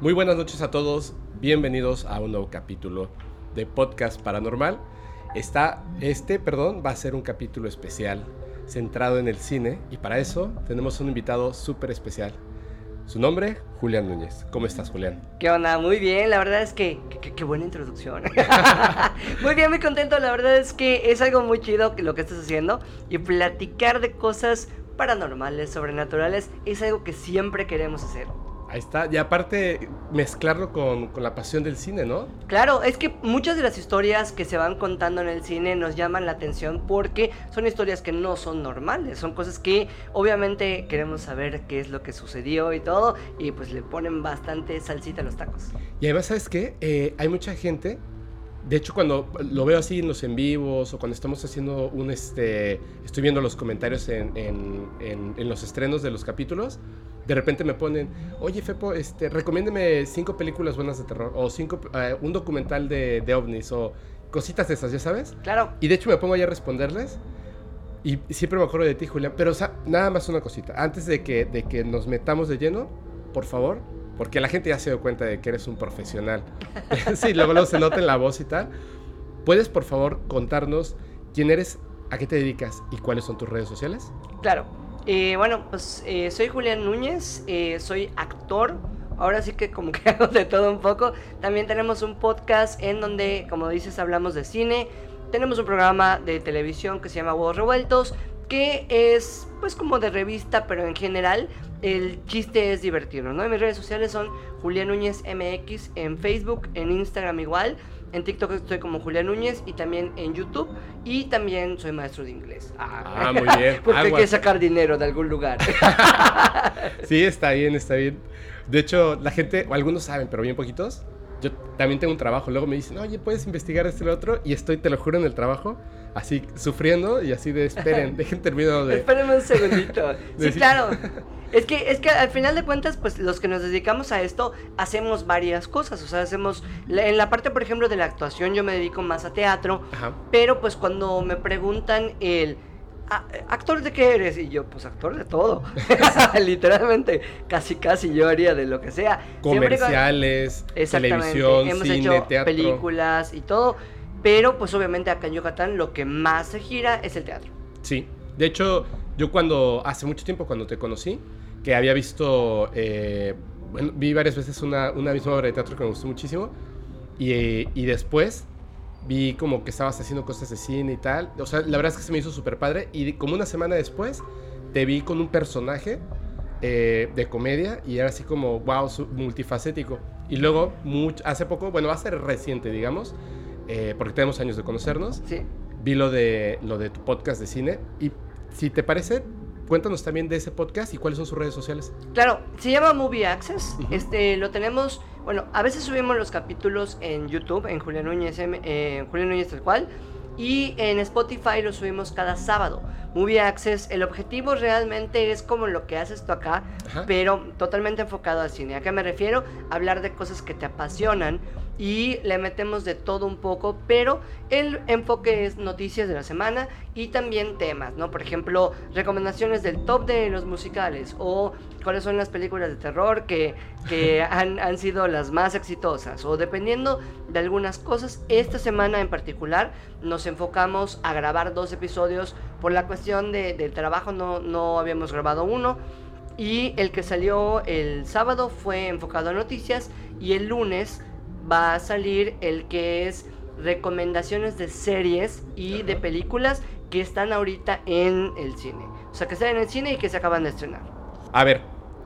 Muy buenas noches a todos, bienvenidos a un nuevo capítulo de Podcast Paranormal. Está, este, perdón, va a ser un capítulo especial centrado en el cine y para eso tenemos un invitado súper especial. Su nombre, Julián Núñez. ¿Cómo estás, Julián? ¿Qué onda? Muy bien, la verdad es que qué buena introducción. muy bien, muy contento, la verdad es que es algo muy chido lo que estás haciendo y platicar de cosas paranormales, sobrenaturales, es algo que siempre queremos hacer. Ahí está. Y aparte, mezclarlo con, la pasión del cine, ¿no? Claro, es que muchas de las historias que se van contando en el cine nos llaman la atención porque son historias que no son normales. Son cosas que obviamente queremos saber qué es lo que sucedió y todo. Y pues le ponen bastante salsita a los tacos. Y además, ¿sabes qué? Eh, hay mucha gente de hecho, cuando lo veo así en los en vivos o cuando estamos haciendo un, este, estoy viendo los comentarios en, en, los estrenos de los capítulos, de repente me ponen, oye Fepo, este, recomiéndeme cinco películas buenas de terror o cinco, eh, un documental de, de, ovnis o cositas de esas, ¿ya sabes? Claro. Y de hecho me pongo ahí a responderles y siempre me acuerdo de ti, Julián. Pero o sea, nada más una cosita, antes de que, de que nos metamos de lleno, por favor, porque la gente ya se dio cuenta de que eres un profesional. sí, luego, luego se nota en la voz y tal. ¿Puedes, por favor, contarnos quién eres, a qué te dedicas y cuáles son tus redes sociales? Claro. Eh, bueno, pues eh, soy Julián Núñez, eh, soy actor. Ahora sí que como que hago de todo un poco. También tenemos un podcast en donde, como dices, hablamos de cine. Tenemos un programa de televisión que se llama Huevos Revueltos, que es pues como de revista, pero en general el chiste es divertirnos, ¿no? Mis redes sociales son Julián Núñez MX en Facebook, en Instagram igual. En TikTok estoy como Julián Núñez y también en YouTube. Y también soy maestro de inglés. Ah, ah muy bien. Porque hay que sacar dinero de algún lugar. sí, está bien, está bien. De hecho, la gente, o algunos saben, pero bien poquitos. Yo también tengo un trabajo. Luego me dicen, oye, puedes investigar este y lo otro. Y estoy, te lo juro, en el trabajo así sufriendo y así de esperen, dejen terminar de... Espérenme un segundito. sí, claro. Es que, es que al final de cuentas, pues los que nos dedicamos a esto hacemos varias cosas. O sea, hacemos. En la parte, por ejemplo, de la actuación, yo me dedico más a teatro. Pero pues cuando me preguntan el. ¿Actor de qué eres? Y yo, pues actor de todo. Literalmente, casi casi yo haría de lo que sea. Comerciales, televisión, Hemos cine, hecho teatro. películas y todo. Pero pues obviamente acá en Yucatán lo que más se gira es el teatro. Sí. De hecho, yo cuando, hace mucho tiempo cuando te conocí, que había visto, eh, bueno, vi varias veces una, una, misma obra de teatro que me gustó muchísimo. Y, y, después vi como que estabas haciendo cosas de cine y tal. O sea, la verdad es que se me hizo súper padre. Y como una semana después, te vi con un personaje eh, de comedia y era así como, wow, multifacético. Y luego, hace poco, bueno, va a ser reciente, digamos, eh, porque tenemos años de conocernos. Sí. Vi lo de, lo de tu podcast de cine y si te parece, cuéntanos también de ese podcast y cuáles son sus redes sociales. Claro, se llama Movie Access. Este lo tenemos, bueno, a veces subimos los capítulos en YouTube, en Julián Núñez, eh, Julián Núñez tal cual, y en Spotify los subimos cada sábado. Movie Access, el objetivo realmente es como lo que haces tú acá, pero totalmente enfocado al cine. ¿A qué me refiero? Hablar de cosas que te apasionan y le metemos de todo un poco, pero el enfoque es noticias de la semana y también temas, ¿no? Por ejemplo, recomendaciones del top de los musicales o cuáles son las películas de terror que, que han, han, sido las más exitosas o dependiendo de algunas cosas. Esta semana en particular nos enfocamos a grabar dos episodios por la cuestión de, del trabajo, no, no habíamos grabado uno. Y el que salió el sábado fue enfocado a noticias y el lunes va a salir el que es recomendaciones de series y de películas que están ahorita en el cine. O sea, que están en el cine y que se acaban de estrenar. A ver,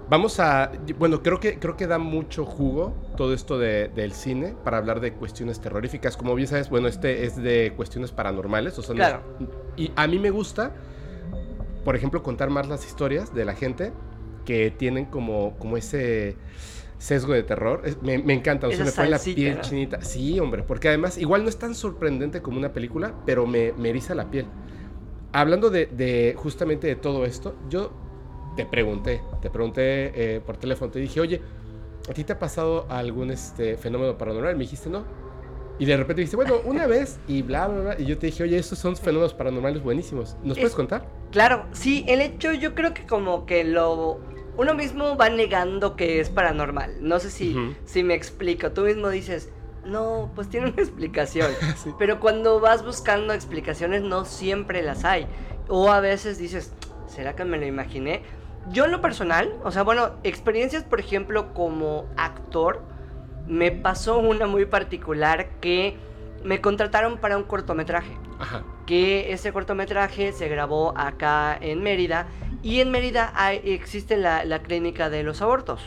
vamos a... Bueno, creo que, creo que da mucho jugo todo esto de, del cine para hablar de cuestiones terroríficas. Como bien sabes, bueno, este es de cuestiones paranormales. O sea, claro. y a mí me gusta, por ejemplo, contar más las historias de la gente que tienen como, como ese sesgo de terror. me, encanta, o sea, me pone la piel chinita. Sí, hombre, porque además igual no es tan sorprendente como una película, pero me, me eriza la piel. Hablando de, justamente de todo esto, yo te pregunté, te pregunté eh, por teléfono, te dije, oye, ¿a ti te ha pasado algún este, fenómeno paranormal? Me dijiste, no. Y de repente dijiste, bueno, una vez y bla, bla, bla. Y yo te dije, oye, estos son fenómenos paranormales buenísimos. ¿Nos puedes contar? Claro, sí, el hecho yo creo que como que lo uno mismo va negando que es paranormal. No sé si, si me explico. Tú mismo dices, no, pues tiene una explicación. Pero cuando vas buscando explicaciones, no siempre las hay. O a veces dices, ¿será que me lo imaginé? Yo en lo personal, o sea, bueno, experiencias, por ejemplo, como actor, me pasó una muy particular que me contrataron para un cortometraje. Ajá. Que ese cortometraje se grabó acá en Mérida y en Mérida existe la, la clínica de los abortos.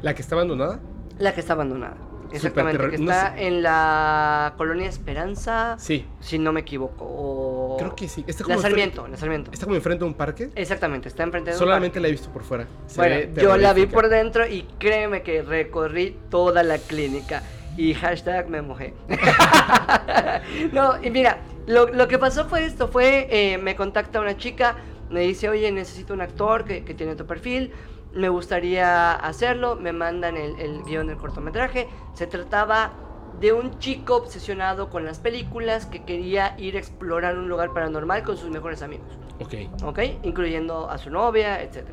¿La que está abandonada? La que está abandonada. Exactamente, que está en la colonia Esperanza. Sí. Si no me equivoco. Creo que sí. Está como la Sarmiento, la Sarmiento. ¿Está como enfrente de un parque? Exactamente, está enfrente de un Solamente la he visto por fuera. bueno, yo la vi por dentro y créeme que recorrí toda la clínica. Y hashtag me mojé. no, y mira, lo, que pasó fue esto, fue, eh, me contacta una chica, me dice, oye, necesito un actor que, que tiene tu perfil me gustaría hacerlo, me mandan el, guion del cortometraje. Se trataba de un chico obsesionado con las películas que quería ir a explorar un lugar paranormal con sus mejores amigos. Ok. Ok, incluyendo a su novia, etc.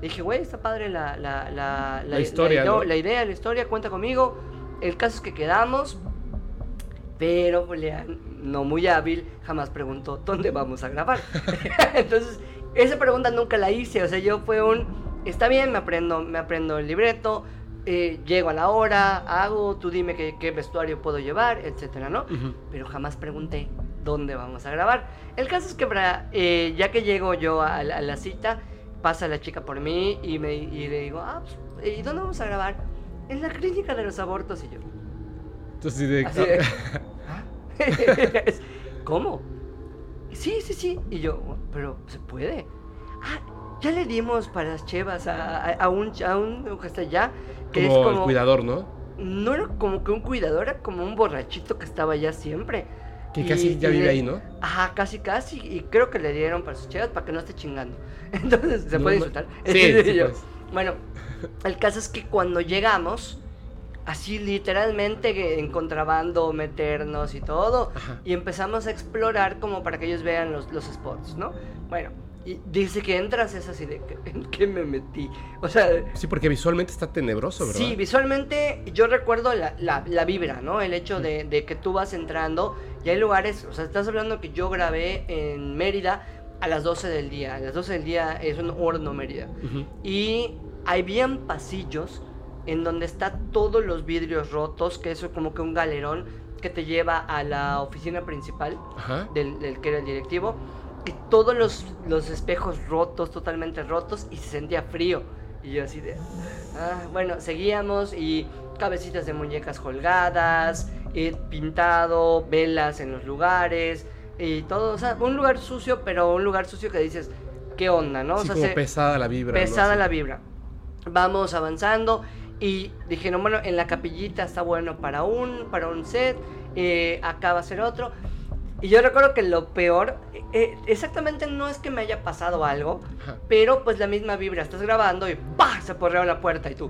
Dije, güey, está padre la, la, la, la historia. La, idea, la historia, cuenta conmigo. El caso es que quedamos, pero Julián, no muy hábil, jamás preguntó dónde vamos a grabar. Entonces, esa pregunta nunca la hice. O sea, yo fue un está bien, me aprendo, me aprendo el libreto, eh, llego a la hora, hago, tú dime qué, vestuario puedo llevar, etcétera, ¿no? Pero jamás pregunté dónde vamos a grabar. El caso es que eh, ya que llego yo a la, cita, pasa la chica por mí y, me, le digo, ah, pues, ¿y dónde vamos a grabar? En la clínica de los abortos y yo. Entonces, de... ¿Ah? ¿Cómo? Sí, sí, sí. Y yo, pero ¿se puede? Ah, ya le dimos para las chevas a, un, a un está allá. Que como es como el cuidador, ¿no? No era como que un cuidador, era como un borrachito que estaba allá siempre. Que casi ya vive ahí, ¿no? Ajá, casi, casi. Y creo que le dieron para sus chevas para que no esté chingando. Entonces, ¿se puede insultar? Sí, sí pues. Bueno, el caso es que cuando llegamos, así literalmente en contrabando meternos y todo, y empezamos a explorar como para que ellos vean los, los spots, ¿no? Bueno, y dice que entras es así de ¿en qué me metí? O sea... Sí, porque visualmente está tenebroso, ¿verdad? Sí, visualmente yo recuerdo la, la, vibra, ¿no? El hecho de, de, que tú vas entrando y hay lugares, o sea, estás hablando que yo grabé en Mérida a las 12 del día. A las 12 del día es un horno Mérida. Y habían pasillos en donde está todos los vidrios rotos, que eso es como que un galerón que te lleva a la oficina principal del, del que era el directivo y todos los, los espejos rotos, totalmente rotos, y se sentía frío. Y yo así de... Ah, bueno, seguíamos y cabecitas de muñecas colgadas, y pintado, velas en los lugares, y todo, o sea, un lugar sucio, pero un lugar sucio que dices, ¿qué onda, no? o sea, pesada la vibra. Pesada la vibra. Vamos avanzando y dijeron, bueno, en la capillita está bueno para un, para un set, eh, acá va a ser otro. Y yo recuerdo que lo peor, eh, exactamente no es que me haya pasado algo, pero pues la misma vibra, estás grabando y ¡pah! se porreó la puerta y tú.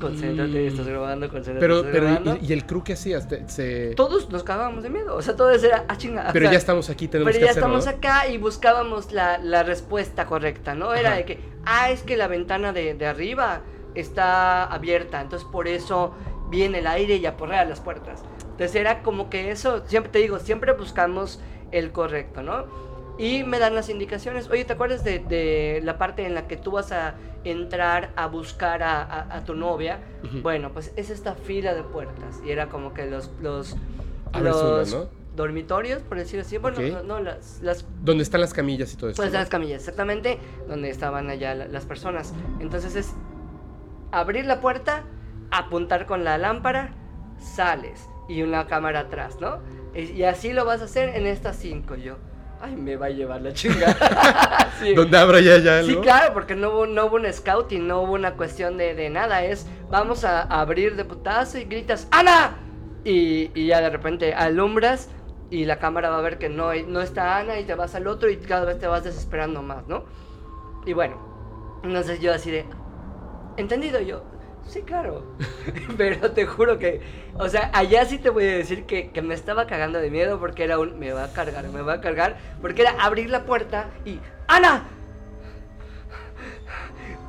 Concéntrate, mm. estás grabando, concéntrate. Pero, pero ¿y, el crew que hacías? Se... Todos nos cagábamos de miedo, o sea, todo era, ah, chingada. Pero ya estamos aquí, tenemos pero ya estamos acá y buscábamos la, la, respuesta correcta, ¿no? Era de que, ah, es que la ventana de, de arriba está abierta, entonces por eso viene el aire y aporrea las puertas. Entonces era como que eso, siempre te digo, siempre buscamos el correcto, ¿no? Y me dan las indicaciones. Oye, ¿te acuerdas de, la parte en la que tú vas a entrar a buscar a, tu novia? Bueno, pues es esta fila de puertas. Y era como que los, los, dormitorios, por decirlo así. Bueno, no, las, las... ¿Dónde están las camillas y todo eso? Pues las camillas, exactamente, donde estaban allá las personas. Entonces es abrir la puerta, apuntar con la lámpara, sales y una cámara atrás, ¿no? Y así lo vas a hacer en estas cinco, yo. Ay, me va a llevar la chingada. sí. ¿Dónde abra ya ya? Sí, claro, porque no hubo, no hubo un scouting, no hubo una cuestión de, de nada. Es, vamos a abrir de putazo y gritas, ¡Ana! Y, y, ya de repente alumbras y la cámara va a ver que no, no está Ana y te vas al otro y cada vez te vas desesperando más, ¿no? Y bueno, entonces yo así de, entendido yo, Sí, claro. Pero te juro que, o sea, allá sí te voy a decir que, me estaba cagando de miedo porque era un, me va a cargar, me va a cargar, porque era abrir la puerta y, ¡Ana!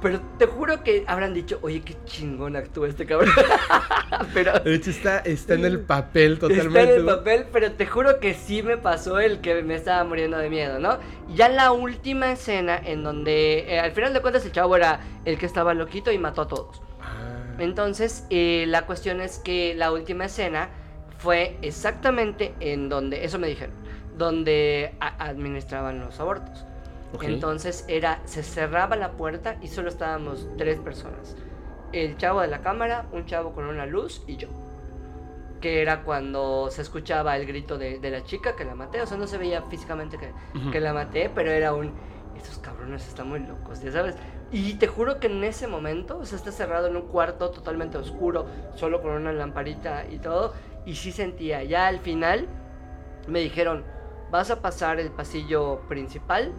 Pero te juro que habrán dicho, oye, qué chingón actúa este cabrón. pero, de hecho, está, está en el papel totalmente. Está en el papel, pero te juro que sí me pasó el que me estaba muriendo de miedo, ¿no? Ya la última escena en donde, eh, al final de cuentas, el chavo era el que estaba loquito y mató a todos. Ah. Entonces, eh, la cuestión es que la última escena fue exactamente en donde, eso me dijeron, donde administraban los abortos. Entonces era, se cerraba la puerta y solo estábamos tres personas. El chavo de la cámara, un chavo con una luz y yo. Que era cuando se escuchaba el grito de, la chica que la maté. O sea, no se veía físicamente que, que la maté, pero era un... Estos cabrones están muy locos, ya sabes. Y te juro que en ese momento, o sea, está cerrado en un cuarto totalmente oscuro, solo con una lamparita y todo. Y sí sentía, ya al final me dijeron, vas a pasar el pasillo principal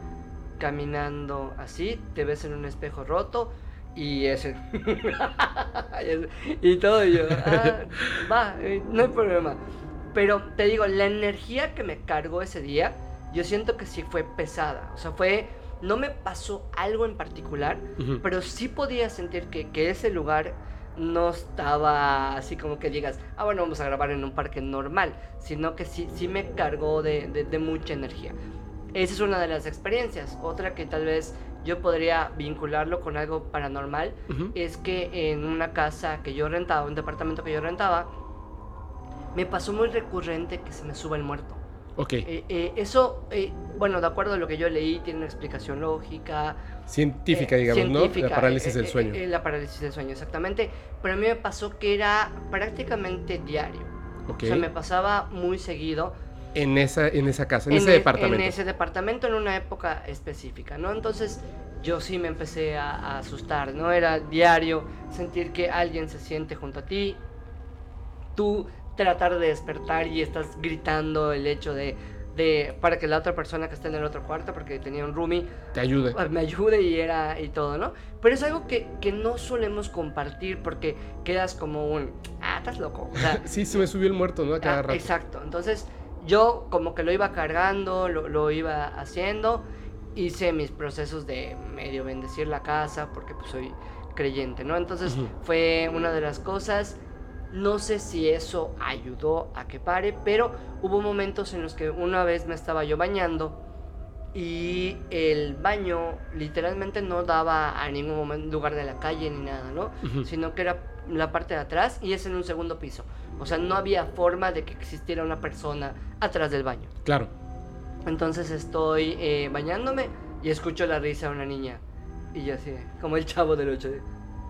caminando así, te ves en un espejo roto y ese. y todo, y yo, ah, va, eh, no hay problema. Pero te digo, la energía que me cargó ese día, yo siento que sí fue pesada. O sea, fue. No me pasó algo en particular, pero sí podía sentir que, que ese lugar no estaba así como que digas, ah, bueno, vamos a grabar en un parque normal, sino que sí, sí me cargó de, de mucha energía. Esa es una de las experiencias. Otra que tal vez yo podría vincularlo con algo paranormal es que en una casa que yo rentaba, un departamento que yo rentaba, me pasó muy recurrente que se me suba el muerto. Ok. Eh, eh, eso, eh, bueno, de acuerdo a lo que yo leí, tiene una explicación lógica. Científica, digamos, ¿no? La parálisis del sueño. la parálisis del sueño, exactamente. Pero a mí me pasó que era prácticamente diario. O sea, me pasaba muy seguido en esa, en esa casa, en, ese e, departamento. En ese departamento en una época específica, ¿no? Entonces yo sí me empecé a, asustar, ¿no? Era diario sentir que alguien se siente junto a ti, tú tratar de despertar y estás gritando el hecho de, de para que la otra persona que está en el otro cuarto, porque tenía un roomie, te ayude. Ah, me ayude y era y todo, ¿no? Pero es algo que, que no solemos compartir porque quedas como un, ah, estás loco. O sea, sí, se me subió el muerto, ¿no? A cada ah, rato. Exacto. Entonces, yo como que lo iba cargando, lo, iba haciendo, hice mis procesos de medio bendecir la casa, porque pues soy creyente, ¿no? Entonces fue una de las cosas. No sé si eso ayudó a que pare, pero hubo momentos en los que una vez me estaba yo bañando y el baño literalmente no daba a ningún lugar de la calle ni nada, ¿no? Sino que era la parte de atrás y es en un segundo piso. O sea, no había forma de que existiera una persona atrás del baño. Claro. Entonces estoy eh, bañándome y escucho la risa de una niña. Y yo así, como el chavo del 8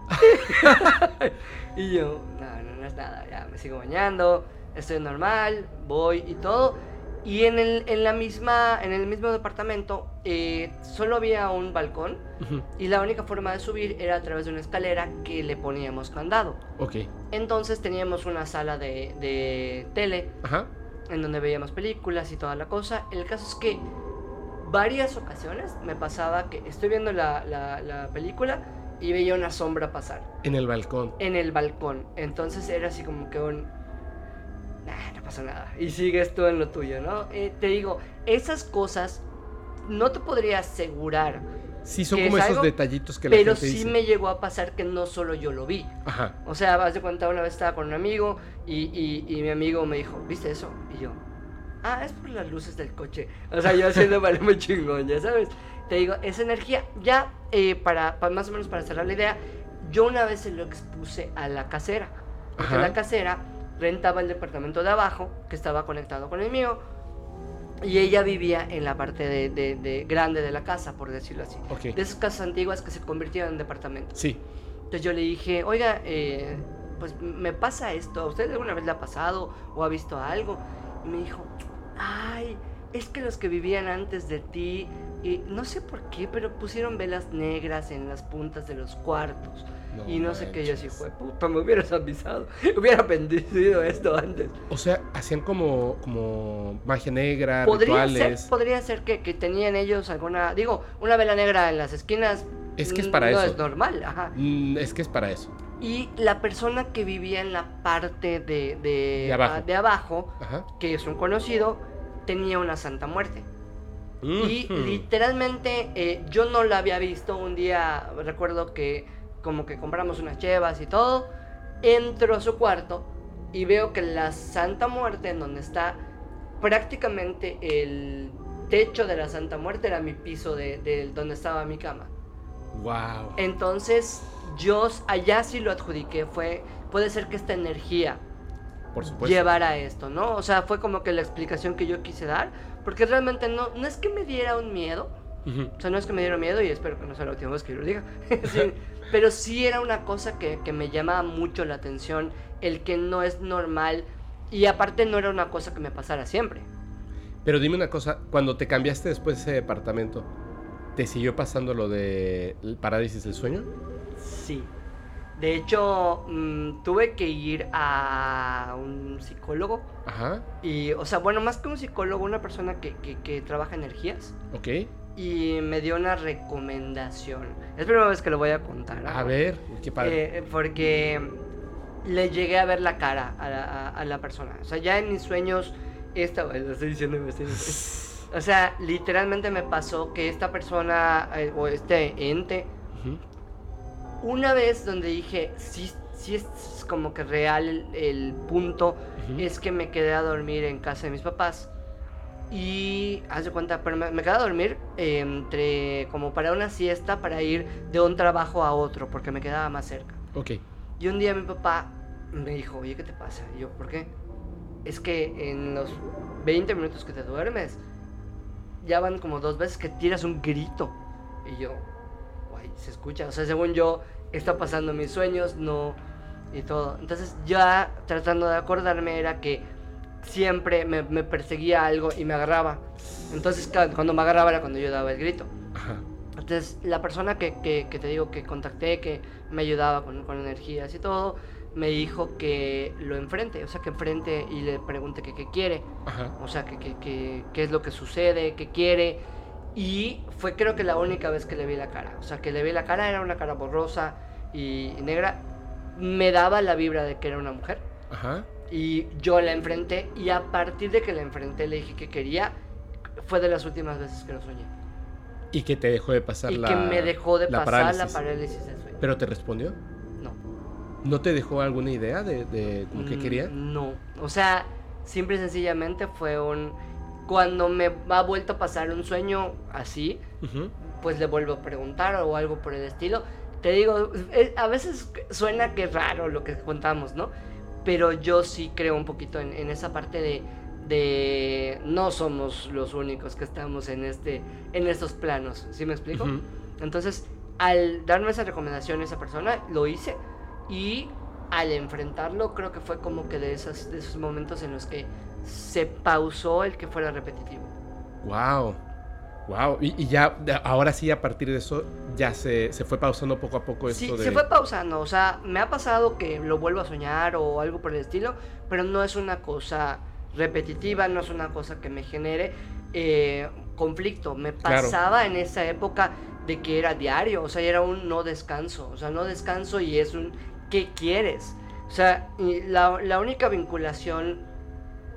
y yo, no, no, no es nada, ya me sigo bañando, estoy normal, voy y todo. Y en el, en la misma, en el mismo departamento eh, solo había un balcón y la única forma de subir era a través de una escalera que le poníamos candado. Ok. Entonces teníamos una sala de, de tele en donde veíamos películas y toda la cosa. El caso es que varias ocasiones me pasaba que estoy viendo la, la, la película y veía una sombra pasar. En el balcón. En el balcón. Entonces era así como que un no pasa nada. Y sigues tú en lo tuyo, ¿no? Eh, te digo, esas cosas no te podría asegurar. Sí, son como esos detallitos que la Pero sí me llegó a pasar que no solo yo lo vi. Ajá. O sea, vas de cuenta, una vez estaba con un amigo y, y, mi amigo me dijo, ¿viste eso? Y yo, ah, es por las luces del coche. O sea, yo haciendo vale muy chingón, ya sabes. Te digo, esa energía, ya eh, para, para, más o menos para cerrar la idea, yo una vez se lo expuse a la casera. Porque la casera rentaba el departamento de abajo, que estaba conectado con el mío, y ella vivía en la parte de, grande de la casa, por decirlo así. De esas casas antiguas que se convirtieron en departamentos. Sí. Entonces yo le dije, oiga, eh, pues me pasa esto, ¿a usted alguna vez le ha pasado o ha visto algo? Y me dijo, ay, es que los que vivían antes de ti, y no sé por qué, pero pusieron velas negras en las puntas de los cuartos y no sé qué, yo así fue, puta, me hubieras avisado, hubiera bendecido esto antes. O sea, hacían como, como magia negra, podría rituales. Ser, podría ser que, que, tenían ellos alguna, digo, una vela negra en las esquinas. Es que es para eso. No es normal, ajá. Mm, es que es para eso. Y la persona que vivía en la parte de, de, abajo, de abajo que es un conocido, tenía una santa muerte. Y literalmente eh, yo no la había visto. Un día recuerdo que como que compramos unas chevas y todo. Entro a su cuarto y veo que la Santa Muerte, en donde está prácticamente el techo de la Santa Muerte, era mi piso de, donde estaba mi cama. Wow. Entonces, yo allá sí lo adjudiqué. Fue, puede ser que esta energía Por supuesto. llevara esto, ¿no? O sea, fue como que la explicación que yo quise dar. Porque realmente no, no es que me diera un miedo. O sea, no es que me diera miedo y espero que no sea la última vez que yo lo diga. pero sí era una cosa que, que me llamaba mucho la atención. El que no es normal. Y aparte no era una cosa que me pasara siempre. Pero dime una cosa, cuando te cambiaste después de ese departamento, ¿te siguió pasando lo de parálisis del sueño? Sí. De hecho, mm, tuve que ir a un psicólogo. Ajá. Y, o sea, bueno, más que un psicólogo, una persona que, que, trabaja energías. Ok. Y me dio una recomendación. Es la primera vez que lo voy a contar. A ver, qué padre. Eh, porque le llegué a ver la cara a la, a, la persona. O sea, ya en mis sueños, esta, lo estoy diciendo, o sea, literalmente me pasó que esta persona eh, o este ente una vez donde dije, sí, sí es como que real el, punto, es que me quedé a dormir en casa de mis papás. Y, haz de cuenta, pero me, quedé a dormir entre, como para una siesta, para ir de un trabajo a otro, porque me quedaba más cerca. Ok. Y un día mi papá me dijo, oye, ¿qué te pasa? Y yo, ¿por qué? Es que en los 20 minutos que te duermes, ya van como dos veces que tiras un grito. Y yo, se escucha. O sea, según yo, está pasando mis sueños, no. Y todo. Entonces, ya tratando de acordarme, era que siempre me, perseguía algo y me agarraba. Entonces, cuando me agarraba era cuando yo daba el grito. Entonces, la persona que, que, te digo que contacté, que me ayudaba con, con, energías y todo, me dijo que lo enfrente, o sea, que enfrente y le pregunte qué quiere. O sea, que qué es lo que sucede, qué quiere y fue creo que la única vez que le vi la cara. O sea, que le vi la cara, era una cara borrosa y, negra. Me daba la vibra de que era una mujer. Ajá. Y yo la enfrenté y a partir de que la enfrenté le dije que quería. Fue de las últimas veces que lo soñé. Y que te dejó de pasar y la que me dejó de pasar la parálisis del sueño. ¿Pero te respondió? No. ¿No te dejó alguna idea de, de que mm, quería? No. O sea, simple y sencillamente fue un cuando me ha vuelto a pasar un sueño así, pues le vuelvo a preguntar o algo por el estilo. Te digo, a veces suena que raro lo que contamos, ¿no? Pero yo sí creo un poquito en, esa parte de, de, no somos los únicos que estamos en, este, en estos planos, ¿sí me explico? Entonces, al darme esa recomendación esa persona, lo hice y al enfrentarlo creo que fue como que de, esas, de esos momentos en los que se pausó el que fuera repetitivo. Wow. Wow, y, ya, ahora sí, a partir de eso, ya se, se fue pausando poco a poco esto sí, se fue pausando, o sea, me ha pasado que lo vuelvo a soñar o algo por el estilo, pero no es una cosa repetitiva, no es una cosa que me genere eh, conflicto. Me pasaba en esa época de que era diario, o sea, era un no descanso, o sea, no descanso y es un ¿qué quieres? O sea, la, la única vinculación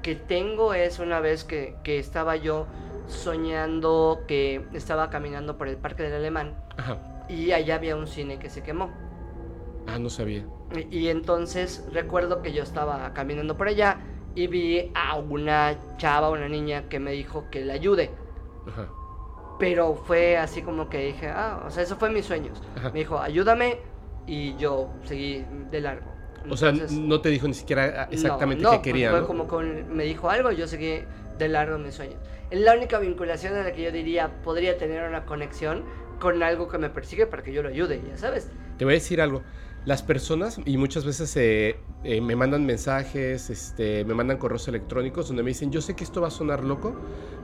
que tengo es una vez que, estaba yo soñando que estaba caminando por el Parque del Alemán y allá había un cine que se quemó. Ah, no sabía. Y, entonces recuerdo que yo estaba caminando por allá y vi a una chava, una niña que me dijo que le ayude. Pero fue así como que dije, ah, o sea, eso fue mis sueños. Me dijo, ayúdame y yo seguí de largo. O sea, no te dijo ni siquiera exactamente qué quería. No, fue como con, me dijo algo y yo seguí de largo mis sueños. Es la única vinculación en la que yo diría podría tener una conexión con algo que me persigue para que yo lo ayude, ya sabes. Te voy a decir algo. Las personas, y muchas veces eh, eh, me mandan mensajes, este, me mandan correos electrónicos donde me dicen, yo sé que esto va a sonar loco,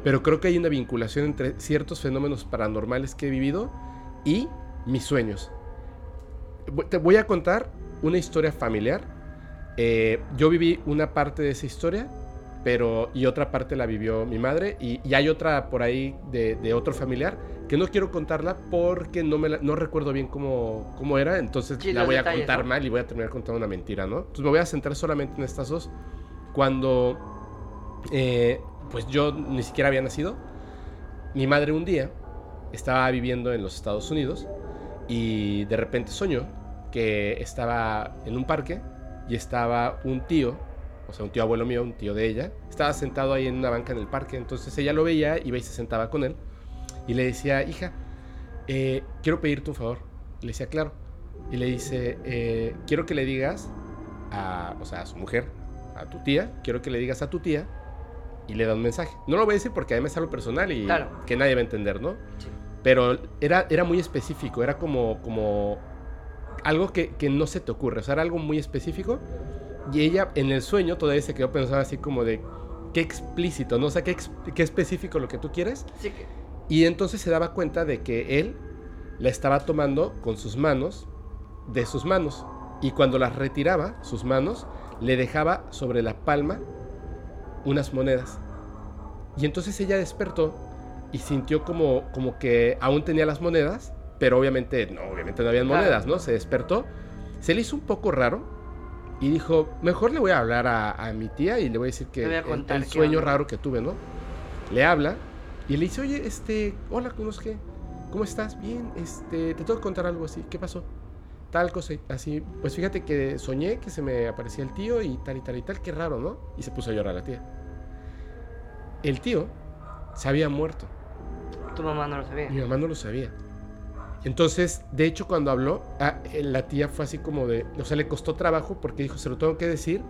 pero creo que hay una vinculación entre ciertos fenómenos paranormales que he vivido y mis sueños. Te voy a contar una historia familiar. Eh, yo viví una parte de esa historia, pero y otra parte la vivió mi madre y, hay otra por ahí de, otro familiar que no quiero contarla porque no, me no recuerdo bien cómo, cómo era, entonces la voy a contar mal y voy a terminar contando una mentira, ¿no? Entonces me voy a centrar solamente en estas dos. Cuando, eh, pues yo ni siquiera había nacido, mi madre un día estaba viviendo en los Estados Unidos y de repente soñó que estaba en un parque y estaba un tío, o sea, un tío abuelo mío, un tío de ella, estaba sentado ahí en una banca en el parque, entonces ella lo veía, iba y se sentaba con él y le decía, hija, eh, quiero pedirte un favor. le decía, claro. Y le dice, eh, quiero que le digas a, o sea, a su mujer, a tu tía, quiero que le digas a tu tía y le da un mensaje. No lo voy a decir porque además es algo personal y que nadie va a entender, ¿no? Pero era, era muy específico, era como, como algo que, que, no se te ocurre, o sea, era algo muy específico. Y ella en el sueño todavía se quedó pensando así como de, qué explícito, ¿no? O sea, qué, qué específico lo que tú quieres. Sí. Y entonces se daba cuenta de que él la estaba tomando con sus manos de sus manos. Y cuando las retiraba, sus manos, le dejaba sobre la palma unas monedas. Y entonces ella despertó y sintió como, como que aún tenía las monedas, pero obviamente no, obviamente no había monedas, ¿no? Se despertó, se le hizo un poco raro y dijo, mejor le voy a hablar a, mi tía y le voy a decir que el, sueño raro que tuve, ¿no? Le habla y le dice, oye, este, hola, ¿cómo es que? ¿Cómo estás? Bien, este, te tengo que contar algo así. ¿Qué pasó? Tal cosa, así. Pues fíjate que soñé que se me aparecía el tío y tal y tal y tal. Qué raro, ¿no? Y se puso a llorar la tía. El tío se había muerto. Tu mamá no lo sabía. Mi mamá no lo sabía. Entonces, de hecho, cuando habló, ah, eh, la tía fue así como de. O sea, le costó trabajo porque dijo, se lo tengo que decir.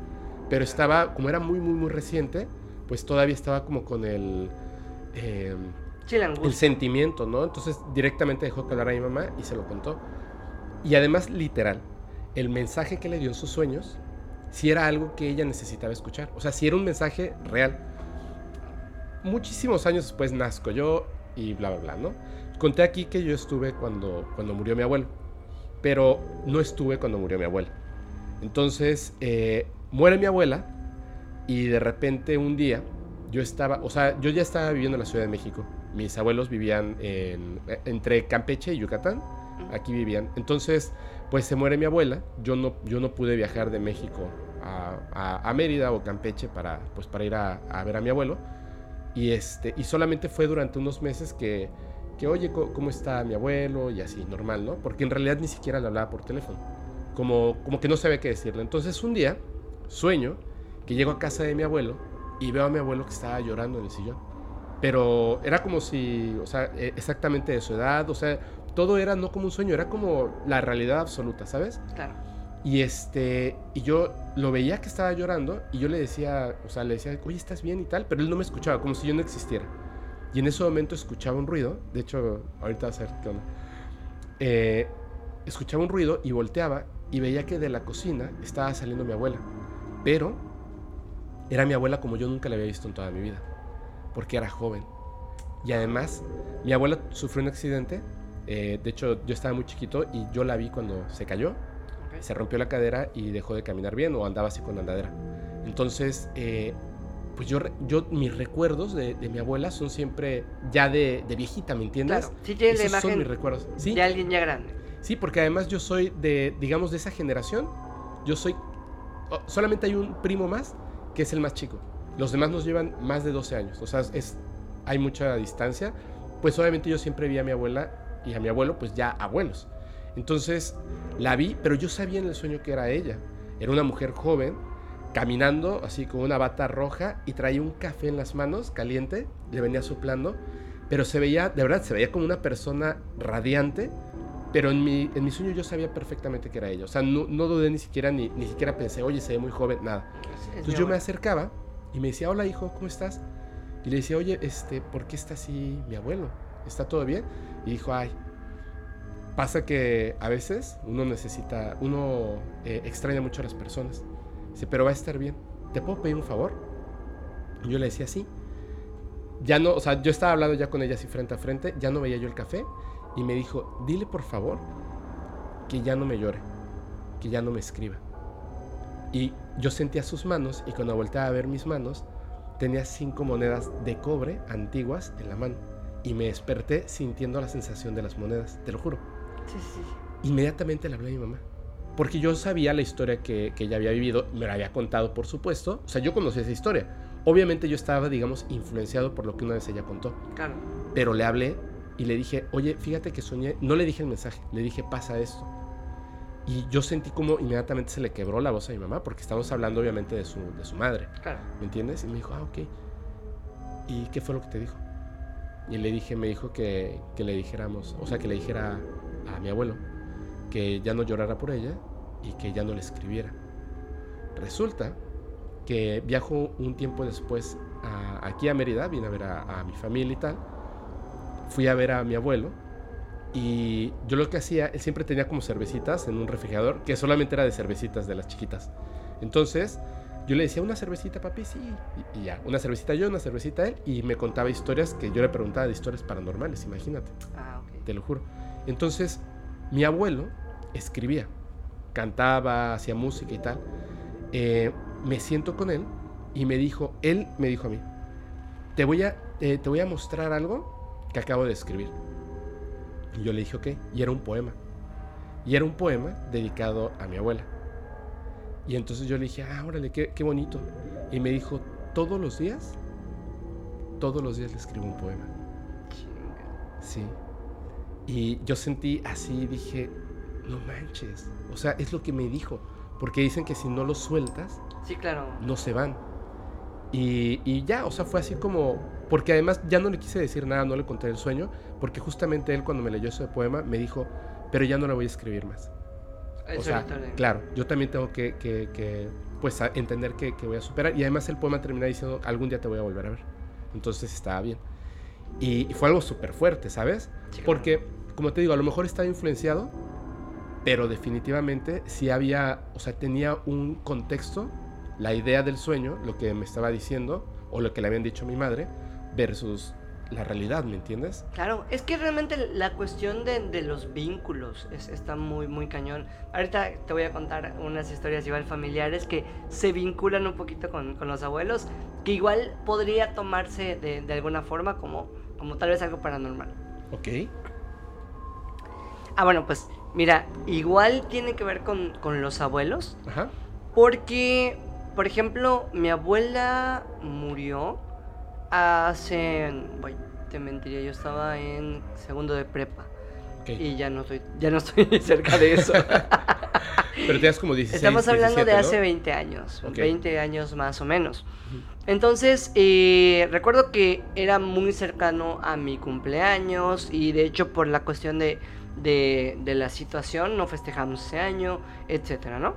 Pero estaba, como era muy, muy, muy reciente, pues todavía estaba como con el eh, el sentimiento, ¿no? Entonces directamente dejó que hablara a mi mamá y se lo contó. Y además, literal, el mensaje que le dio en sus sueños, si era algo que ella necesitaba escuchar. O sea, si era un mensaje real. Muchísimos años después nazco yo y bla, bla, bla, ¿no? Conté aquí que yo estuve cuando, cuando murió mi abuelo, pero no estuve cuando murió mi abuela. Entonces, eh, muere mi abuela y de repente un día yo estaba, o sea, yo ya estaba viviendo en la Ciudad de México. Mis abuelos vivían en, entre Campeche y Yucatán. Aquí vivían. Entonces, pues se muere mi abuela. Yo no, yo no pude viajar de México a, a, Mérida o Campeche para, pues, para ir a, a, ver a mi abuelo. Y, este, y solamente fue durante unos meses que, que, oye, ¿cómo está mi abuelo? Y así, normal, ¿no? Porque en realidad ni siquiera le hablaba por teléfono. Como, como que no sabía qué decirle. Entonces un día, sueño que llego a casa de mi abuelo y veo a mi abuelo que estaba llorando en el sillón. Pero era como si, o sea, e, exactamente de su edad, o sea, todo era no como un sueño, era como la realidad absoluta, ¿sabes? Claro. Y este, y yo lo veía que estaba llorando y yo le decía, o sea, le decía, oye, ¿estás bien y tal? Pero él no me escuchaba, como si yo no existiera. Y en ese momento escuchaba un ruido, de hecho, ahorita a ver qué onda. Eh, escuchaba un ruido y volteaba y veía que de la cocina estaba saliendo mi abuela. Pero era mi abuela como yo nunca la había visto en toda mi vida, porque era joven. Y además, mi abuela sufrió un accidente, eh, de hecho yo estaba muy chiquito y yo la vi cuando se cayó, se rompió la cadera y dejó de caminar bien o andaba así con andadera. Entonces, eh, pues yo, yo mis recuerdos de, mi abuela son siempre ya de, viejita, ¿me entiendes? Claro, sí tiene Esos imagen son mis recuerdos. ¿Sí? de alguien ya grande. Sí, porque además yo soy de, digamos, de esa generación. Yo soy, solamente hay un primo más que es el más chico. Los demás nos llevan más de 12 años, o sea, es, hay mucha distancia. Pues obviamente yo siempre vi a mi abuela y a mi abuelo, pues ya abuelos. Entonces la vi, pero yo sabía en el sueño que era ella. Era una mujer joven, caminando así con una bata roja y traía un café en las manos, caliente, le venía soplando, pero se veía, de verdad, se veía como una persona radiante, pero en mi, en mi sueño yo sabía perfectamente que era ella. O sea, no, no dudé ni siquiera, ni, ni siquiera pensé, oye, se ve muy joven, nada. Entonces yo me acercaba y me decía, hola hijo, ¿cómo estás? Y le decía, oye, este, ¿por qué está así mi abuelo? ¿Está todo bien? Y dijo, ay, pasa que a veces uno necesita, uno eh, extraña mucho a las personas. Dice, pero va a estar bien. ¿Te puedo pedir un favor? Y yo le decía, sí. Ya no, o sea, yo estaba hablando ya con ella así frente a frente, ya no veía yo el café y me dijo, dile por favor que ya no me llore, que ya no me escriba. Y yo sentía sus manos y cuando volteaba a ver mis manos, tenía cinco monedas de cobre antiguas en la mano. Y me desperté sintiendo la sensación de las monedas, te lo juro. Sí, sí. Inmediatamente le hablé a mi mamá. Porque yo sabía la historia que, que ella había vivido, me la había contado, por supuesto. O sea, yo conocía esa historia. Obviamente yo estaba, digamos, influenciado por lo que una vez ella contó. Claro. Pero le hablé y le dije, oye, fíjate que soñé, no le dije el mensaje, le dije, pasa esto. Y yo sentí como inmediatamente se le quebró la voz a mi mamá, porque estamos hablando obviamente de su, de su madre. Claro. ¿Me entiendes? Y me dijo, ah, ok. ¿Y qué fue lo que te dijo? Y le dije, me dijo que, que le dijéramos, o sea, que le dijera a mi abuelo que ya no llorara por ella y que ya no le escribiera. Resulta que viajo un tiempo después aquí a Mérida, vine a ver a, mi familia y tal. Fui a ver a mi abuelo y yo lo que hacía, él siempre tenía como cervecitas en un refrigerador, que solamente era de cervecitas de las chiquitas. Entonces, yo le decía, una cervecita, papi, sí. Y, ya, una cervecita yo, una cervecita él. Y me contaba historias que yo le preguntaba de historias paranormales, imagínate. Ah, ok. Te lo juro. Entonces, mi abuelo escribía, cantaba, hacía música y tal. Eh, me siento con él y me dijo, él me dijo a mí, te voy a, eh, te voy a mostrar algo que acabo de escribir. Y yo le dije, ok, y era un poema. Y era un poema dedicado a mi abuela. Y entonces yo le dije, ah, órale, qué, qué bonito. Y me dijo, todos los días, todos los días le escribo un poema. Sí. Y yo sentí así, dije, no manches. O sea, es lo que me dijo. Porque dicen que si no lo sueltas, sí, claro. no se van. Y, y, ya, o sea, fue así como... Porque además ya no le quise decir nada, no le conté el sueño, porque justamente él cuando me leyó ese poema me dijo, pero ya no lo voy a escribir más. O sea, claro, yo también tengo que, que, que pues, entender que, que, voy a superar. Y además el poema termina diciendo, algún día te voy a volver a ver. Entonces estaba bien. Y, fue algo súper fuerte, ¿sabes? Porque, como te digo, a lo mejor estaba influenciado pero definitivamente sí había, o sea, tenía un contexto, la idea del sueño, lo que me estaba diciendo, o lo que le habían dicho a mi madre, versus la realidad, ¿me entiendes? Claro, es que realmente la cuestión de, los vínculos es, está muy, muy cañón. Ahorita te voy a contar unas historias igual familiares que se vinculan un poquito con, con los abuelos, que igual podría tomarse de, de, alguna forma como, como tal vez algo paranormal. Ok. Ah, bueno, pues Mira, igual tiene que ver con, los abuelos. Ajá. Porque, por ejemplo, mi abuela murió hace. Te mentiría, yo estaba en segundo de prepa. Y ya no estoy, ya no estoy cerca de eso. Pero tenías como 16 Estamos hablando de hace 20 años, 20 años más o menos. Entonces, eh, recuerdo que era muy cercano a mi cumpleaños y de hecho por la cuestión de de, la situación, no festejamos ese año, etcétera, ¿no?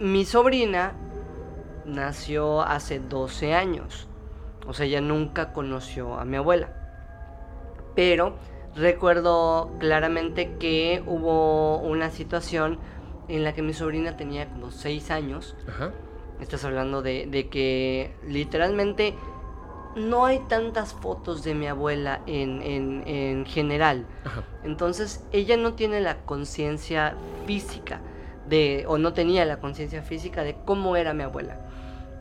Mi sobrina nació hace 12 años, o sea, ella nunca conoció a mi abuela, pero recuerdo claramente que hubo una situación en la que mi sobrina tenía como 6 años. Estás hablando de, de que literalmente no hay tantas fotos de mi abuela en, en, general. Entonces, ella no tiene la conciencia física de, o no tenía la conciencia física de cómo era mi abuela.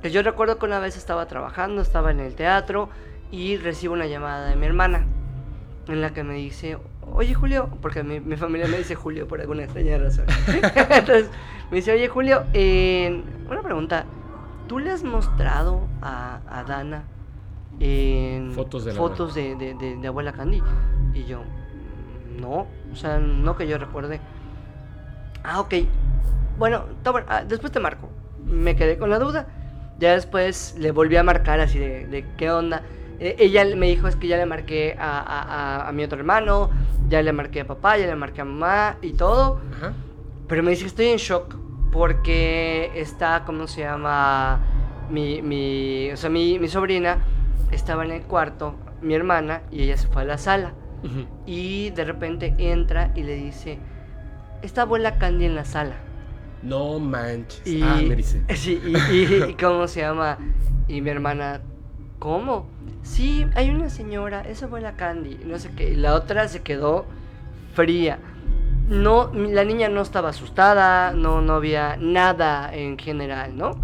Que yo recuerdo que una vez estaba trabajando, estaba en el teatro y recibo una llamada de mi hermana en la que me dice, oye Julio, porque mi, mi familia me dice Julio por alguna extraña razón. Entonces me dice, oye Julio, eh, una pregunta, ¿tú le has mostrado a, a Dana en fotos de, fotos de, de, abuela Candy. Y yo, no, o sea, no que yo recuerde. Ah, ok. Bueno, ah, después te marco. Me quedé con la duda. Ya después le volví a marcar así de, qué onda. E, ella me dijo es que ya le marqué a, a, a, mi otro hermano, ya le marqué a papá, ya le marqué a mamá y todo. Pero me dice que estoy en shock porque está, ¿cómo se llama? Mi, mi, o sea, mi, mi sobrina estaba en el cuarto mi hermana y ella se fue a la sala. Y de repente entra y le dice, está abuela Candy en la sala. No manches. Y, ah, me dice. Sí, y, cómo se llama. Y mi hermana, ¿cómo? Sí, hay una señora, es abuela Candy. No sé qué. Y la otra se quedó fría. No, la niña no estaba asustada, no, no había nada en general, ¿no?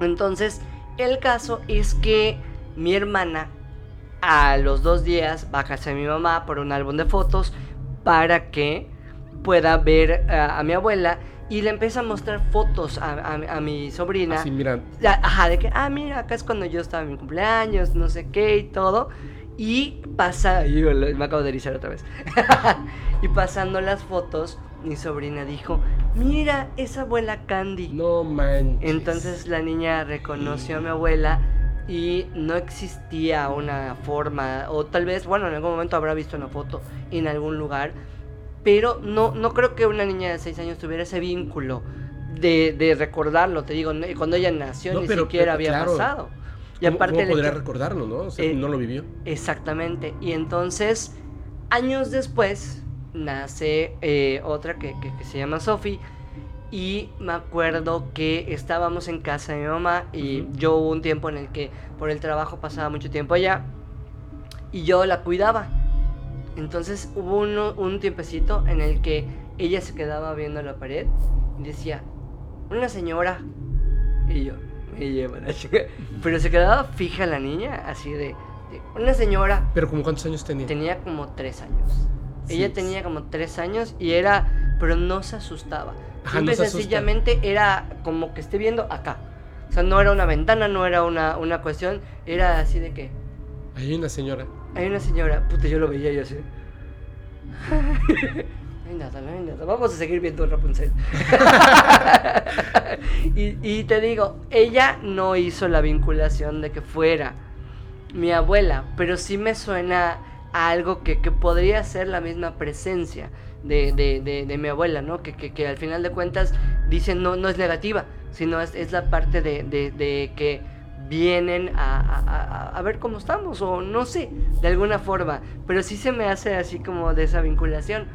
Entonces, el caso es que mi hermana a los dos días va a casa de mi mamá por un álbum de fotos para que pueda ver a, mi abuela y le empieza a mostrar fotos a, mi sobrina. Así, mira. Ajá, de que, ah, mira, acá es cuando yo estaba en mi cumpleaños, no sé qué y todo. Y pasa, me acabo de erizar otra vez. y pasando las fotos, mi sobrina dijo, mira, esa abuela Candy. No manches. Entonces la niña reconoció a mi abuela y no existía una forma, o tal vez, bueno, en algún momento habrá visto una foto en algún lugar, pero no, no creo que una niña de 6 años tuviera ese vínculo de, recordarlo, te digo, cuando ella nació ni siquiera había pasado. Y aparte ¿cómo podría recordarlo, no? O sea, eh, no lo vivió. Exactamente. Y entonces, años después, nace eh, otra que, se llama Sophie. Y me acuerdo que estábamos en casa de mi mamá y yo hubo un tiempo en el que por el trabajo pasaba mucho tiempo allá y yo la cuidaba. Entonces hubo un tiempecito en el que ella se quedaba viendo la pared y decía, una señora. Y yo, me lleva la chica. Pero se quedaba fija la niña, así de, una señora. ¿Pero como cuántos años tenía? Tenía como tres años. Ella tenía como tres años y era, pero no se asustaba. Ajá, sencillamente era como que esté viendo acá. O sea, no era una ventana, no era una, una cuestión, era así de que... Hay una señora. Hay una señora, puta, yo lo veía yo así. hay nada, no hay nada. Vamos a seguir viendo Rapunzel. y, y te digo, ella no hizo la vinculación de que fuera mi abuela, pero sí me suena a algo que, que podría ser la misma presencia de, de, de, mi abuela, ¿no? Que, que, que, al final de cuentas dicen no, no es negativa, sino es, es la parte de, que vienen a, a, a, ver cómo estamos, o no sé, de alguna forma, pero sí se me hace así como de esa vinculación.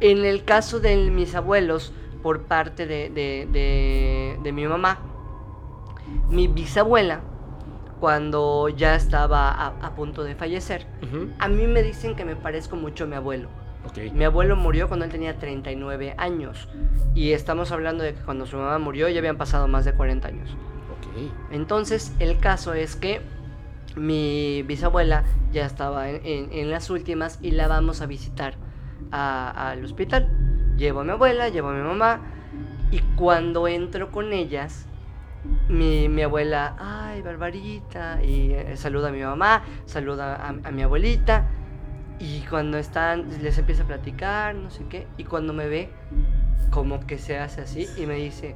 En el caso de mis abuelos, por parte de, de, de mi mamá, mi bisabuela, cuando ya estaba a, punto de fallecer, a mí me dicen que me parezco mucho a mi abuelo. Mi abuelo murió cuando él tenía 39 años. Y estamos hablando de que cuando su mamá murió ya habían pasado más de 40 años. Entonces, el caso es que mi bisabuela ya estaba en, las últimas y la vamos a visitar al hospital. Llevo a mi abuela, llevo a mi mamá. Y cuando entro con ellas, mi, mi, abuela, ay, Barbarita, y eh, saluda a mi mamá, saluda a, a, mi abuelita, y cuando están, les empieza a platicar, no sé qué, y cuando me ve, como que se hace así, y me dice,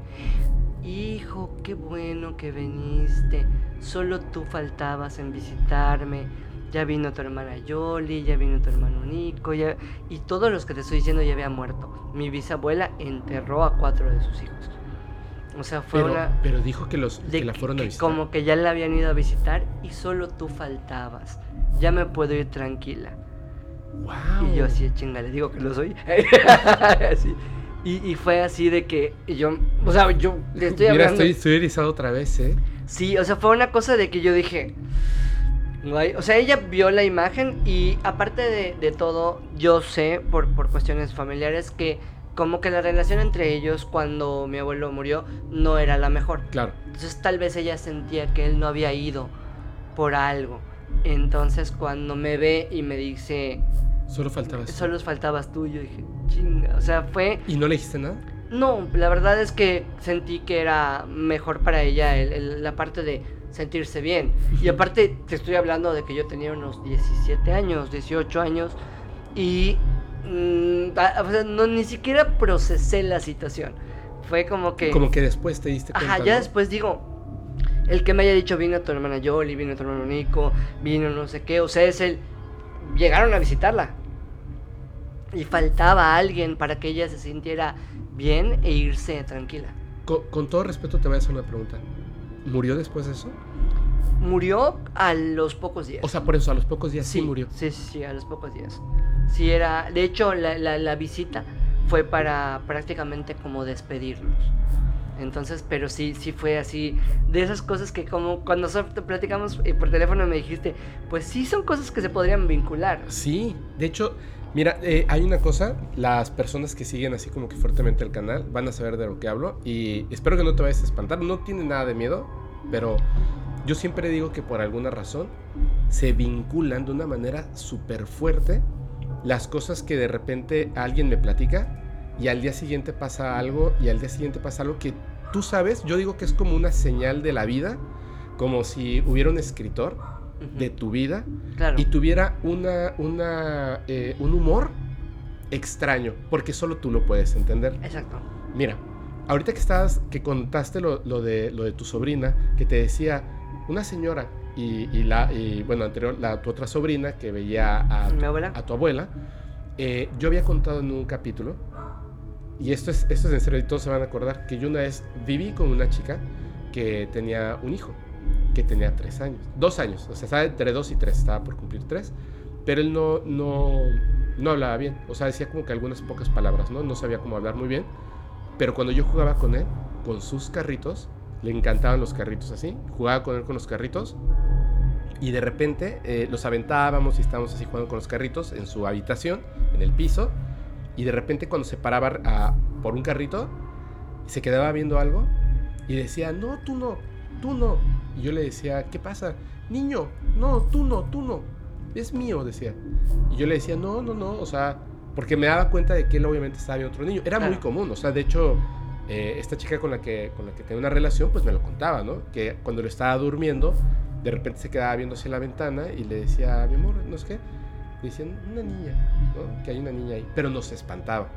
hijo, qué bueno que viniste, solo tú faltabas en visitarme, ya vino tu hermana Yoli, ya vino tu hermano Nico, ya... y todos los que te estoy diciendo ya habían muerto. Mi bisabuela enterró a cuatro de sus hijos. O sea, fue pero, una. Pero dijo que, los, que la fueron a visitar. Como que ya la habían ido a visitar y solo tú faltabas. Ya me puedo ir tranquila. Wow. Y yo así, chinga, le digo que lo soy. y, y, fue así de que yo. O sea, yo le estoy Mira, estoy, estoy erizado otra vez, ¿eh? Sí, o sea, fue una cosa de que yo dije. O sea, ella vio la imagen y aparte de, de todo, yo sé por, por cuestiones familiares que como que la relación entre ellos cuando mi abuelo murió no era la mejor. Claro. Entonces tal vez ella sentía que él no había ido por algo. Entonces cuando me ve y me dice... Solo faltabas. Solo faltabas tú. Yo dije, chinga. O sea, fue... ¿Y no le dijiste nada? No, la verdad es que sentí que era mejor para ella la parte de sentirse bien. Y aparte te estoy hablando de que yo tenía unos 17 años, 18 años. Y Mm, no, ni siquiera procesé la situación. Fue como que. Como que después te diste cuenta. Ajá, ya después digo. El que me haya dicho vino tu hermana Yoli, vino tu hermano Nico, vino no sé qué. O sea, es el. Llegaron a visitarla. Y faltaba alguien para que ella se sintiera bien e irse tranquila. Con, con todo respeto, te voy a hacer una pregunta. ¿Murió después de eso? Murió a los pocos días. O sea, por eso, a los pocos días sí, murió. Sí, sí, a los pocos días. Sí, era. De hecho, la, la, visita fue para prácticamente como despedirnos. Entonces, pero sí, sí fue así, de esas cosas que como cuando platicamos eh, por teléfono me dijiste, pues sí son cosas que se podrían vincular. Sí, de hecho, mira, eh, hay una cosa, las personas que siguen así como que fuertemente el canal van a saber de lo que hablo y espero que no te vayas a espantar, no tiene nada de miedo, pero yo siempre digo que por alguna razón se vinculan de una manera súper fuerte las cosas que de repente alguien me platica y al día siguiente pasa algo y al día siguiente pasa algo que tú sabes, yo digo que es como una señal de la vida, como si hubiera un escritor de tu vida y tuviera una, una, eh, un humor extraño, porque solo tú lo puedes entender. Exacto. Mira, ahorita que estabas, que contaste lo, de, lo de tu sobrina, que te decía, una señora y, la, y bueno, anterior, la, tu otra sobrina que veía a, a tu abuela, eh, yo había contado en un capítulo, y esto es, esto es en serio, y todos se van a acordar, que yo una vez viví con una chica que tenía un hijo, que tenía tres años, dos años, o sea, estaba entre dos y tres, estaba por cumplir tres, pero él no, no, no hablaba bien, o sea, decía como que algunas pocas palabras, ¿no? No sabía cómo hablar muy bien, pero cuando yo jugaba con él, con sus carritos, le encantaban los carritos así, jugaba con él con los carritos y de repente eh, los aventábamos y estábamos así jugando con los carritos en su habitación, en el piso, y de repente cuando se paraba a, por un carrito, se quedaba viendo algo y decía, no, tú no, tú no. Y yo le decía, ¿qué pasa? Niño, no, tú no, tú no. Es mío, decía. Y yo le decía, no, no, no, o sea, porque me daba cuenta de que él obviamente estaba viendo otro niño. Era muy común, o sea, de hecho, eh, esta chica con la, que, con la que tenía una relación, pues me lo contaba, ¿no? Que cuando lo estaba durmiendo, de repente se quedaba viendo hacia la ventana y le decía, mi amor, no sé qué. Decían, una niña, ¿no? Que hay una niña ahí. Pero nos espantaba.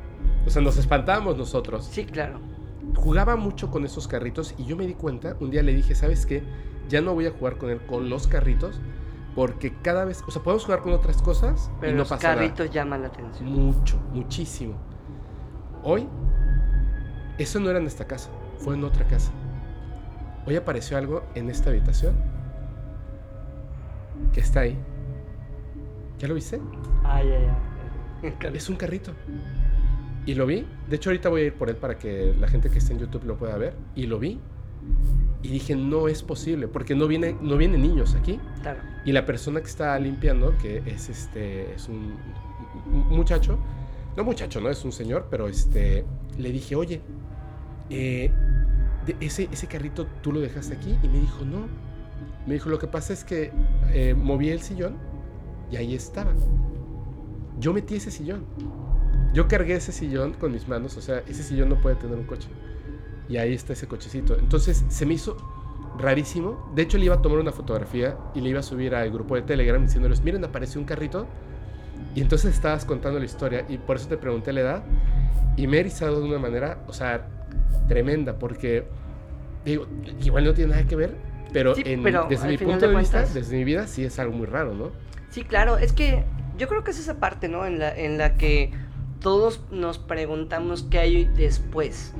O sea, nos espantábamos nosotros. Sí, claro. Jugaba mucho con esos carritos y yo me di cuenta, un día le dije, ¿sabes qué? Ya no voy a jugar con él con los carritos porque cada vez, o sea, podemos jugar con otras cosas pero y no los carritos llaman la atención. Mucho, muchísimo. Hoy, eso no era en esta casa, fue en otra casa. Hoy apareció algo en esta habitación que está ahí. ¿Ya lo viste? Ay, ay, ay. Es un carrito. Y lo vi. De hecho, ahorita voy a ir por él para que la gente que esté en YouTube lo pueda ver. Y lo vi. Y dije, no es posible, porque no viene, no vienen niños aquí. Claro. Y la persona que está limpiando, que es este, es un, muchacho, no muchacho, no es un señor, pero este, le dije, oye, eh, ese, ese carrito tú lo dejaste aquí. Y me dijo, no, me dijo, lo que pasa es que eh, moví el sillón y ahí estaba. Yo metí ese sillón. Yo cargué ese sillón con mis manos, o sea, ese sillón no puede tener un coche. Y ahí está ese cochecito. Entonces se me hizo rarísimo. De hecho, le iba a tomar una fotografía y le iba a subir al grupo de Telegram diciéndoles, miren, apareció un carrito. Y entonces estabas contando la historia y por eso te pregunté la edad. Y me he erizado de una manera, o sea, tremenda, porque digo, igual no tiene nada que ver, pero, desde mi punto de, vista, desde mi vida, sí es algo muy raro, ¿no? Sí, claro, es que yo creo que es esa parte, ¿no? En la, en la que todos nos preguntamos qué hay después.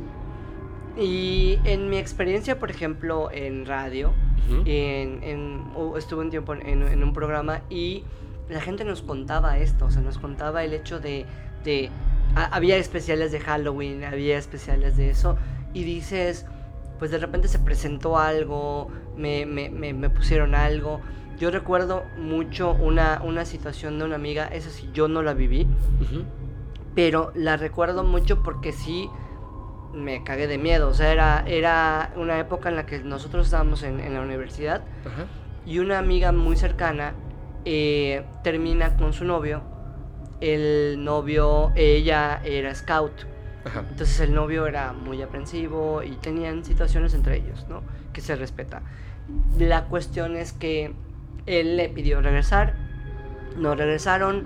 Y en mi experiencia, por ejemplo, en radio, en, estuve un tiempo en, un programa y la gente nos contaba esto, o sea, nos contaba el hecho de, de había especiales de Halloween, había especiales de eso, y dices, pues de repente se presentó algo, me, me, me, pusieron algo. Yo recuerdo mucho una, una, situación de una amiga, esa sí yo no la viví, pero la recuerdo mucho porque sí me cagué de miedo. O sea, era, era una época en la que nosotros estábamos en, en la universidad y una amiga muy cercana eh, termina con su novio. El novio, ella era scout entonces el novio era muy aprensivo y tenían situaciones entre ellos, ¿no? Que se respeta. La cuestión es que él le pidió regresar, no regresaron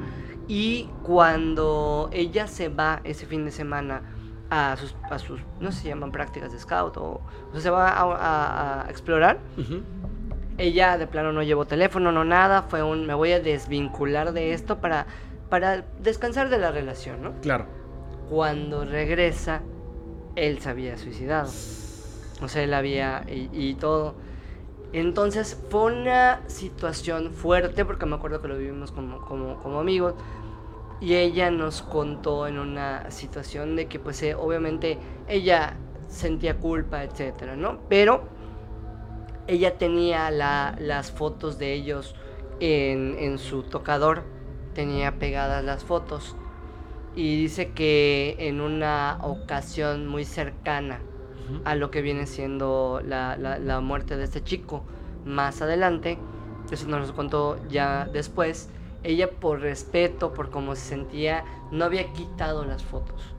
y cuando ella se va ese fin de semana a sus, a sus no se llaman prácticas de scout o, o sea, se va a, explorar, ella de plano no llevó teléfono, no nada, fue un me voy a desvincular de esto para, para descansar de la relación, ¿no? Claro cuando regresa, él se había suicidado. O sea, él había y, todo. Entonces fue una situación fuerte porque me acuerdo que lo vivimos como, como, amigos. Y ella nos contó en una situación de que pues eh, obviamente ella sentía culpa, etcétera, ¿no? Pero ella tenía las fotos de ellos en, en su tocador, tenía pegadas las fotos y dice que en una ocasión muy cercana a lo que viene siendo la, la, muerte de este chico, más adelante, eso nos lo contó ya después, ella por respeto, por cómo se sentía, no había quitado las fotos.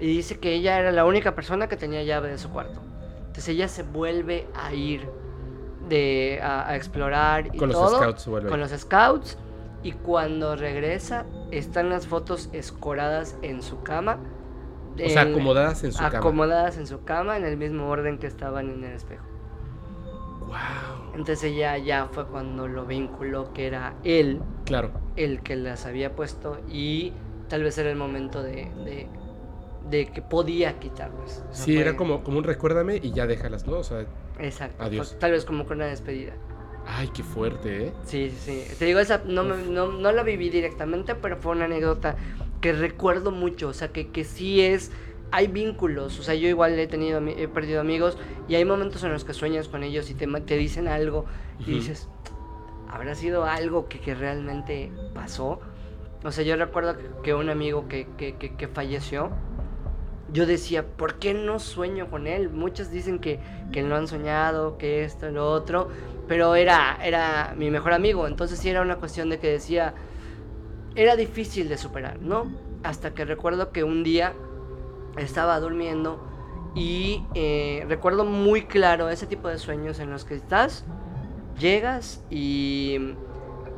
Y dice que ella era la única persona que tenía llave de su cuarto. Entonces ella se vuelve a ir de, a, explorar y con todo. Los scouts, con los scouts. Y cuando regresa, están las fotos escoradas en su cama. O sea, acomodadas en su cama. Acomodadas en su cama, en el mismo orden que estaban en el espejo. Wow. Entonces ya, ya fue cuando lo vinculó que era él. Claro. El que las había puesto y tal vez era el momento de, de, que podía quitarlas. sí, era como, como un recuérdame y ya déjalas, ¿no? O sea, Exacto. Adiós. Tal vez como con una despedida. Ay, qué fuerte, ¿eh? Sí, sí, sí. Te digo, esa no, no, no, la viví directamente, pero fue una anécdota que recuerdo mucho. O sea, que, que sí es. Hay vínculos. O sea, yo igual he tenido he perdido amigos y hay momentos en los que sueñas con ellos y te, te dicen algo y dices, ¿habrá sido algo que, que, realmente pasó? O sea, yo recuerdo que, un amigo que, que, que falleció yo decía, ¿por qué no sueño con él? Muchos dicen que, que no han soñado, que esto, lo otro, pero era, era mi mejor amigo, entonces sí era una cuestión de que decía, era difícil de superar, ¿no? Hasta que recuerdo que un día estaba durmiendo y eh, recuerdo muy claro ese tipo de sueños en los que estás, llegas y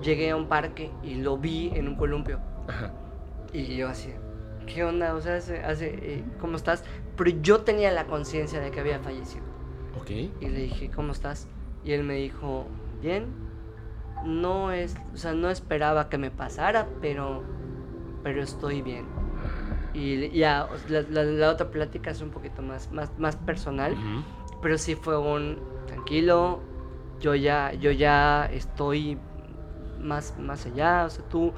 llegué a un parque y lo vi en un columpio. Y yo así, ¿qué onda? O sea, hace, eh, ¿cómo estás? Pero yo tenía la conciencia de que había fallecido. Ok. Y le dije, ¿cómo estás? Y él me dijo, bien. No es, o sea, no esperaba que me pasara, pero, pero estoy bien. Y ya, la, otra plática es un poquito más, más, más personal, pero sí fue un tranquilo. Yo ya, yo ya estoy más, más allá, o sea, tú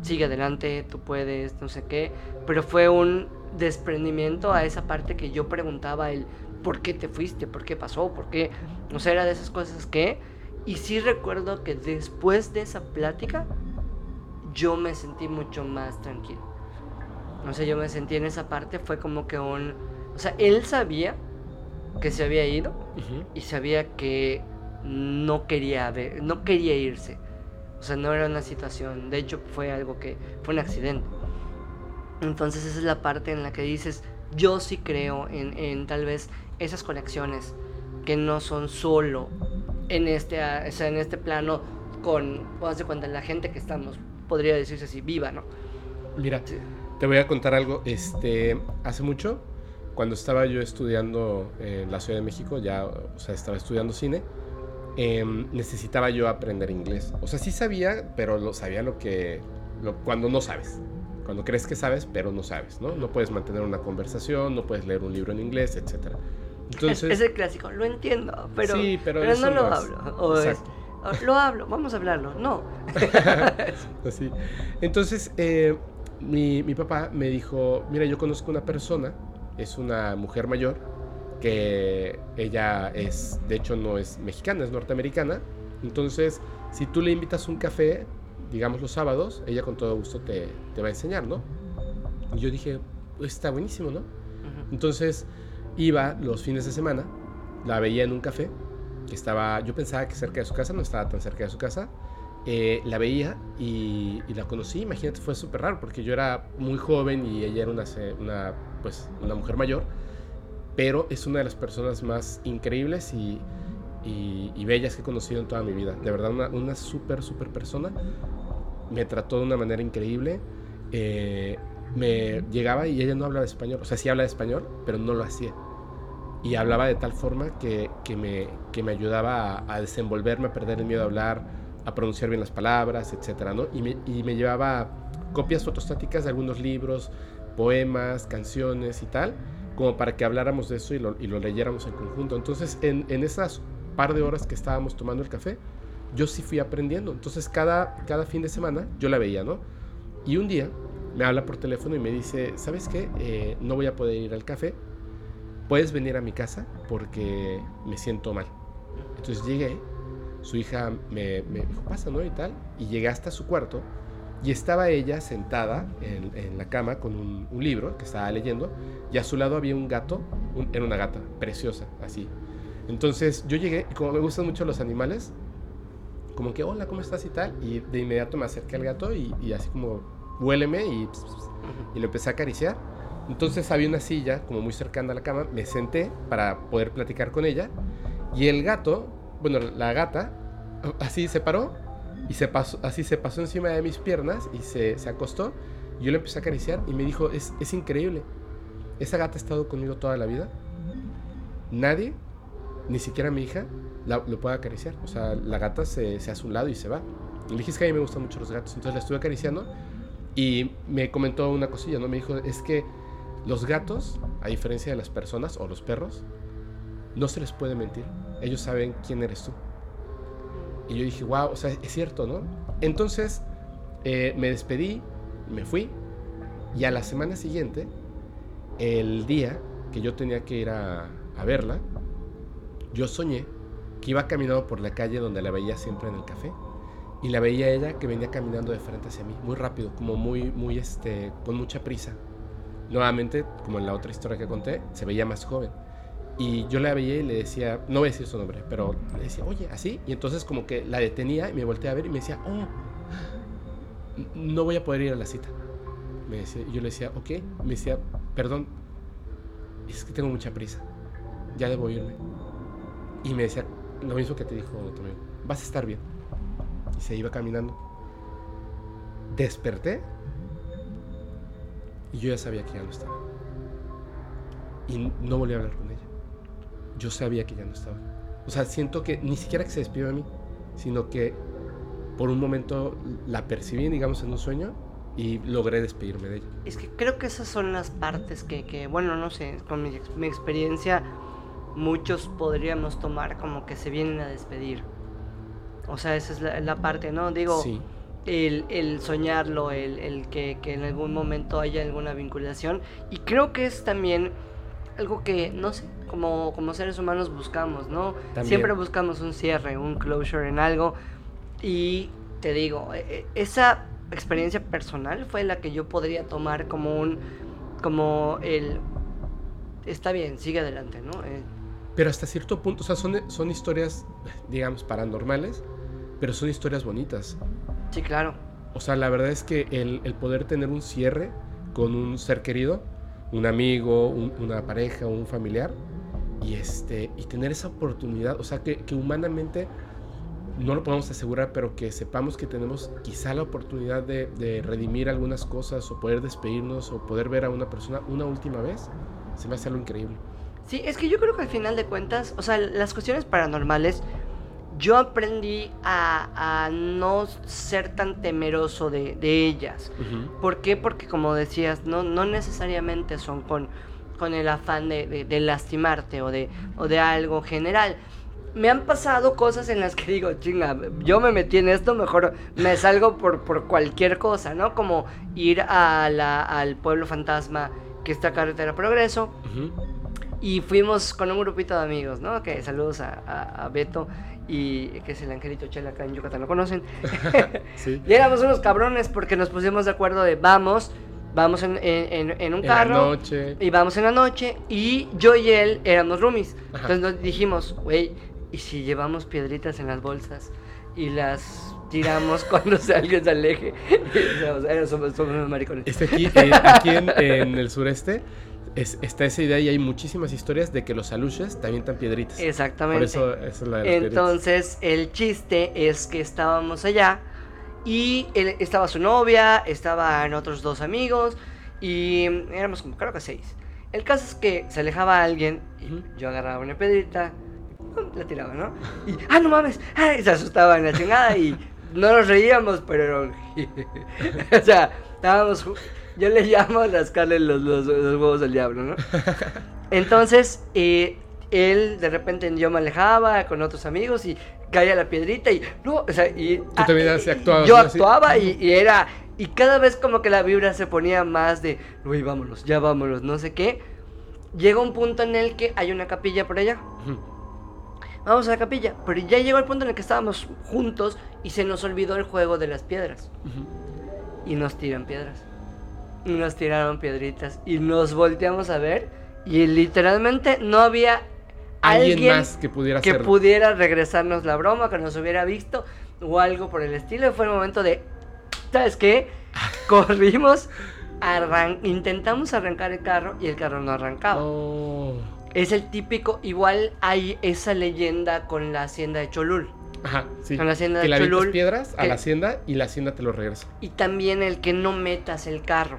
sigue adelante, tú puedes, no sé qué, pero fue un desprendimiento a esa parte que yo preguntaba el por qué te fuiste, por qué pasó, por qué, o sea, era de esas cosas que, y sí recuerdo que después de esa plática, yo me sentí mucho más tranquilo. No sé, yo me sentí en esa parte, fue como que un, o sea, él sabía que se había ido y sabía que no quería ver, no quería irse. O sea, no era una situación, de hecho fue algo que fue un accidente. Entonces esa es la parte en la que dices, yo sí creo en, tal vez esas conexiones que no son solo en este, o sea, en este plano con, haz de cuenta, la gente que estamos, podría decirse así, viva, ¿no? Mira, te voy a contar algo. Este, hace mucho, cuando estaba yo estudiando en la Ciudad de México, ya, o sea, estaba estudiando cine, Em, necesitaba yo aprender inglés. O sea, sí sabía, pero lo, sabía lo que... cuando no sabes. Cuando crees que sabes, pero no sabes, ¿no? No puedes mantener una conversación, no puedes leer un libro en inglés, etc. Entonces, es, el clásico, lo entiendo, pero, pero, no lo hablo. O lo hablo, vamos a hablarlo. No. Así. Entonces, eh, mi, mi papá me dijo, mira, yo conozco una persona, es una mujer mayor, que ella es, de hecho no es mexicana, es norteamericana. Entonces, si tú le invitas un café, digamos los sábados, ella con todo gusto te, te va a enseñar, ¿no? Y yo dije, pues está buenísimo, ¿no? Entonces, iba los fines de semana, la veía en un café, que estaba, yo pensaba que cerca de su casa, no estaba tan cerca de su casa, eh, la veía y, la conocí, imagínate, fue súper raro, porque yo era muy joven y ella era una, una, pues, una mujer mayor pero es una de las personas más increíbles y, bellas que he conocido en toda mi vida. De verdad, una, una súper, súper persona. Me trató de una manera increíble. Eh, me llegaba y ella no hablaba español. O sea, sí habla español, pero no lo hacía. Y hablaba de tal forma que, me, que me ayudaba a, desenvolverme, a perder el miedo a hablar, a pronunciar bien las palabras, etc. ¿no? Y, me, y me llevaba copias fotostáticas de algunos libros, poemas, canciones y tal como para que habláramos de eso y lo, y lo leyéramos en conjunto. Entonces, en, en, esas par de horas que estábamos tomando el café, yo sí fui aprendiendo. Entonces, cada, cada fin de semana yo la veía, ¿no? Y un día me habla por teléfono y me dice, ¿sabes qué? Eh, no voy a poder ir al café. ¿Puedes venir a mi casa? Porque me siento mal. Entonces llegué, su hija me, me dijo, pasa, ¿no? Y tal. Y llegué hasta su cuarto y estaba ella sentada en, la cama con un, libro que estaba leyendo y a su lado había un gato, era una gata, preciosa, así. Entonces yo llegué y como me gustan mucho los animales, como que hola, ¿cómo estás y tal? Y de inmediato me acerqué al gato y, así como huéleme y, y lo empecé a acariciar. Entonces había una silla como muy cercana a la cama, me senté para poder platicar con ella y el gato bueno, la gata, así se paró y se pasó, así se pasó encima de mis piernas y se, se acostó. Yo le empecé a acariciar y me dijo, es, es increíble. Esa gata ha estado conmigo toda la vida. Nadie, ni siquiera mi hija, lo puede acariciar. O sea, la gata se, se hace un lado y se va. Y le dije, es que a mí me gustan mucho los gatos. Entonces la estuve acariciando y me comentó una cosilla, ¿no? Me dijo, es que los gatos, a diferencia de las personas o los perros, no se les puede mentir. Ellos saben quién eres tú. Y yo dije, wow, o sea, es cierto, ¿no? Entonces eh, me despedí, me fui. Y a la semana siguiente, el día que yo tenía que ir a, a verla, yo soñé que iba caminando por la calle donde la veía siempre en el café y la veía ella que venía caminando de frente hacia mí, muy rápido, como muy, muy, este, con mucha prisa. Nuevamente, como en la otra historia que conté, se veía más joven. Y yo la veía y le decía, no voy a decir su nombre, pero le decía, oye, así. Y entonces como que la detenía y me volteé a ver y me decía, oh, no voy a poder ir a la cita. Me decía, yo le decía, ok. Me decía, perdón, es que tengo mucha prisa. Ya debo irme. Y me decía, lo mismo que te dijo tu amigo, vas a estar bien y se iba caminando. Desperté y yo ya sabía que ya no estaba. Y no volví a hablar con ella. Yo sabía que ya no estaba. O sea, siento que ni siquiera se despidió de mí, sino que por un momento la percibí, digamos, en un sueño y logré despedirme de ella. Es que creo que esas son las partes que, que bueno, no sé, con mi, mi experiencia, muchos podríamos tomar como que se vienen a despedir. O sea, esa es la, parte, ¿no? Digo, el, soñarlo, el, que, en algún momento haya alguna vinculación. Y creo que es también algo que, no sé, como, como seres humanos buscamos, ¿no? Siempre buscamos un cierre, un closure en algo. Y te digo, e, e, esa experiencia personal fue la que yo podría tomar como un, como el, está bien, sigue adelante, ¿no? Eh, pero hasta cierto punto, o sea, son, son historias, digamos, paranormales, pero son historias bonitas. Sí, claro. O sea, la verdad es que el, poder tener un cierre con un ser querido, un amigo, una pareja, un familiar, y, este, y tener esa oportunidad, o sea, que, que humanamente no lo podemos asegurar, pero que sepamos que tenemos quizá la oportunidad de, de, redimir algunas cosas o poder despedirnos o poder ver a una persona una última vez, se me hace algo increíble. Sí, es que yo creo que al final de cuentas, o sea, las cuestiones paranormales, yo aprendí a, no ser tan temeroso de, ellas. ¿Por qué? Porque como decías, no, no necesariamente son con, con el afán de, lastimarte o de, o de algo general. Me han pasado cosas en las que digo, chinga, yo me metí en esto, mejor me salgo por, por cualquier cosa, ¿no? Como ir a la, al pueblo fantasma que está Carretera Progreso. Y fuimos con un grupito de amigos, ¿no? Que saludos a, Beto y que es el angelito Chela acá en Yucatán, ¿lo conocen? sí. Y éramos unos cabrones porque nos pusimos de acuerdo de vamos, vamos en, un carro. Y vamos en la noche. Y yo y él éramos roomies. Entonces nos dijimos, güey, ¿y si llevamos piedritas en las bolsas y las tiramos cuando alguien se aleje? somos, unos maricones. Este aquí, eh, aquí en, en el sureste está esa idea y hay muchísimas historias de que los aluches también están piedritas. Exactamente. Por eso, es la de Entonces, el chiste es que estábamos allá y él, estaba su novia, estaban otros dos amigos y éramos como creo que seis. El caso es que se alejaba alguien y yo agarraba una piedrita, la tiraba, ¿no? Y, ah, no mames, y se asustaban la chingada y no nos reíamos, pero... o sea, estábamos yo le llamo rascarle los, los, los huevos al diablo, ¿no? Entonces, eh, él de repente yo me alejaba con otros amigos y caía la piedrita y no, o sea, y, ¿Tú también ah, actuabas, yo actuaba y, y, era y cada vez como que la vibra se ponía más de, uy, vámonos, ya vámonos, no sé qué. Llega un punto en el que hay una capilla por allá. Vamos a la capilla, pero ya llegó el punto en el que estábamos juntos y se nos olvidó el juego de las piedras. Y nos tiran piedras nos tiraron piedritas y nos volteamos a ver y literalmente no había alguien, más que pudiera que pudiera regresarnos la broma, que nos hubiera visto o algo por el estilo. Fue el momento de, ¿sabes qué? Corrimos, intentamos arrancar el carro y el carro no arrancaba. Oh. Es el típico, igual hay esa leyenda con la hacienda de Cholul. Ajá, sí. Con la hacienda que de Cholul. piedras a la hacienda y la hacienda te lo regresa. Y también el que no metas el carro.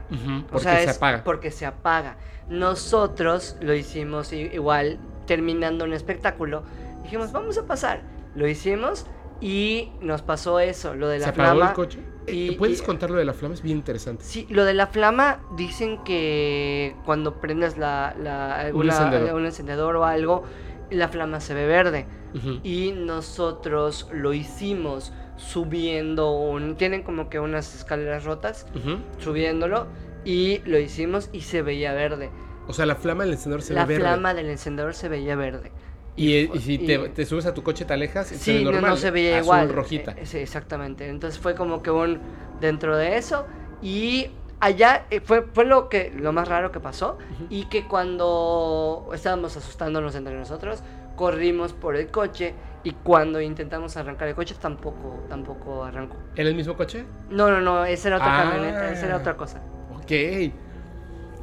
porque se apaga. Porque se apaga. Nosotros lo hicimos igual, terminando un espectáculo. Dijimos, vamos a pasar. Lo hicimos y nos pasó eso, lo de la ¿Se apagó el coche? Y, ¿Puedes contar lo de la flama? Es bien interesante. Sí, lo de la flama dicen que cuando prendes la, la un, encendedor. o algo, la flama se ve verde. Y nosotros lo hicimos subiendo un... Tienen como que unas escaleras rotas, subiéndolo. Y lo hicimos y se veía verde. O sea, la flama del encendedor se ve verde. La flama del encendedor se veía verde. Y, si te, subes a tu coche, te alejas, sí, normal, no, se veía igual. rojita. Eh, sí, exactamente. Entonces fue como que un dentro de eso y allá eh, fue, fue lo que lo más raro que pasó y que cuando estábamos asustándonos entre nosotros corrimos por el coche y cuando intentamos arrancar el coche tampoco tampoco arrancó. ¿En el mismo coche? No, no, no, esa era otra camioneta, esa era otra cosa. Ok.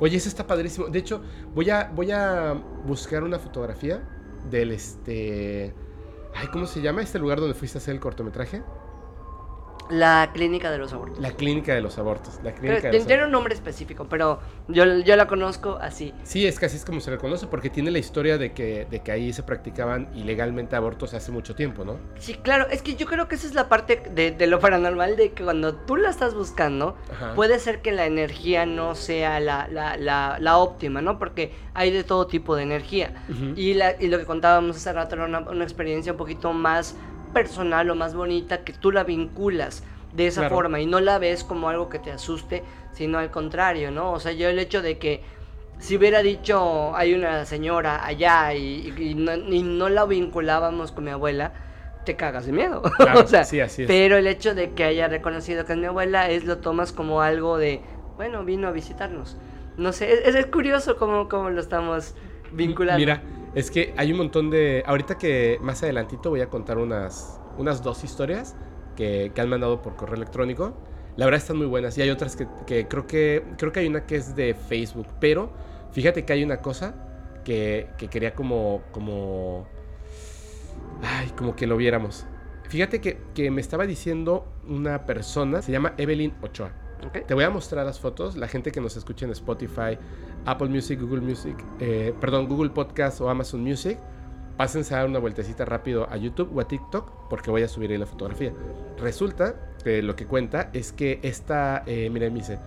Oye, eso está padrísimo. De hecho, voy a, voy a buscar una fotografía del este... Ay, ¿cómo se llama este lugar donde fuiste a hacer el cortometraje? La clínica de los abortos. La clínica de los abortos. La clínica tiene un nombre específico, pero yo, yo la conozco así. Sí, es que así es como se le conoce, porque tiene la historia de que, de que ahí se practicaban ilegalmente abortos hace mucho tiempo, ¿no? Sí, claro, es que yo creo que esa es la parte de, lo paranormal, de que cuando tú la estás buscando, puede ser que la energía no sea la, la, la, óptima, ¿no? Porque hay de todo tipo de energía. y, la, y lo que contábamos hace rato era una, una experiencia un poquito más personal o más bonita que tú la vinculas de esa forma y no la ves como algo que te asuste, sino al contrario, ¿no? O sea, yo el hecho de que si hubiera dicho hay una señora allá y, no, la vinculábamos con mi abuela, te cagas de miedo. o sea, sí, así es. Pero el hecho de que haya reconocido que es mi abuela es lo tomas como algo de, bueno, vino a visitarnos. No sé, es, es curioso cómo, cómo lo estamos vinculando. Mira, es que hay un montón de... Ahorita que más adelantito voy a contar unas, unas dos historias que, que han mandado por correo electrónico. La verdad están muy buenas y hay otras que, que, creo que creo que hay una que es de Facebook, pero fíjate que hay una cosa que, que quería como como ay, como que lo viéramos. Fíjate que, que me estaba diciendo una persona, se llama Evelyn Ochoa. Te voy a mostrar las fotos. La gente que nos escucha en Spotify, Apple Music, Google Music, eh, perdón, Google Podcast o Amazon Music, pásense a dar una vueltecita rápido a YouTube o a TikTok porque voy a subir ahí la fotografía. Resulta que lo que cuenta es que esta, eh, mira, me dice,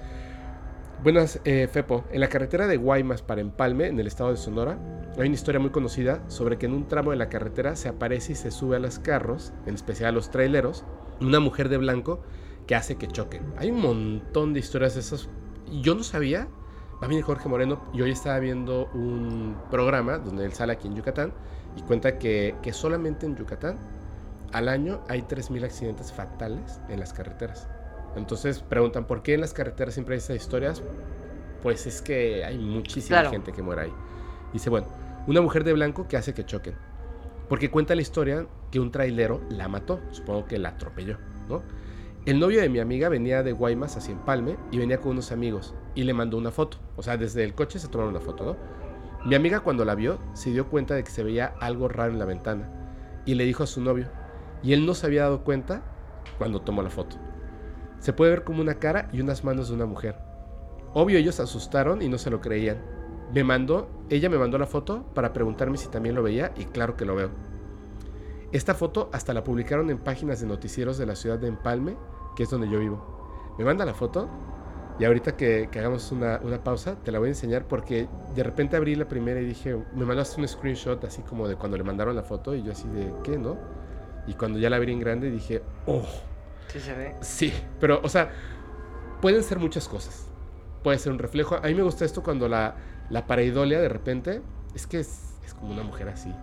buenas, eh, Fepo, en la carretera de Guaymas para Empalme, en el estado de Sonora, hay una historia muy conocida sobre que en un tramo de la carretera se aparece y se sube a los carros, en especial a los traileros, una mujer de blanco que hace que choquen. Hay un montón de historias de esas. Yo no sabía. Va a venir Jorge Moreno y hoy estaba viendo un programa donde él sale aquí en Yucatán y cuenta que, que solamente en Yucatán al año hay 3.000 accidentes fatales en las carreteras. Entonces preguntan, ¿por qué en las carreteras siempre hay esas historias? Pues es que hay muchísima gente que muere ahí. Dice, bueno, una mujer de blanco que hace que choquen. Porque cuenta la historia que un trailero la mató, supongo que la atropelló, ¿no? El novio de mi amiga venía de Guaymas hacia Empalme y venía con unos amigos y le mandó una foto. O sea, desde el coche se tomaron una foto, ¿no? Mi amiga cuando la vio se dio cuenta de que se veía algo raro en la ventana y le dijo a su novio. Y él no se había dado cuenta cuando tomó la foto. Se puede ver como una cara y unas manos de una mujer. Obvio ellos se asustaron y no se lo creían. Me mandó, ella me mandó la foto para preguntarme si también lo veía y claro que lo veo. Esta foto hasta la publicaron en páginas de noticieros de la ciudad de Empalme que es donde yo vivo. Me manda la foto y ahorita que, hagamos una, pausa te la voy a enseñar porque de repente abrí la primera y dije, me mandaste un screenshot así como de cuando le mandaron la foto y yo así de, ¿qué, no? Y cuando ya la abrí en grande dije, oh. Sí se ve. Sí, pero o sea, pueden ser muchas cosas. Puede ser un reflejo. A mí me gusta esto cuando la, la pareidolia de repente es que es, es como una mujer así.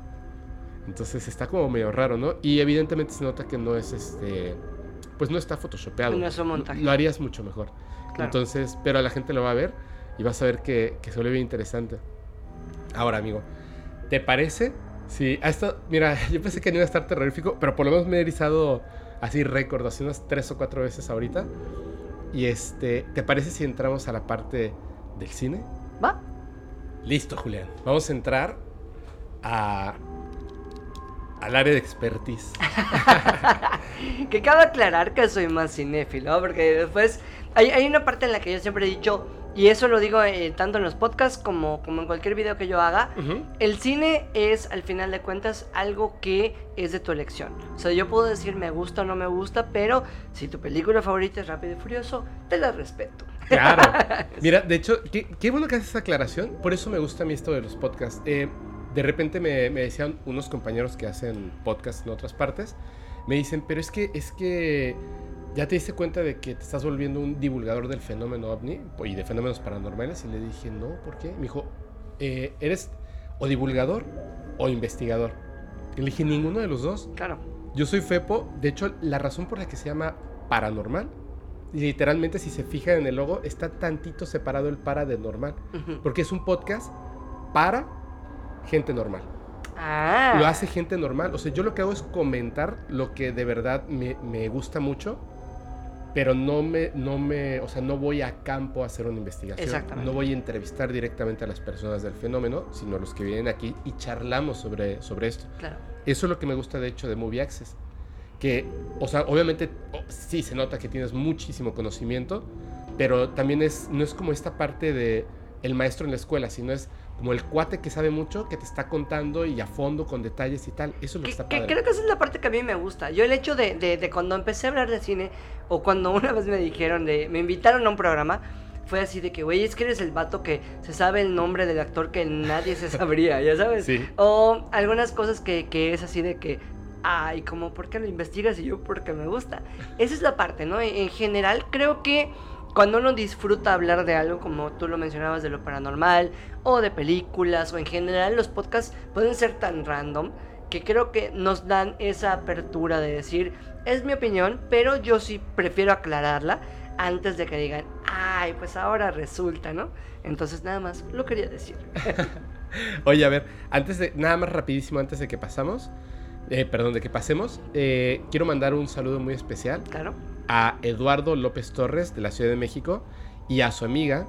Entonces está como medio raro, ¿no? Y evidentemente se nota que no es este pues no está photoshopeado. No es un montaje. Lo harías mucho mejor. Entonces, pero la gente lo va a ver y vas a ver que, que se vuelve interesante. Ahora, amigo, ¿te parece? Sí, a esto, mira, yo pensé que no iba a estar terrorífico, pero por lo menos me he erizado así récord, así unas tres o cuatro veces ahorita. Y este, ¿te parece si entramos a la parte del cine? Va. Listo, Julián. Vamos a entrar a, al área de expertise. que cabe aclarar que soy más cinéfilo, porque después hay, hay, una parte en la que yo siempre he dicho, y eso lo digo eh, tanto en los podcasts como, como en cualquier video que yo haga, el cine es al final de cuentas algo que es de tu elección. O sea, yo puedo decir me gusta o no me gusta, pero si tu película favorita es Rápido y Furioso, te la respeto. Claro. Mira, de hecho, qué, bueno que haces esa aclaración. Por eso me gusta a mí esto de los podcasts. Eh, de repente me, decían unos compañeros que hacen podcast en otras partes, me dicen, pero es que, es que ya te diste cuenta de que te estás volviendo un divulgador del fenómeno ovni y de fenómenos paranormales. Y le dije, no, ¿por qué? Me dijo, eh, ¿eres o divulgador o investigador? Y le dije, ninguno de los dos. Claro. Yo soy Fepo, de hecho, la razón por la que se llama paranormal literalmente si se fijan en el logo está tantito separado el para de normal, porque es un podcast para gente normal. Ah. Lo hace gente normal. O sea, yo lo que hago es comentar lo que de verdad me, me, gusta mucho, pero no me, no me, o sea, no voy a campo a hacer una investigación. No voy a entrevistar directamente a las personas del fenómeno, sino a los que vienen aquí y charlamos sobre, sobre esto. Claro. Eso es lo que me gusta de hecho de Movie Access. Que, o sea, obviamente sí se nota que tienes muchísimo conocimiento, pero también es, no es como esta parte de el maestro en la escuela, sino es como el cuate que sabe mucho, que te está contando y a fondo con detalles y tal. Eso es lo que está padre. creo que esa es la parte que a mí me gusta. Yo el hecho de, de, cuando empecé a hablar de cine, o cuando una vez me dijeron de, me invitaron a un programa, fue así de que, güey, es que eres el vato que se sabe el nombre del actor que nadie se sabría, ya sabes. Sí. O algunas cosas que, que es así de que, ay, como, ¿por qué lo investigas? Y yo, porque me gusta. Esa es la parte, ¿no? En general, creo que cuando uno disfruta hablar de algo, como tú lo mencionabas, de lo paranormal, o de películas, o en general, los podcasts pueden ser tan random que creo que nos dan esa apertura de decir, es mi opinión, pero yo sí prefiero aclararla antes de que digan, ay, pues ahora resulta, ¿no? Entonces nada más lo quería decir. Oye, a ver, antes de, nada más rapidísimo, antes de que pasamos, eh, perdón, de que pasemos, eh, quiero mandar un saludo muy especial. Claro. A Eduardo López Torres de la Ciudad de México y a su amiga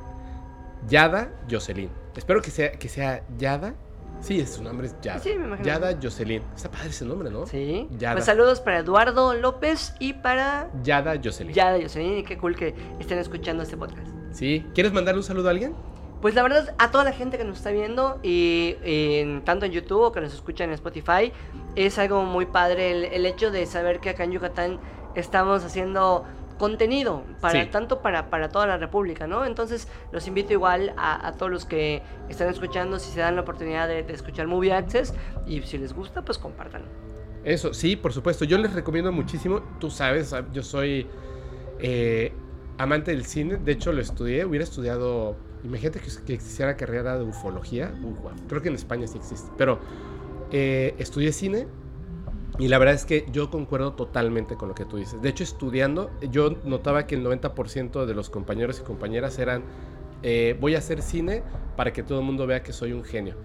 Yada Jocelyn. Espero que sea, que sea Yada. Sí, su nombre es Yada. Sí, me imagino. Yada Jocelyn. Está padre ese nombre, ¿no? Sí. Yada. Pues saludos para Eduardo López y para. Yada Jocelyn. Yada Jocelyn. Y qué cool que estén escuchando este podcast. Sí. ¿Quieres mandarle un saludo a alguien? Pues la verdad, a toda la gente que nos está viendo, y, tanto en YouTube o que nos escucha en Spotify, es algo muy padre el, hecho de saber que acá en Yucatán estamos haciendo contenido para tanto para, para toda la república, ¿no? Entonces los invito igual a, todos los que están escuchando si se dan la oportunidad de, escuchar Movie Access y si les gusta pues compartan. Eso, sí, por supuesto. Yo les recomiendo muchísimo. Tú sabes, yo soy eh, amante del cine. De hecho, lo estudié. Hubiera estudiado Imagínate que, que existiera carrera de ufología. creo que en España sí existe. Pero eh, estudié cine y la verdad es que yo concuerdo totalmente con lo que tú dices. De hecho, estudiando, yo notaba que el 90% de los compañeros y compañeras eran, eh, voy a hacer cine para que todo el mundo vea que soy un genio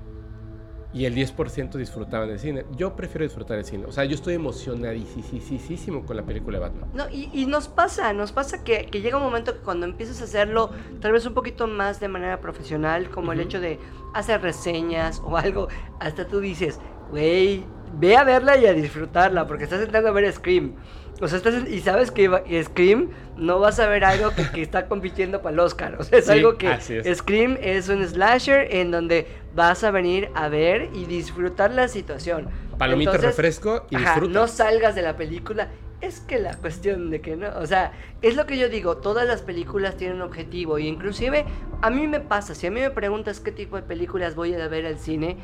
y el 10% disfrutaban del cine. Yo prefiero disfrutar el cine. O sea, yo estoy emocionadísimo con la película de Batman. No, y, nos pasa, nos pasa que, llega un momento que cuando empiezas a hacerlo, tal vez un poquito más de manera profesional, como el hecho de hacer reseñas o algo, hasta tú dices, güey, ve a verla y a disfrutarla, porque estás entrando a ver Scream. O sea, estás y sabes que Scream no vas a ver algo que, está compitiendo para el Oscar. O sea, es algo que Scream es un slasher en donde vas a venir a ver y disfrutar la situación. Palomita, refresco y disfruta. No salgas de la película. Es que la cuestión de que no, o sea, es lo que yo digo, todas las películas tienen un objetivo y inclusive a mí me pasa, si a mí me preguntas qué tipo de películas voy a ver al cine,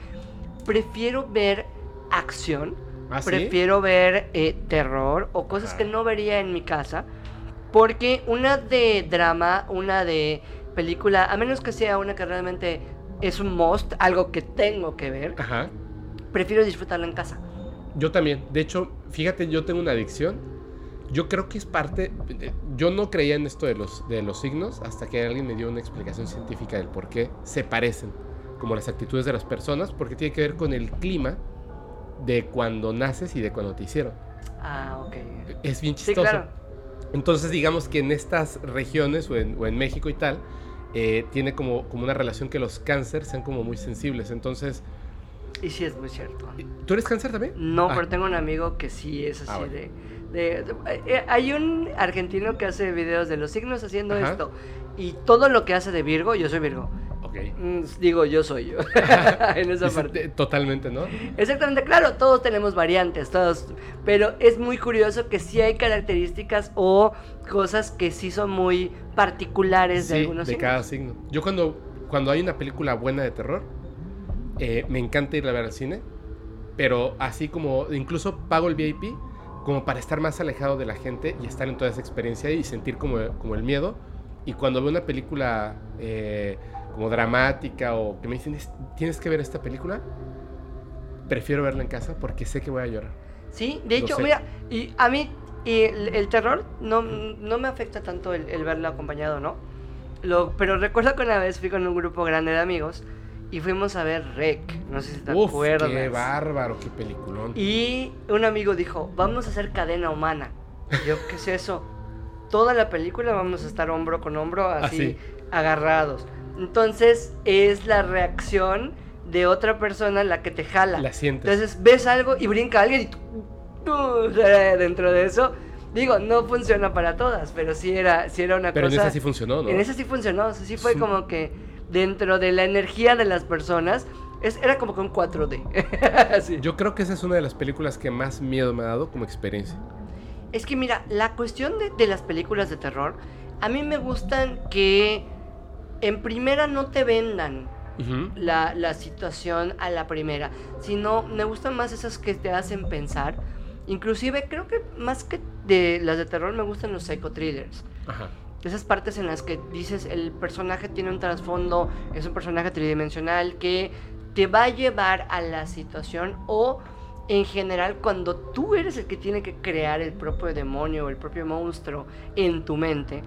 prefiero ver acción, ¿Ah, prefiero ver eh, terror o cosas que no vería en mi casa, porque una de drama, una de película, a menos que sea una que realmente es un must, algo que tengo que ver, prefiero disfrutarlo en casa. Yo también. De hecho, fíjate, yo tengo una adicción. Yo creo que es parte. Yo no creía en esto de los, de los signos hasta que alguien me dio una explicación científica del por qué se parecen, como las actitudes de las personas, porque tiene que ver con el clima de cuando naces y de cuando te hicieron. Ah, ok. Es bien chistoso. Entonces, digamos que en estas regiones o en, o en México y tal, eh, tiene como, como una relación que los cánceres sean como muy sensibles. Entonces, Y sí es muy cierto. ¿Tú eres cáncer también? No, ah. pero tengo un amigo que sí es así ah, de, eh, Hay un argentino que hace videos de los signos haciendo esto. Y todo lo que hace de Virgo, yo soy Virgo. Mm, digo, yo soy yo. en esa parte. Totalmente, ¿no? Exactamente, claro, todos tenemos variantes, todos. Pero es muy curioso que sí hay características o cosas que sí son muy particulares de algunos de cada signo. Yo cuando, cuando hay una película buena de terror, eh, me encanta ir a ver al cine. Pero así como, incluso pago el VIP como para estar más alejado de la gente y estar en toda esa experiencia y sentir como, como el miedo. Y cuando veo una película eh, como dramática o que me dicen, tienes que ver esta película, prefiero verla en casa porque sé que voy a llorar. Sí, de hecho, mira, y a mí y el, terror no, no, me afecta tanto el, el verlo acompañado, ¿no? Lo, pero recuerdo que una vez fui con un grupo grande de amigos y fuimos a ver Rec. No sé si te Uf, acuerdas. Qué bárbaro, qué peliculón. Y un amigo dijo, vamos a hacer cadena humana. yo, ¿qué es eso? Toda la película vamos a estar hombro con hombro, así, agarrados. Entonces es la reacción de otra persona la que te jala. La sientes. Entonces ves algo y brinca alguien y tú, dentro de eso. Digo, no funciona para todas, pero sí era, sí era una cosa. Pero en esa sí funcionó, ¿no? En esa sí funcionó. O sí fue como que dentro de la energía de las personas. Es, era como con 4D. Yo creo que esa es una de las películas que más miedo me ha dado como experiencia. Es que mira, la cuestión de, de las películas de terror, a mí me gustan que en primera no te vendan la, la, situación a la primera, sino me gustan más esas que te hacen pensar. Inclusive creo que más que de las de terror me gustan los psychothrillers. Ajá. Esas partes en las que dices el personaje tiene un trasfondo, es un personaje tridimensional que te va a llevar a la situación o en general cuando tú eres el que tiene que crear el propio demonio o el propio monstruo en tu mente.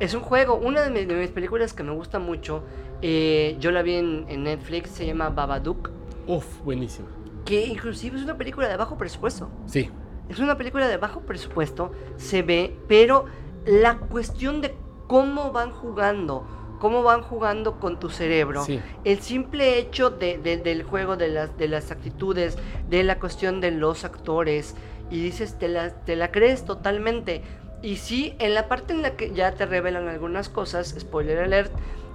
Es un juego, una de mis, películas que me gusta mucho, eh, yo la vi en, Netflix, se llama Babadook. Uf, buenísima. Que inclusive es una película de bajo presupuesto. Sí. Es una película de bajo presupuesto, se ve, pero la cuestión de cómo van jugando, cómo van jugando con tu cerebro, el simple hecho del juego, de las, de las actitudes, de la cuestión de los actores, y dices, te la, te la crees totalmente y sí, en la parte en la que ya te revelan algunas cosas, spoiler alert,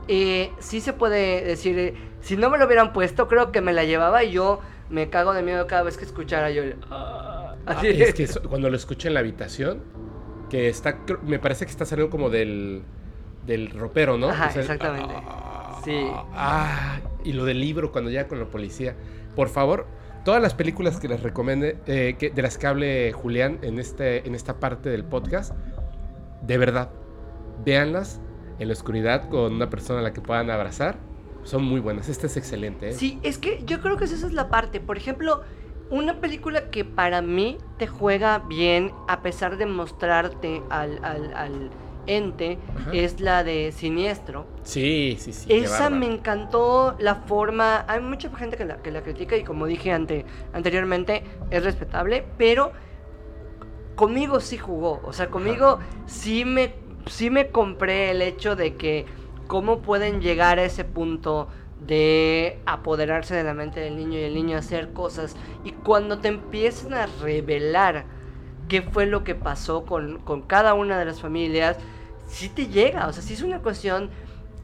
eh, sí se puede decir, eh, si no me lo hubieran puesto, creo que me la llevaba y yo me cago de miedo cada vez que escuchara yo. Ah, así es que cuando lo escuché en la habitación, que está, me parece que está saliendo como del, del ropero, ¿no? Ajá, exactamente. Ah, sí. Ah, y lo del libro cuando llega con la policía. Por favor, todas las películas que les recomiende, eh, que, de las que hable Julián en, este, en esta parte del podcast, de verdad, véanlas en la oscuridad con una persona a la que puedan abrazar. Son muy buenas. Esta es excelente. ¿eh? Sí, es que yo creo que esa es la parte. Por ejemplo, una película que para mí te juega bien a pesar de mostrarte al, al ente es la de Siniestro. Sí, sí, sí. Esa me encantó la forma. Hay mucha gente que la, que la critica y como dije ante, anteriormente, es respetable, pero conmigo sí jugó. O sea, conmigo sí me, sí me compré el hecho de que cómo pueden llegar a ese punto de apoderarse de la mente del niño y el niño hacer cosas. Y cuando te empiezan a revelar qué fue lo que pasó con, con cada una de las familias, sí te llega, o sea, sí es una cuestión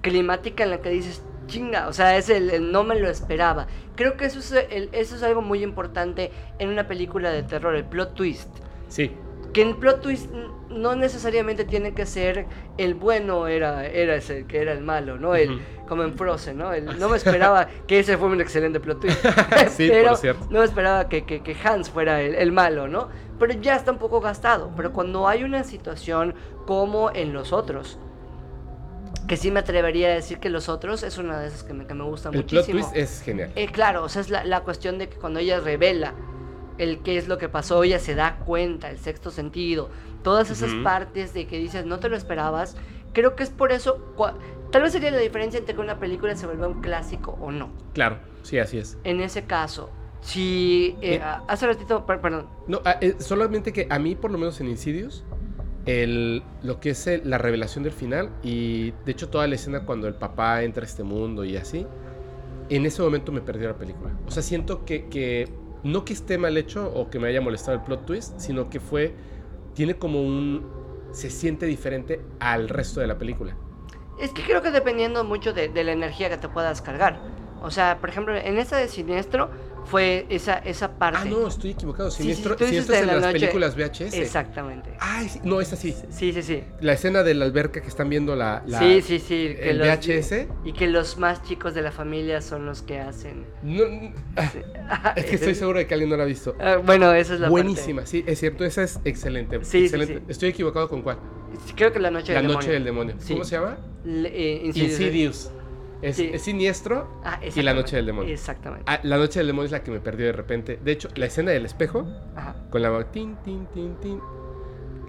climática en la que dices, chinga, o sea, es el, no me lo esperaba. Creo que eso es, eso es algo muy importante en una película de terror, el plot twist. Sí. Que el plot twist no necesariamente tiene que ser el bueno era, era ese, que era el malo, ¿no? El, Como en Frozen, ¿no? no me esperaba que ese fuera un excelente plot twist. sí, pero por cierto. No me esperaba que, que, Hans fuera el, el malo, ¿no? Pero ya está un poco gastado. Pero cuando hay una situación como en los otros. Que sí me atrevería a decir que los otros es una de esas que me, que me gusta muchísimo. El plot twist es genial. Eh, claro, o sea, es la, cuestión de que cuando ella revela el qué es lo que pasó, ella se da cuenta, el sexto sentido, todas esas partes de que dices no te lo esperabas, creo que es por eso, tal vez sería la diferencia entre que una película se vuelva un clásico o no. Claro, sí, así es. En ese caso, si eh, hace ratito, perdón. No, ah, eh, solamente que a mí por lo menos en Insidious el, lo que es la revelación del final y de hecho toda la escena cuando el papá entra a este mundo y así, en ese momento me perdió la película. O sea, siento que, que no que esté mal hecho o que me haya molestado el plot twist, sino que fue, tiene como un, se siente diferente al resto de la película. Es que creo que dependiendo mucho de, de la energía que te puedas cargar. O sea, por ejemplo, en esta de Siniestro, fue esa, esa parte. Ah, no, estoy equivocado. Siniestro, sí, es en las películas VHS. Exactamente. Ay, no, es así. Sí, sí, sí. La escena de la alberca que están viendo la, la sí, sí, sí, el VHS. Y que los más chicos de la familia son los que hacen. No, es que estoy seguro de que alguien no la ha visto. Ah, bueno, esa es la Buenísima, sí, es cierto, esa es excelente. Sí, excelente. Estoy equivocado con cuál. Creo que la noche del demonio. La noche del demonio. ¿Cómo se llama? Eh, Insidious. Es, siniestro ah, y la noche del demonio. Exactamente. Ah, la noche del demonio es la que me perdió de repente. De hecho, la escena del espejo, con la tin, tin, tin, tin,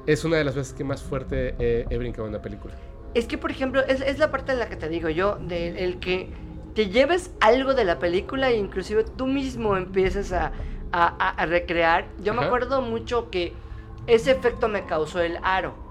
es una de las veces que más fuerte he brincado en una película. Es que, por ejemplo, es, la parte en la que te digo yo, del el que te lleves algo de la película e inclusive tú mismo empieces a, recrear. Yo me acuerdo mucho que ese efecto me causó el aro.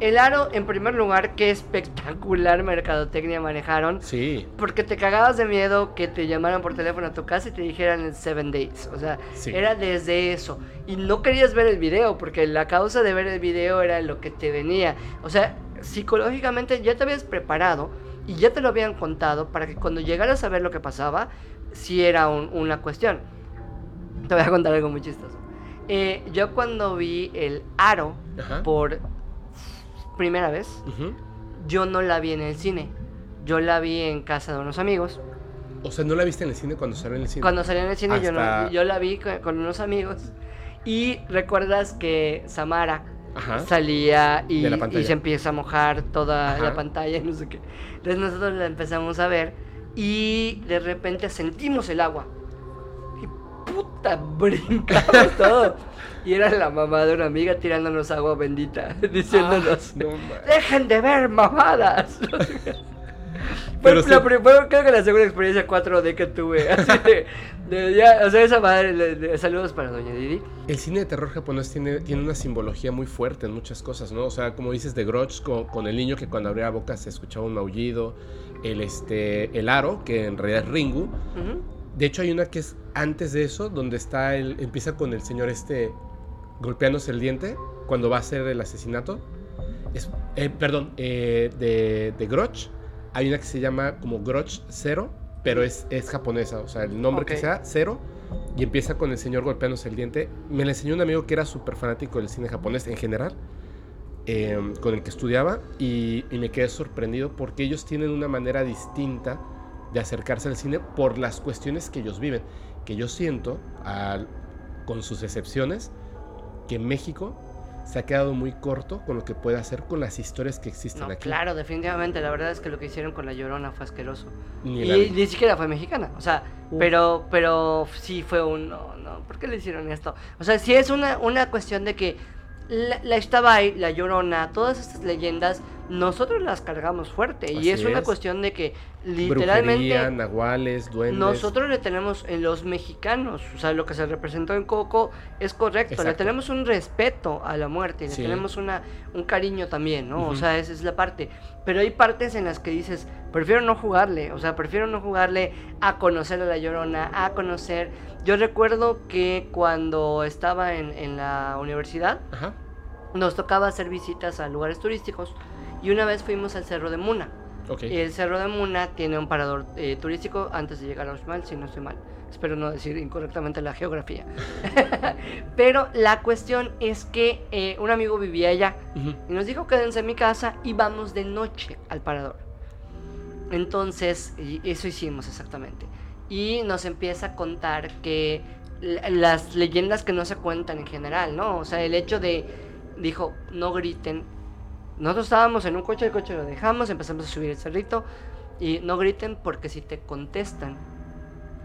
El aro, en primer lugar, qué espectacular mercadotecnia manejaron. Sí. Porque te cagabas de miedo que te llamaran por teléfono a tu casa y te dijeran el Seven Days. O sea, era desde eso. Y no querías ver el video, porque la causa de ver el video era lo que te venía. O sea, psicológicamente ya te habías preparado y ya te lo habían contado para que cuando llegaras a ver lo que pasaba, sí era una cuestión. Te voy a contar algo muy chistoso. Eh, yo cuando vi el aro por primera vez, yo no la vi en el cine. Yo la vi en casa de unos amigos. O sea, ¿no la viste en el cine cuando salió en el cine? Cuando salió en el cine yo, no, yo la vi con, unos amigos. Y recuerdas que Samara salía y, se empieza a mojar toda la pantalla y no sé qué. Entonces nosotros la empezamos a ver y de repente sentimos el agua. Y puta, brincamos todo. Y era la mamá de una amiga tirándonos agua bendita, diciéndonos, ah, dejen de ver mamadas. Pero fue, creo que la segunda experiencia 4D que tuve. o sea, esa madre, saludos para Doña Didi. El cine de terror japonés tiene, tiene una simbología muy fuerte en muchas cosas, ¿no? O sea, como dices de Grudge, con, el niño que cuando abría la boca se escuchaba un maullido, el, este, el aro, que en realidad es Ringu. De hecho, hay una que es antes de eso, donde está el, empieza con el señor este golpeándose el diente cuando va a hacer el asesinato. Es, eh, perdón, eh, de, de Grudge. Hay una que se llama como Grudge Zero, pero es, es japonesa, o sea, el nombre que sea, Zero. Y empieza con el señor golpeándose el diente. Me la enseñó un amigo que era súper fanático del cine japonés en general, em, con el que estudiaba, y, y me quedé sorprendido porque ellos tienen una manera distinta de acercarse al cine por las cuestiones que ellos viven. Que yo siento, al, con sus excepciones, que México se ha quedado muy corto con lo que puede hacer con las historias que existen aquí. Claro, definitivamente. La verdad es que lo que hicieron con La Llorona fue asqueroso. Ni y ni siquiera fue mexicana. O sea, pero, pero sí fue un... No, no, ¿por qué le hicieron esto? O sea, sí es una, una cuestión de que la, la La Llorona, todas estas leyendas nosotros las cargamos fuerte. y es, una cuestión de que literalmente. nahuales, duendes. Nosotros le tenemos en los mexicanos, o sea, lo que se representó en Coco es correcto. Le tenemos un respeto a la muerte, le tenemos una, un cariño también, ¿no? O sea, esa es la parte. Pero hay partes en las que dices, prefiero no jugarle, o sea, prefiero no jugarle a conocer a la llorona, a conocer. Yo recuerdo que cuando estaba en, en la universidad, nos tocaba hacer visitas a lugares turísticos y una vez fuimos al Cerro de Muna. El Cerro de Muna tiene un parador eh, turístico antes de llegar a Uxmal, si no estoy mal. Espero no decir incorrectamente la geografía. Pero la cuestión es que eh, un amigo vivía allá y nos dijo quédense en mi casa y vamos de noche al parador. Entonces, eso hicimos exactamente. Y nos empieza a contar que las leyendas que no se cuentan en general, ¿no? O sea, el hecho de, dijo, no griten, nosotros estábamos en un coche, el coche lo dejamos, empezamos a subir el cerrito y no griten porque si te contestan,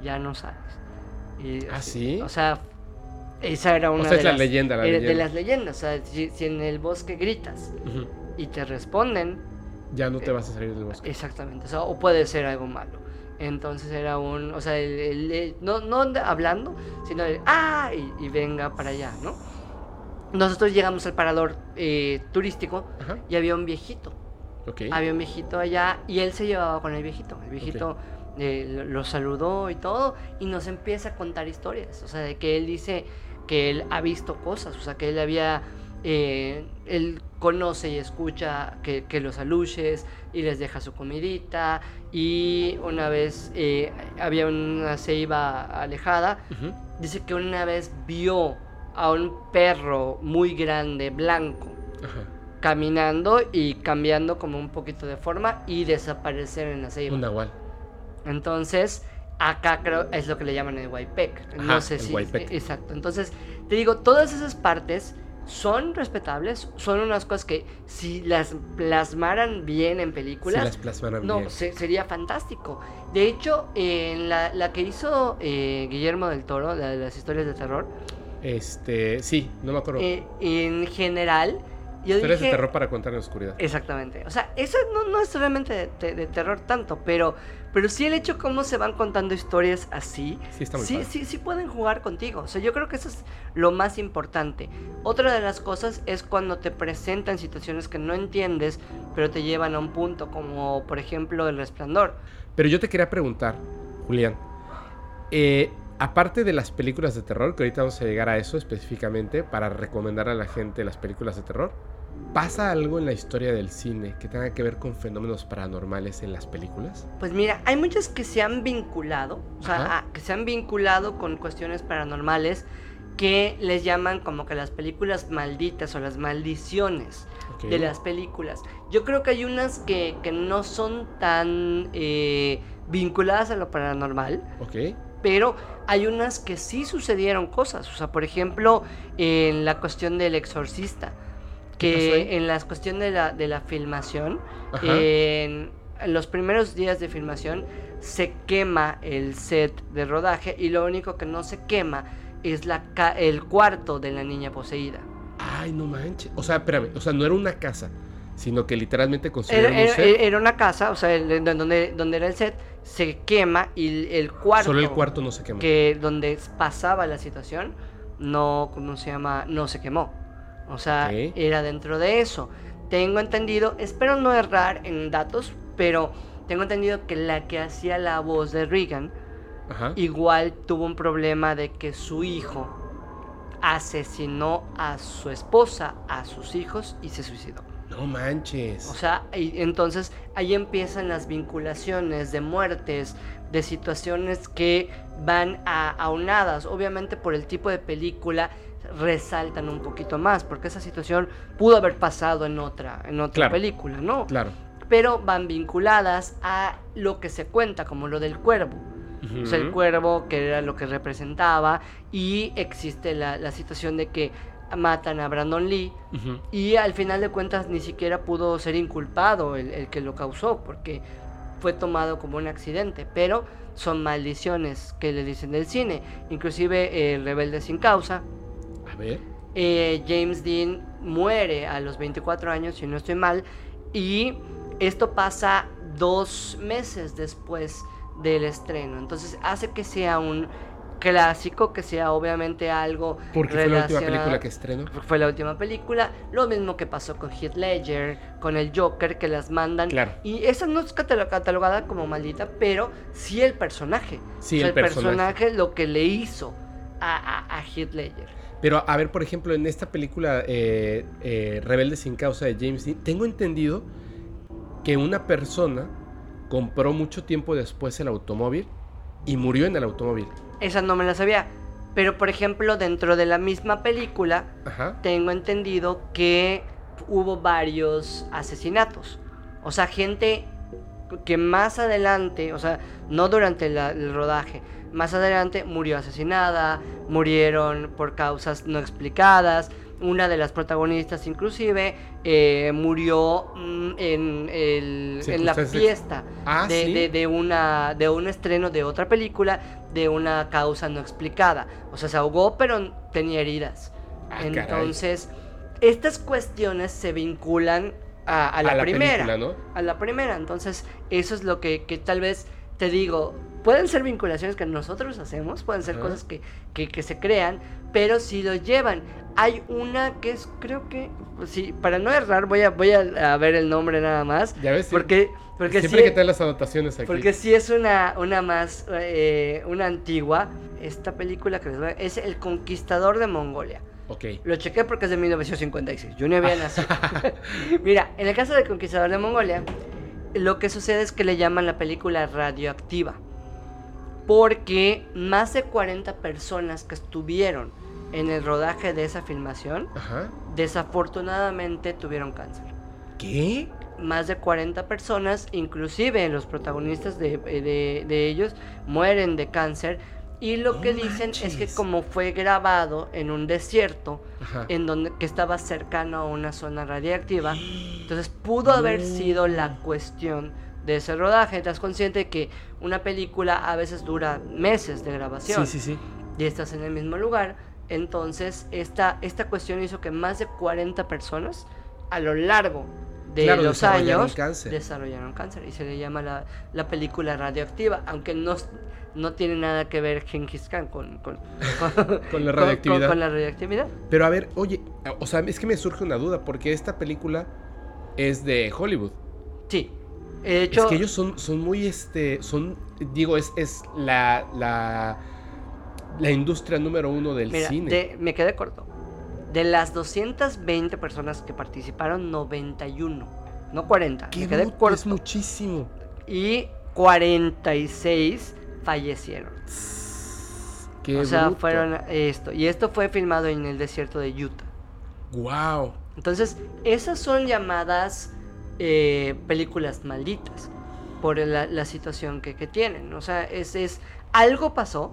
ya no sabes. ¿Ah, sí? O sea, esa era una de, las, leyenda, de las leyendas. O sea, si, en el bosque gritas y te responden... Ya no te vas a salir del bosque. Exactamente, o, puede ser algo malo. Entonces era un, o sea, no, no hablando, sino el, ah, y venga para allá, ¿no? Nosotros llegamos al parador eh, turístico y había un viejito Había un viejito allá y él se llevaba con el viejito. El viejito eh, lo saludó y todo y nos empieza a contar historias. O sea, de que él dice que él ha visto cosas, o sea, que él había... Eh, él conoce y escucha que, los aluches y les deja su comidita y una vez eh, había una ceiba alejada, dice que una vez vio a un perro muy grande, blanco, caminando y cambiando como un poquito de forma y desaparecer en la ceiba. Un nahual. Entonces, acá creo es lo que le llaman el Waipec. No sé si. Exacto. Entonces, te digo, todas esas partes son respetables, son unas cosas que si las plasmaran bien en películas, si las plasmaran no, sería fantástico. De hecho, en la, que hizo eh, Guillermo del Toro, la de las historias de terror, este, sí, no me acuerdo. Eh, en general, yo Historias de terror para contar en la oscuridad. Exactamente. O sea, eso no, no es realmente de, terror tanto, pero, pero sí el hecho cómo se van contando historias así. Sí, está muy sí, sí, sí pueden jugar contigo. O sea, yo creo que eso es lo más importante. Otra de las cosas es cuando te presentan situaciones que no entiendes, pero te llevan a un punto, como por ejemplo el resplandor. Pero yo te quería preguntar, Julián. Eh, aparte de las películas de terror, que ahorita vamos a llegar a eso específicamente para recomendar a la gente las películas de terror, ¿pasa algo en la historia del cine que tenga que ver con fenómenos paranormales en las películas? Pues mira, hay muchas que se han vinculado, o sea, ah, que se han vinculado con cuestiones paranormales que les llaman como que las películas malditas o las maldiciones de las películas. Yo creo que hay unas que, no son tan eh, vinculadas a lo paranormal. Ok pero hay unas que sí sucedieron cosas. O sea, por ejemplo, en la cuestión del exorcista, que en la cuestión de la, de la filmación, en, los primeros días de filmación se quema el set de rodaje y lo único que no se quema es la el cuarto de la niña poseída. Ay, no manches. O sea, espérame, o sea, no era una casa, sino que literalmente construyeron era, un set. Era una casa, o sea, donde, donde era el set, se quema y el cuarto. Solo el cuarto no se quemó. Que donde pasaba la situación, no, ¿cómo se llama? No se quemó. O sea, era dentro de eso. Tengo entendido, espero no errar en datos, pero tengo entendido que la que hacía la voz de Regan, igual tuvo un problema de que su hijo asesinó a su esposa, a sus hijos y se suicidó. No manches. O sea, y entonces ahí empiezan las vinculaciones de muertes, de situaciones que van a, aunadas. Obviamente por el tipo de película resaltan un poquito más, porque esa situación pudo haber pasado en otra, en otra película, ¿no? Claro. Pero van vinculadas a lo que se cuenta, como lo del cuervo. O sea, el cuervo, que era lo que representaba, y existe la, la situación de que matan a Brandon Lee y al final de cuentas ni siquiera pudo ser inculpado el, que lo causó porque fue tomado como un accidente, pero son maldiciones que le dicen del cine, inclusive el Rebelde sin causa. A ver. Eh, James Dean muere a los 24 años, si no estoy mal, y esto pasa dos meses después del estreno, entonces hace que sea un clásico, que sea obviamente algo. Porque fue la última película que estrenó. Fue la última película. Lo mismo que pasó con Heath Ledger, con el Joker, que las mandan. Claro. Y esa no es catalogada como maldita, pero sí el personaje. Sí, el, personaje. lo que le hizo a, a, Heath Ledger. Pero a ver, por ejemplo, en esta película eh, eh, Rebelde sin causa de James Dean, tengo entendido que una persona compró mucho tiempo después el automóvil y murió en el automóvil. Esa no me la sabía. Pero, por ejemplo, dentro de la misma película, tengo entendido que hubo varios asesinatos. O sea, gente que más adelante, o sea, no durante el rodaje, más adelante murió asesinada, murieron por causas no explicadas, una de las protagonistas inclusive eh, murió mm, en, el, en la fiesta ah, de, una, de un estreno de otra película de una causa no explicada. O sea, se ahogó pero tenía heridas. Ah, Entonces, estas cuestiones se vinculan a, la, primera. A la primera. Entonces, eso es lo que, que tal vez te digo, pueden ser vinculaciones que nosotros hacemos, pueden ser cosas que, que, se crean, pero si lo llevan. Hay una que es, creo que, pues sí, para no errar, voy a, voy a, ver el nombre nada más. Ya ves, porque, porque siempre hay que tener las anotaciones aquí. Porque si es una, una más, eh, una antigua. Esta película que les voy a, es El Conquistador de Mongolia. Ok. Lo chequé porque es de 1956. Yo no había nacido. Mira, en el caso del Conquistador de Mongolia, lo que sucede es que le llaman la película radioactiva. Porque más de 40 personas que estuvieron en el rodaje de esa filmación, desafortunadamente tuvieron cáncer. ¿Qué? Más de 40 personas, inclusive los protagonistas de, de ellos, mueren de cáncer. Y lo que dicen es que como fue grabado en un desierto, en donde que estaba cercano a una zona radiactiva, entonces pudo haber sido la cuestión de ese rodaje. Estás consciente de que una película a veces dura meses de grabación. Sí, sí, sí. Y estás en el mismo lugar. Entonces, esta, esta cuestión hizo que más de 40 personas a lo largo de los años desarrollaron cáncer. Y se le llama la, la película radioactiva, aunque no no tiene nada que ver Genghis Khan con, con, la radioactividad. Con, la radioactividad. Pero a ver, oye, o sea, es que me surge una duda, porque esta película es de Hollywood. Sí. De hecho, es que ellos son, son muy, este, son, digo, es, es la, la, la industria número uno del cine. me quedé corto. De las 220 personas que participaron, 91, no 40. me quedé corto. Es muchísimo. Y 46 fallecieron. o sea, fueron esto. Y esto fue filmado en el desierto de Utah. Wow. Entonces, esas son llamadas eh, películas malditas por la, situación que, tienen. O sea, es, es algo pasó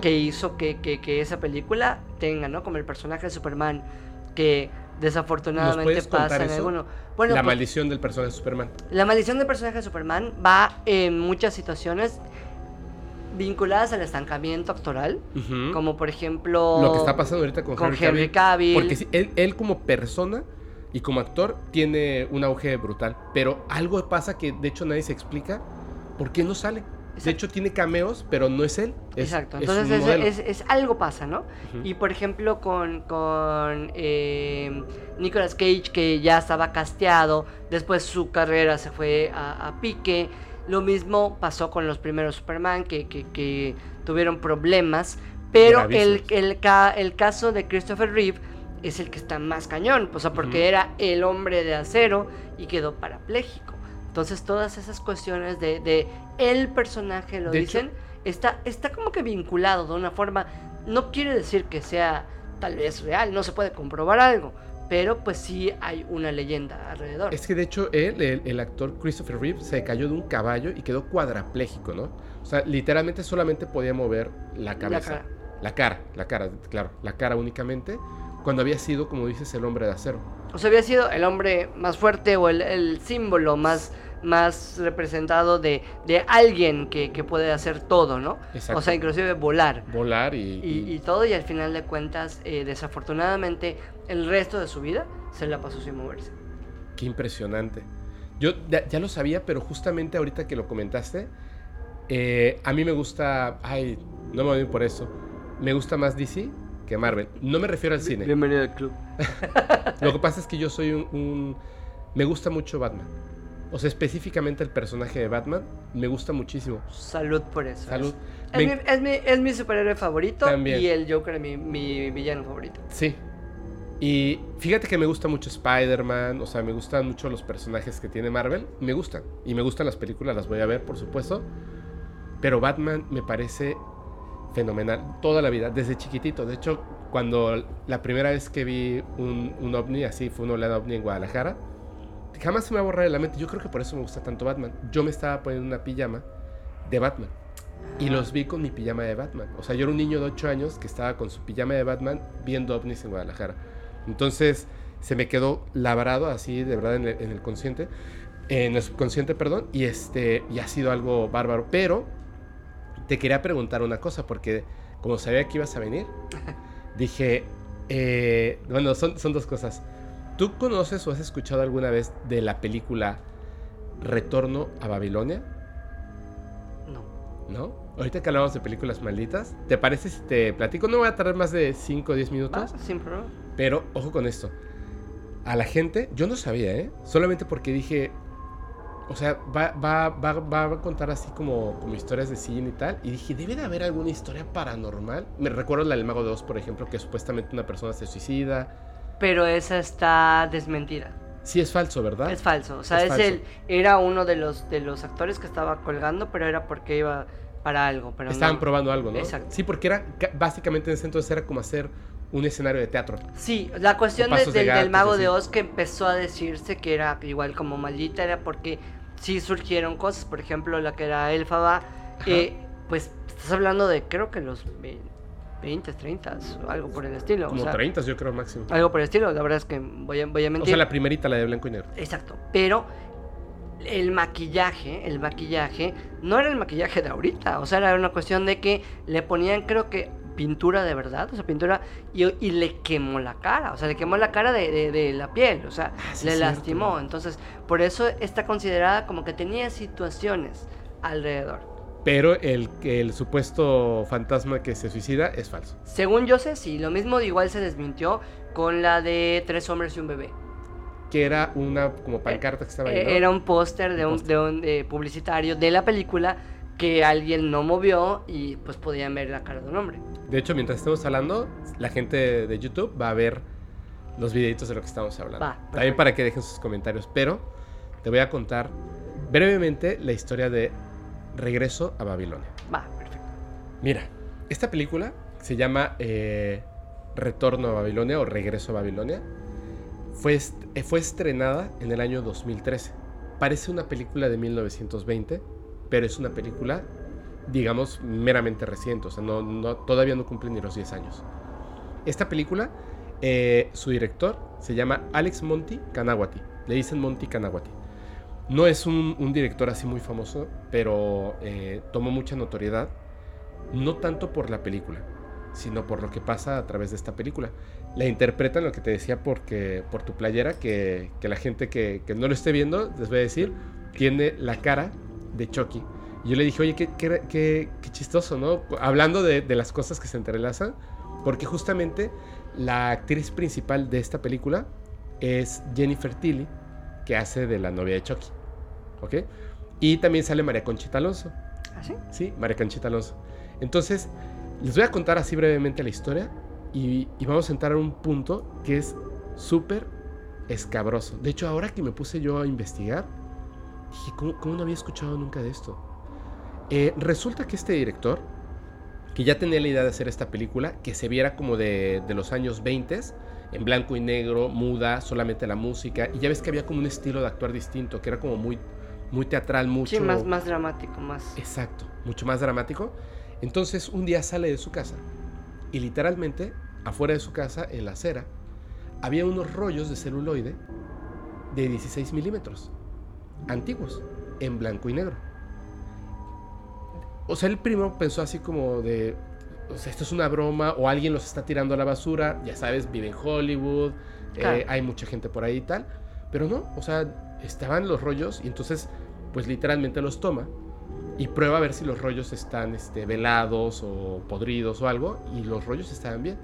que hizo que, que, esa película tenga, ¿no? Como el personaje de Superman, que desafortunadamente pasa en alguno. Bueno, la pues maldición del personaje de Superman. La maldición del personaje de Superman va en muchas situaciones vinculadas al estancamiento actoral, como por ejemplo... Lo que está pasando ahorita con, Henry, Cavill, Porque él, él como persona y como actor tiene un auge brutal, pero algo pasa que de hecho nadie se explica por qué no sale. De hecho, tiene cameos, pero no es él. Exacto. Entonces, es, algo pasa, ¿no? Y por ejemplo, con, con eh, Nicolas Cage, que ya estaba casteado, después su carrera se fue a, a pique. Lo mismo pasó con los primeros Superman que, tuvieron problemas, pero el, el, el, caso de Christopher Reeve es el que está más cañón, o sea, porque era el hombre de acero y quedó parapléjico. Entonces todas esas cuestiones de, el personaje, lo dicen, está, está como que vinculado de una forma, no quiere decir que sea tal vez real, no se puede comprobar algo, pero pues sí hay una leyenda alrededor. Es que de hecho él, el, actor Christopher Reeve, se cayó de un caballo y quedó cuadrapléjico, ¿no? O sea, literalmente solamente podía mover la cabeza. La cara. La cara, claro, la cara únicamente, cuando había sido, como dices, el hombre de acero. O sea, había sido el hombre más fuerte o el símbolo más más representado de, de alguien que, que, puede hacer todo, ¿no? O sea, inclusive volar. Volar y... Y, todo, y al final de cuentas, eh, desafortunadamente, el resto de su vida se la pasó sin moverse. Qué impresionante. Yo ya, lo sabía, pero justamente ahorita que lo comentaste, eh, a mí me gusta... Ay, no me voy por eso. Me gusta más DC que Marvel. No me refiero al cine. Bienvenido al club. lo que pasa es que yo soy un... Me gusta mucho Batman. O sea, específicamente el personaje de Batman me gusta muchísimo. Salud por eso. Salud. Es, mi, es, mi, superhéroe favorito y el Joker es mi, mi villano favorito. Sí. Y fíjate que me gusta mucho Spider-Man, o sea, me gustan mucho los personajes que tiene Marvel, me gustan. Y me gustan las películas, las voy a ver, por supuesto. Pero Batman me parece fenomenal toda la vida, desde chiquitito. De hecho, cuando la primera vez que vi un, un ovni, así fue un oleada ovni en Guadalajara, jamás se me va a de la mente. Yo creo que por eso me gusta tanto Batman. Yo me estaba poniendo una pijama de Batman. Y los vi con mi pijama de Batman. O sea, yo era un niño de 8 años que estaba con su pijama de Batman viendo ovnis en Guadalajara. Entonces se me quedó labrado así, de verdad, en el, consciente. En el subconsciente, perdón. Y, este, y ha sido algo bárbaro. Pero te quería preguntar una cosa, porque como sabía que ibas a venir, dije, eh, bueno, son, son dos cosas. ¿Tú conoces o has escuchado alguna vez de la película Retorno a Babilonia? No. ¿no? Ahorita que hablamos de películas malditas, ¿te parece si te platico? No voy a tardar más de 5 o 10 minutos. Ah, sin problema. Pero, ojo con esto. A la gente, yo no sabía, ¿eh? Solamente porque dije, o sea, va, va, va, va, a contar así como, como historias de cine y tal. Y dije, debe de haber alguna historia paranormal. Me recuerdo la del Mago de Oz, por ejemplo, que supuestamente una persona se suicida. Pero esa está desmentida. Sí, es falso, ¿verdad? Es falso. O sea, es, el, era uno de los, de los actores que estaba colgando, pero era porque iba para algo. Pero Estaban probando algo, ¿no? Exacto. Sí, porque era básicamente en ese entonces era como hacer un escenario de teatro. Sí, la cuestión del mago de Oz que empezó a decirse que era igual como maldita era porque sí surgieron cosas, por ejemplo la que era Elfaba, eh, pues estás hablando de creo que los 20, 30, algo por el estilo. Como 30 yo creo máximo. Algo por el estilo, la verdad es que voy a, voy a mentir. O sea, la primerita, la de blanco y negro. Exacto, pero el maquillaje, el maquillaje, no era el maquillaje de ahorita, o sea, era una cuestión de que le ponían creo que pintura de verdad, o sea, pintura, y, le quemó la cara, o sea, le quemó la cara de, la piel, o sea, ah, le lastimó. Entonces, por eso está considerada como que tenía situaciones alrededor. Pero el, el supuesto fantasma que se suicida es falso. Según yo sé, sí. Lo mismo igual se desmintió con la de Tres hombres y un bebé. Que era una como pancarta que estaba ahí. Era un póster de un, de un eh, publicitario de la película que alguien no movió y pues podían ver la cara de un hombre. De hecho, mientras estemos hablando, la gente de YouTube va a ver los videitos de lo que estamos hablando. También para que dejen sus comentarios. Pero te voy a contar brevemente la historia de Regreso a Babilonia. Va, perfecto. Mira, esta película se llama eh, Retorno a Babilonia o Regreso a Babilonia. Fue, fue estrenada en el año 2013. Parece una película de 1920 pero es una película, digamos, meramente reciente, o sea, no, todavía no cumple ni los 10 años. Esta película, eh, su director se llama Alex Monty Kanawati, le dicen Monty Kanawati. No es un, director así muy famoso, pero eh, tomó mucha notoriedad, no tanto por la película, sino por lo que pasa a través de esta película. La interpretan, lo que te decía, porque, por tu playera, que, la gente que, que, no lo esté viendo, les voy a decir, tiene la cara de Chucky. Y yo le dije, oye, qué, qué, chistoso, ¿no? Hablando de, las cosas que se entrelazan, porque justamente la actriz principal de esta película es Jennifer Tilly, que hace de la novia de Chucky. ¿Ok? Y también sale María Conchita Alonso. ¿Ah, sí? Sí, María Conchita Alonso. Entonces, les voy a contar así brevemente la historia y, y vamos a entrar a un punto que es súper escabroso. De hecho, ahora que me puse yo a investigar, Dije, ¿cómo, no había escuchado nunca de esto? Eh, resulta que este director, que ya tenía la idea de hacer esta película, que se viera como de, los años 20, en blanco y negro, muda, solamente la música, y ya ves que había como un estilo de actuar distinto, que era como muy, muy teatral, mucho... Sí, más, más dramático, más... Exacto, mucho más dramático. Entonces un día sale de su casa y literalmente, afuera de su casa, en la acera, había unos rollos de celuloide de 16 milímetros antiguos, en blanco y negro. O sea, él primero pensó así como de, o sea, esto es una broma o alguien los está tirando a la basura, ya sabes, vive en Hollywood, eh, hay mucha gente por ahí y tal, pero no, o sea, estaban los rollos y entonces, pues literalmente los toma y prueba a ver si los rollos están este, velados o podridos o algo y los rollos estaban bien.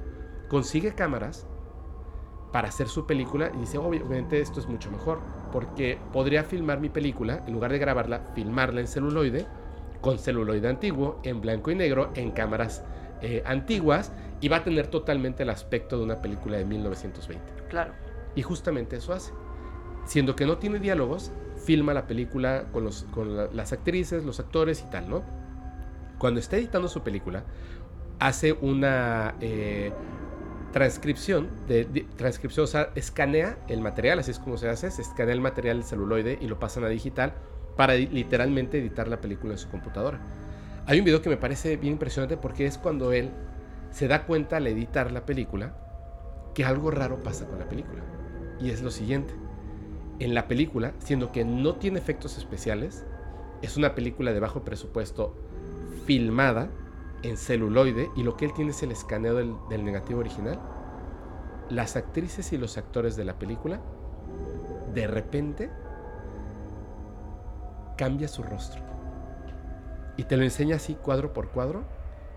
Consigue cámaras para hacer su película y dice, obviamente esto es mucho mejor, porque podría filmar mi película, en lugar de grabarla, filmarla en celuloide, con celuloide antiguo, en blanco y negro, en cámaras eh, antiguas, y va a tener totalmente el aspecto de una película de 1920. Claro. Y justamente eso hace. Siendo que no tiene diálogos, filma la película con, los, con las actrices, los actores y tal, ¿no? Cuando está editando su película, hace una... Eh, transcripción, de, transcripción, o sea, escanea el material, así es como se hace, se escanea el material celuloide y lo pasan a digital para literalmente editar la película en su computadora. Hay un video que me parece bien impresionante porque es cuando él se da cuenta al editar la película que algo raro pasa con la película. Y es lo siguiente. En la película, siendo que no tiene efectos especiales, es una película de bajo presupuesto filmada en celuloide y lo que él tiene es el escaneo del, negativo original, las actrices y los actores de la película, de repente, cambia su rostro. y te lo enseña así cuadro por cuadro.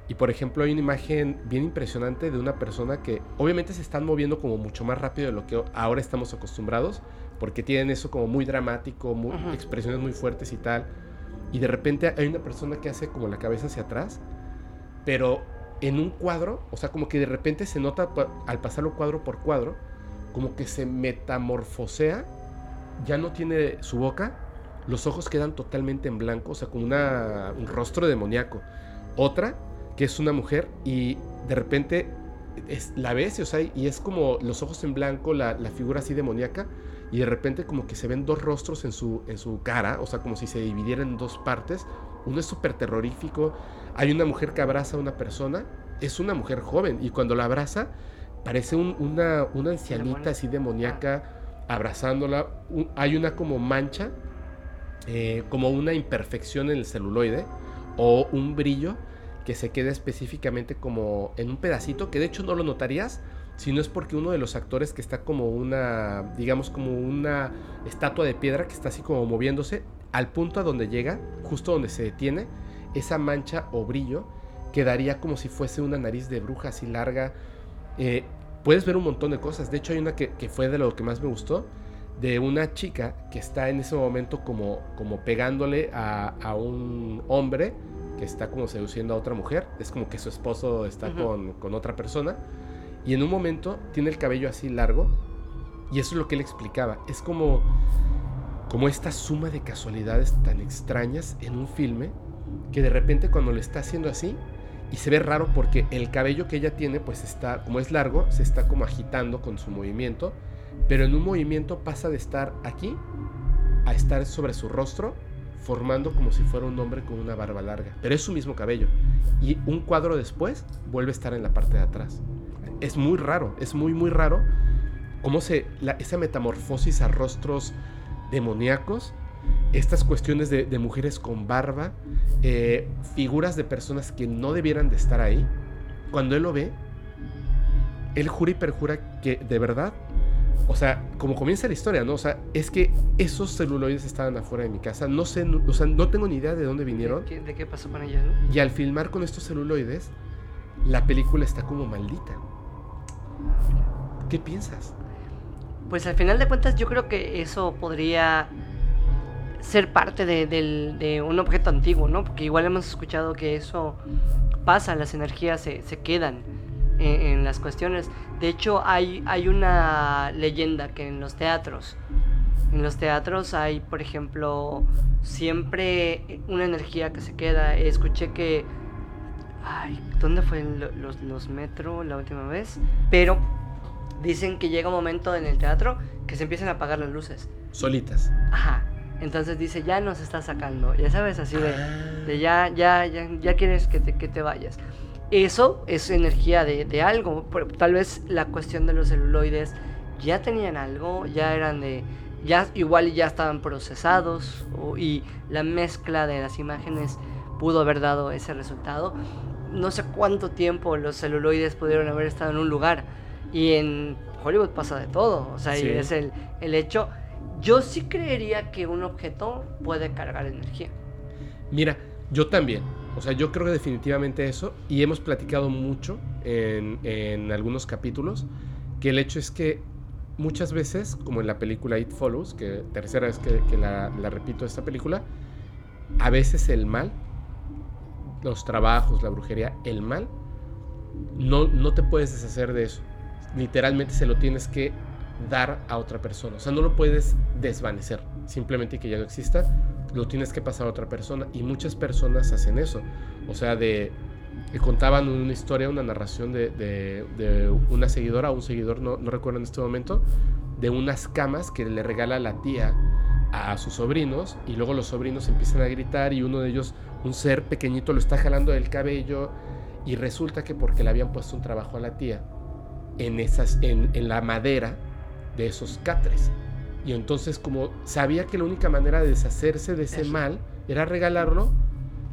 Y por ejemplo hay una imagen bien impresionante de una persona que obviamente se están moviendo como mucho más rápido de lo que ahora estamos acostumbrados, porque tienen eso como muy dramático, expresiones muy fuertes y tal. Y de repente hay una persona que hace como la cabeza hacia atrás, pero en un cuadro, o sea, como que de repente se nota al pasarlo cuadro por cuadro, como que se metamorfosea, ya no tiene su boca, los ojos quedan totalmente en blanco, o sea, como un rostro demoníaco. Otra, que es una mujer, y de repente es, la ves, o sea, y es como los ojos en blanco, la, figura así demoníaca, y de repente como que se ven dos rostros en su, en su cara, o sea, como si se dividieran en dos partes. Uno es súper terrorífico, hay una mujer que abraza a una persona, es una mujer joven, y cuando la abraza, parece una, una ancianita así demoníaca abrazándola. hay una como mancha eh, como una imperfección en el celuloide o un brillo que se queda específicamente como en un pedacito que de hecho no lo notarías si no es porque uno de los actores que está como una, digamos como una estatua de piedra que está así como moviéndose al punto a donde llega, justo donde se detiene, esa mancha o brillo quedaría como si fuese una nariz de bruja así larga. Eh, puedes ver un montón de cosas, de hecho hay una que, que fue de lo que más me gustó, de una chica que está en ese momento como, como pegándole a, un hombre que está como seduciendo a otra mujer. Es como que su esposo está con, con, otra persona. Y en un momento tiene el cabello así largo. Y eso es lo que él explicaba. Es como, como esta suma de casualidades tan extrañas en un filme que de repente cuando lo está haciendo así y se ve raro porque el cabello que ella tiene pues está como es largo se está como agitando con su movimiento pero en un movimiento pasa de estar aquí a estar sobre su rostro, formando como si fuera un hombre con una barba larga. Pero es su mismo cabello. Y un cuadro después vuelve a estar en la parte de atrás. Es muy raro, es muy, muy raro cómo se, esa metamorfosis a rostros demoníacos, estas cuestiones de, mujeres con barba, eh, figuras de personas que no debieran de estar ahí, cuando él lo ve, él jura y perjura que de verdad o sea, como comienza la historia, ¿no? O sea, es que esos celuloides estaban afuera de mi casa. No sé, no, o sea, no tengo ni idea de dónde vinieron. ¿De qué, pasó con ella, no? Y al filmar con estos celuloides, la película está como maldita. ¿Qué piensas? Pues al final de cuentas, yo creo que eso podría ser parte de, un objeto antiguo, ¿no? Porque igual hemos escuchado que eso pasa, las energías se, se quedan en, las cuestiones. De hecho, hay, hay una leyenda que en los teatros, en los teatros hay, por ejemplo, siempre una energía que se queda. Escuché que... Ay, ¿dónde fue los, los metro la última vez? Pero dicen que llega un momento en el teatro que se empiezan a apagar las luces. Solitas. Ajá. Entonces dice, ya nos está sacando. Ya sabes, así de, de ya, ya, ya, ya quieres que te, que te vayas. Eso es energía de, algo. Tal vez la cuestión de los celuloides ya tenían algo, ya eran de. Ya, igual ya estaban procesados y la mezcla de las imágenes pudo haber dado ese resultado. No sé cuánto tiempo los celuloides pudieron haber estado en un lugar. Y en Hollywood pasa de todo. O sea, es el, el hecho. Yo sí creería que un objeto puede cargar energía. Mira, yo también. O sea, yo creo que definitivamente eso, y hemos platicado mucho en, algunos capítulos, que el hecho es que muchas veces, como en la película It Follows, que tercera vez que, la, repito esta película, a veces el mal, los trabajos, la brujería, el mal, no, no te puedes deshacer de eso. Literalmente se lo tienes que dar a otra persona. O sea, no lo puedes desvanecer, simplemente que ya no exista lo tienes que pasar a otra persona. Y muchas personas hacen eso. O sea, de contaban una historia, una narración de, de, una seguidora o un seguidor, no, no, recuerdo en este momento, de unas camas que le regala la tía a sus sobrinos y luego los sobrinos empiezan a gritar y uno de ellos, un ser pequeñito, lo está jalando del cabello y resulta que porque le habían puesto un trabajo a la tía en, esas, en, en la madera de esos catres. Y entonces como sabía que la única manera de deshacerse de ese mal era regalarlo,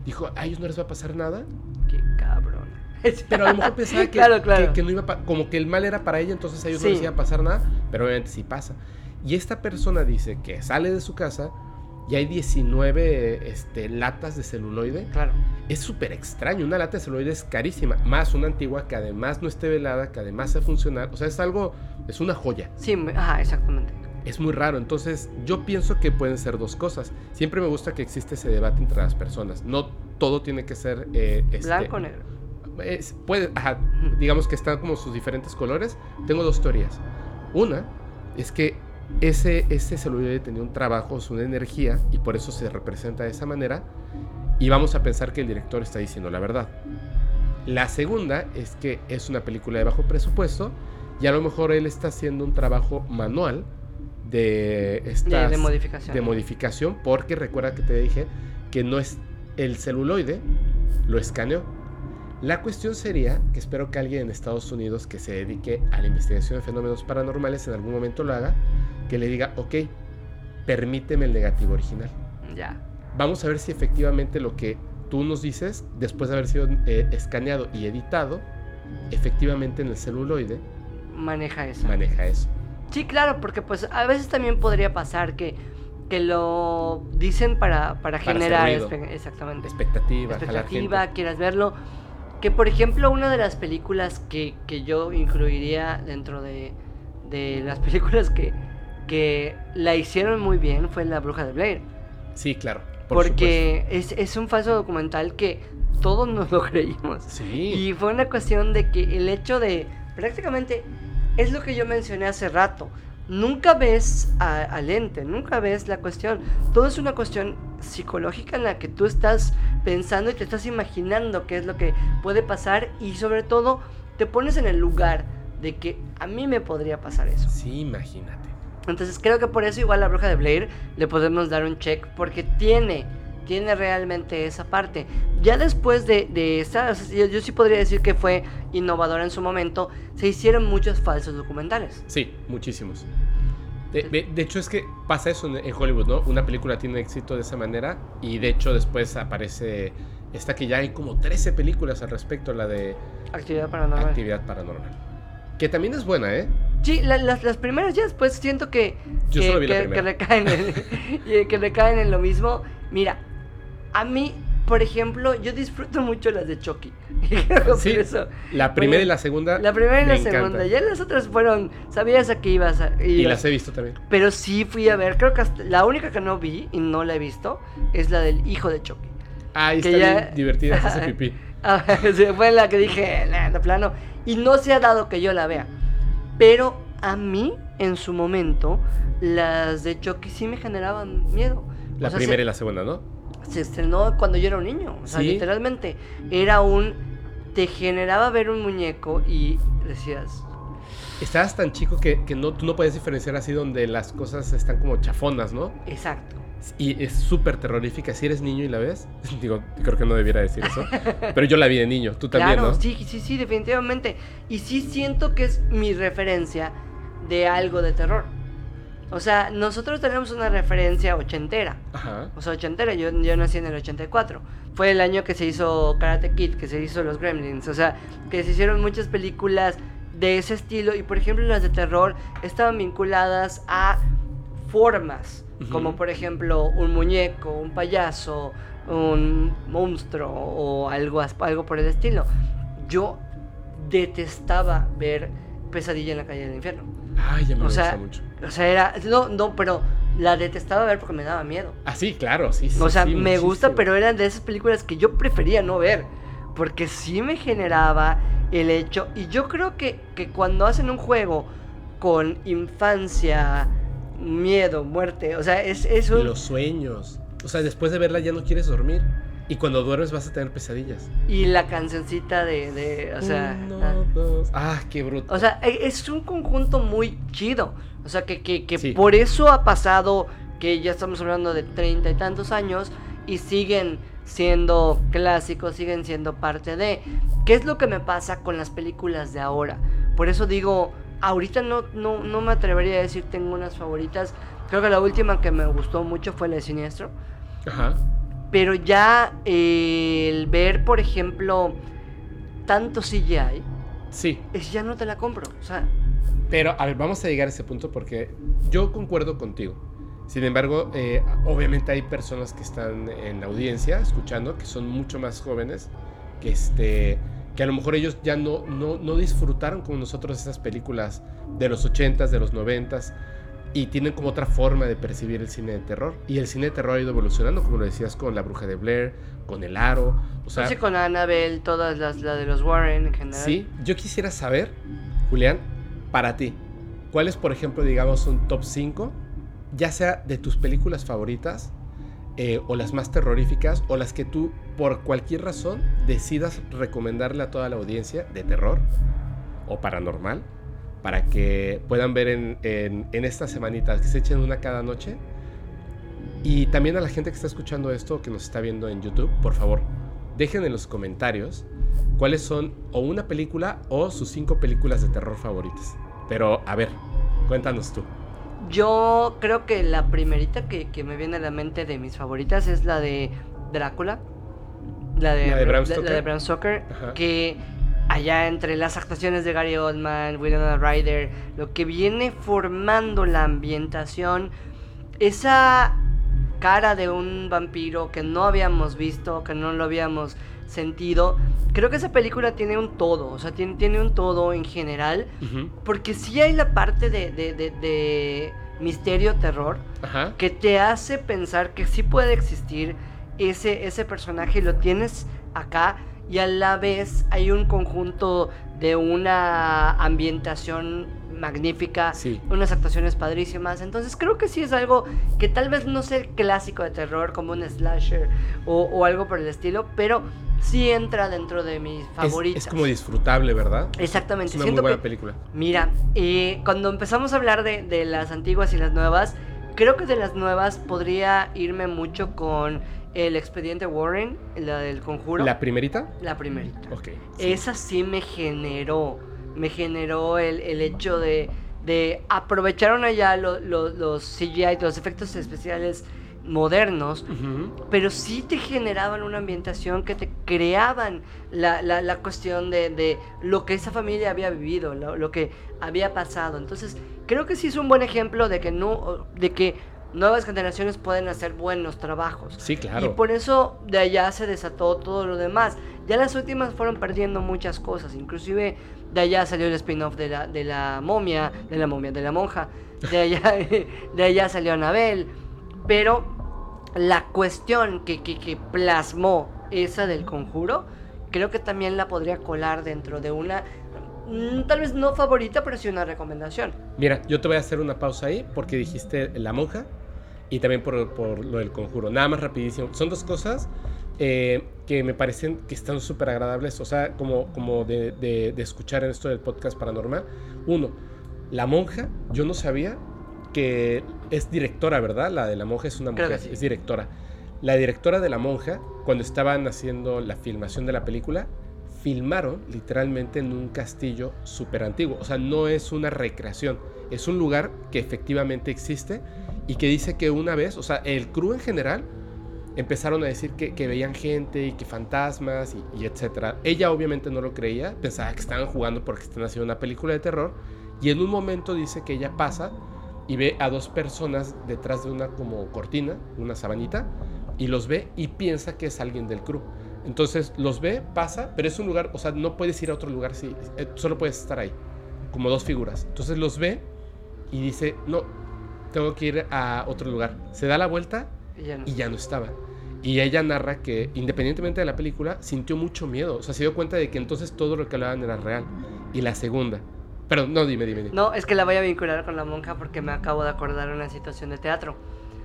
dijo, a ellos no les va a pasar nada. Qué cabrón. Pero a lo mejor pensaba que, que, no iba como que el mal era para ella, entonces a ellos no les iba a pasar nada, pero obviamente sí pasa. Y esta persona dice que sale de su casa y hay 19 este, latas de celuloide. Claro. Es súper extraño. Una lata de celuloide es carísima. Más una antigua que además no esté velada, que además sea funcional. O sea, es algo, es una joya. Sí, ajá, exactamente. Es muy raro. Entonces, yo pienso que pueden ser dos cosas. Siempre me gusta que existe ese debate entre las personas. No todo tiene que ser. Eh, este, Blanco o negro. puede, ajá, digamos que están como sus diferentes colores. Tengo dos teorías. Una es que ese, ese celuloide tenía un trabajo, una energía, y por eso se representa de esa manera, y vamos a pensar que el director está diciendo la verdad. La segunda es que es una película de bajo presupuesto, y a lo mejor él está haciendo un trabajo manual de, estas, de, modificación. de modificación, porque recuerda que te dije que no es el celuloide, lo escaneó. La cuestión sería que espero que alguien en Estados Unidos que se dedique a la investigación de fenómenos paranormales en algún momento lo haga, que le diga, ok, permíteme el negativo original. Ya. Vamos a ver si efectivamente lo que tú nos dices, después de haber sido eh, escaneado y editado, efectivamente en el celuloide maneja eso. Maneja eso. Sí, claro, porque pues a veces también podría pasar que, que lo dicen para, para, generar exactamente. expectativa, expectativa quieras verlo. Que por ejemplo una de las películas que, que yo incluiría dentro de, de las películas que, que la hicieron muy bien fue La Bruja de Blair. Sí, claro. porque es, es, un falso documental que todos nos lo creímos. Sí. Y fue una cuestión de que el hecho de prácticamente es lo que yo mencioné hace rato. Nunca ves al ente, nunca ves la cuestión. Todo es una cuestión psicológica en la que tú estás pensando y te estás imaginando qué es lo que puede pasar y sobre todo te pones en el lugar de que a mí me podría pasar eso. Sí, imagínate. Entonces creo que por eso igual la bruja de Blair le podemos dar un check porque tiene, tiene realmente esa parte. Ya después de, de esta, yo, sí podría decir que fue innovadora en su momento, se hicieron muchos falsos documentales. Sí, muchísimos. De, hecho es que pasa eso en, Hollywood, ¿no? Una película tiene éxito de esa manera y de hecho después aparece esta que ya hay como 13 películas al respecto, la de... Actividad paranormal. Actividad paranormal. Que también es buena, ¿eh? Sí, las, las, primeras ya después siento que, Yo que, que, recaen en, que recaen en lo mismo. Mira, a mí, por ejemplo, yo disfruto mucho las de Chucky. sí, eso, la primera y la segunda. La primera y la segunda. Ya las otras fueron, sabías a qué ibas a. Y las he visto también. Pero sí fui a ver, creo que la única que no vi y no la he visto es la del hijo de Chucky. Ah, está bien divertida, ese pipí. Ah, fue la que dije, de plano. Y no se ha dado que yo la vea. Pero a mí, en su momento, las de Chucky sí me generaban miedo. La primera y la segunda, ¿no? Se estrenó cuando yo era un niño. O sea, literalmente. Era un. Te generaba ver un muñeco y decías. Estabas tan chico que, que no, tú no puedes diferenciar así donde las cosas están como chafonas, ¿no? Exacto. Y es súper terrorífica. Si eres niño y la ves, digo, creo que no debiera decir eso. pero yo la vi de niño, tú también, claro, ¿no? Sí, sí, sí, definitivamente. Y sí siento que es mi referencia de algo de terror. O sea, nosotros tenemos una referencia ochentera. Ajá. O sea, ochentera. Yo, yo nací en el 84. Fue el año que se hizo Karate Kid, que se hizo Los Gremlins. O sea, que se hicieron muchas películas de ese estilo. Y por ejemplo, las de terror estaban vinculadas a formas como por ejemplo un muñeco, un payaso, un monstruo o algo, algo por el estilo. Yo detestaba ver Pesadilla en la calle del infierno. Ay, ya me o sea, mucho. O sea, era. No, no, pero la detestaba ver porque me daba miedo. Ah, sí, claro, sí, sí. O sea, me gusta, pero eran de esas películas que yo prefería no ver. Porque sí me generaba el hecho. Y yo creo que, que cuando hacen un juego con infancia miedo, muerte. O sea, es, es un... los sueños. O sea, después de verla ya no quieres dormir. Y cuando duermes vas a tener pesadillas. Y la cancioncita de, de o sea... ah. ah, qué bruto. O sea, e, es un conjunto muy chido. O sea, que, que, que por eso ha pasado que ya estamos hablando de treinta y tantos años y siguen siendo clásicos, siguen siendo parte de... ¿Qué es lo que me pasa con las películas de ahora? Por eso digo, ahorita no, no, no me atrevería a decir tengo unas favoritas. Creo que la última que me gustó mucho fue la de Siniestro. Ajá. Pero ya eh, el ver, por ejemplo, tanto CGI. Sí. Es, ya no te la compro. O sea. Pero, a ver, vamos a llegar a ese punto porque yo concuerdo contigo. Sin embargo, eh, obviamente hay personas que están en la audiencia escuchando, que son mucho más jóvenes, que, este, que a lo mejor ellos ya no, no, no disfrutaron como nosotros esas películas de los 80s, de los 90s, y tienen como otra forma de percibir el cine de terror. Y el cine de terror ha ido evolucionando, como lo decías, con La Bruja de Blair, con El Aro. O sea, con Annabelle, todas las la de los Warren en general. Sí, yo quisiera saber, Julián, para ti, ¿cuál es, por ejemplo, digamos, un top 5 ya sea de tus películas favoritas eh, o las más terroríficas o las que tú por cualquier razón decidas recomendarle a toda la audiencia de terror o paranormal para que puedan ver en, en, en estas semanitas que se echen una cada noche. Y también a la gente que está escuchando esto, que nos está viendo en YouTube, por favor, dejen en los comentarios cuáles son o una película o sus cinco películas de terror favoritas. Pero a ver, cuéntanos tú. Yo creo que la primerita que, me viene a la mente de mis favoritas es la de Drácula. La de, Bram Stoker. Que allá entre las actuaciones de Gary Oldman, Winona Ryder, lo que viene formando la ambientación, esa cara de un vampiro que no habíamos visto, que no lo habíamos sentido. Creo que esa película tiene un todo, o sea, tiene, tiene un todo en general, porque sí hay la parte de, de, misterio, terror, que te hace pensar que sí puede existir ese, ese personaje y lo tienes acá y a la vez hay un conjunto de una ambientación magnífica, unas actuaciones padrísimas. Entonces creo que sí es algo que tal vez no sea clásico de terror como un slasher o, algo por el estilo, pero sí entra dentro de mis favoritas. Es, como disfrutable, ¿verdad? Exactamente. Es una muy buena película. Mira, eh, cuando empezamos a hablar de, de las antiguas y las nuevas, creo que de las nuevas podría irme mucho con el expediente Warren, la del conjuro. ¿La primerita? La primerita. Ok. Esa sí me generó, me generó el, el hecho de, de aprovecharon allá los CGI, los efectos especiales modernos, pero sí te generaban una ambientación que te creaban la, la, la cuestión de, de, lo que esa familia había vivido, lo, lo, que había pasado. Entonces, creo que sí es un buen ejemplo de que no, de que nuevas generaciones pueden hacer buenos trabajos. Sí, claro. Y por eso de allá se desató todo lo demás. Ya las últimas fueron perdiendo muchas cosas, inclusive de allá salió el spin-off de la, de la momia, de la momia, de la monja, de allá, de allá salió Anabel, pero la cuestión que, que, que plasmó esa del conjuro, creo que también la podría colar dentro de una mm, tal vez no favorita, pero sí una recomendación. Mira, yo te voy a hacer una pausa ahí porque dijiste La Monja y también por, por lo del conjuro. Nada más rapidísimo. Son dos cosas eh, que me parecen que están súper agradables, o sea, como, como de, de, escuchar en esto del podcast paranormal. Uno, La Monja, yo no sabía que es directora, ¿verdad? La de La Monja es una mujer, es directora. La directora de La Monja, cuando estaban haciendo la filmación de la película, filmaron literalmente en un castillo súper antiguo. O sea, no es una recreación, es un lugar que efectivamente existe y que dice que una vez, o sea, el crew en general empezaron a decir que, veían gente y que fantasmas y, etcétera. Ella obviamente no lo creía, pensaba que estaban jugando porque están haciendo una película de terror y en un momento dice que ella pasa y ve a dos personas detrás de una como cortina, una sabanita, y los ve y piensa que es alguien del crew. Entonces los ve, pasa, pero es un lugar, o sea, no puedes ir a otro lugar, si, eh, solo puedes estar ahí, como dos figuras. Entonces los ve y dice, no, tengo que ir a otro lugar. Se da la vuelta y ya no, estaba. Y ella narra que, independientemente de la película, sintió mucho miedo. O sea, se dio cuenta de que entonces todo lo que hablaban era real. Y la segunda. Pero no, dime, dime, dime. No, es que la voy a vincular con la monja porque me acabo de acordar una situación de teatro.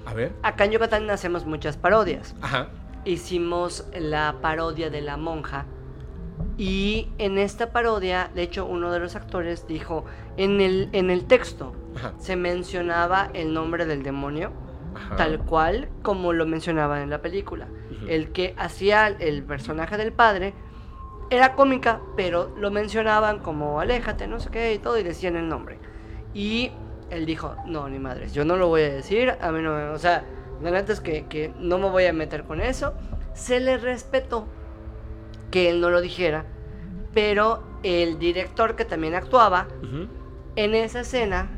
A ver. Acá en Yucatán hacemos muchas parodias. Ajá. Hicimos la parodia de la monja. Y en esta parodia, de hecho, uno de los actores dijo, en el, en el texto se mencionaba el nombre del demonio, tal cual como lo mencionaban en la película. El que hacía el personaje del padre era cómica, pero lo mencionaban como aléjate, no sé qué y todo, y decían el nombre. Y él dijo, no, ni madres, yo no lo voy a decir, a mí no. O sea, la neta es que, que no me voy a meter con eso. Se le respetó que él no lo dijera, pero el director que también actuaba, en esa escena,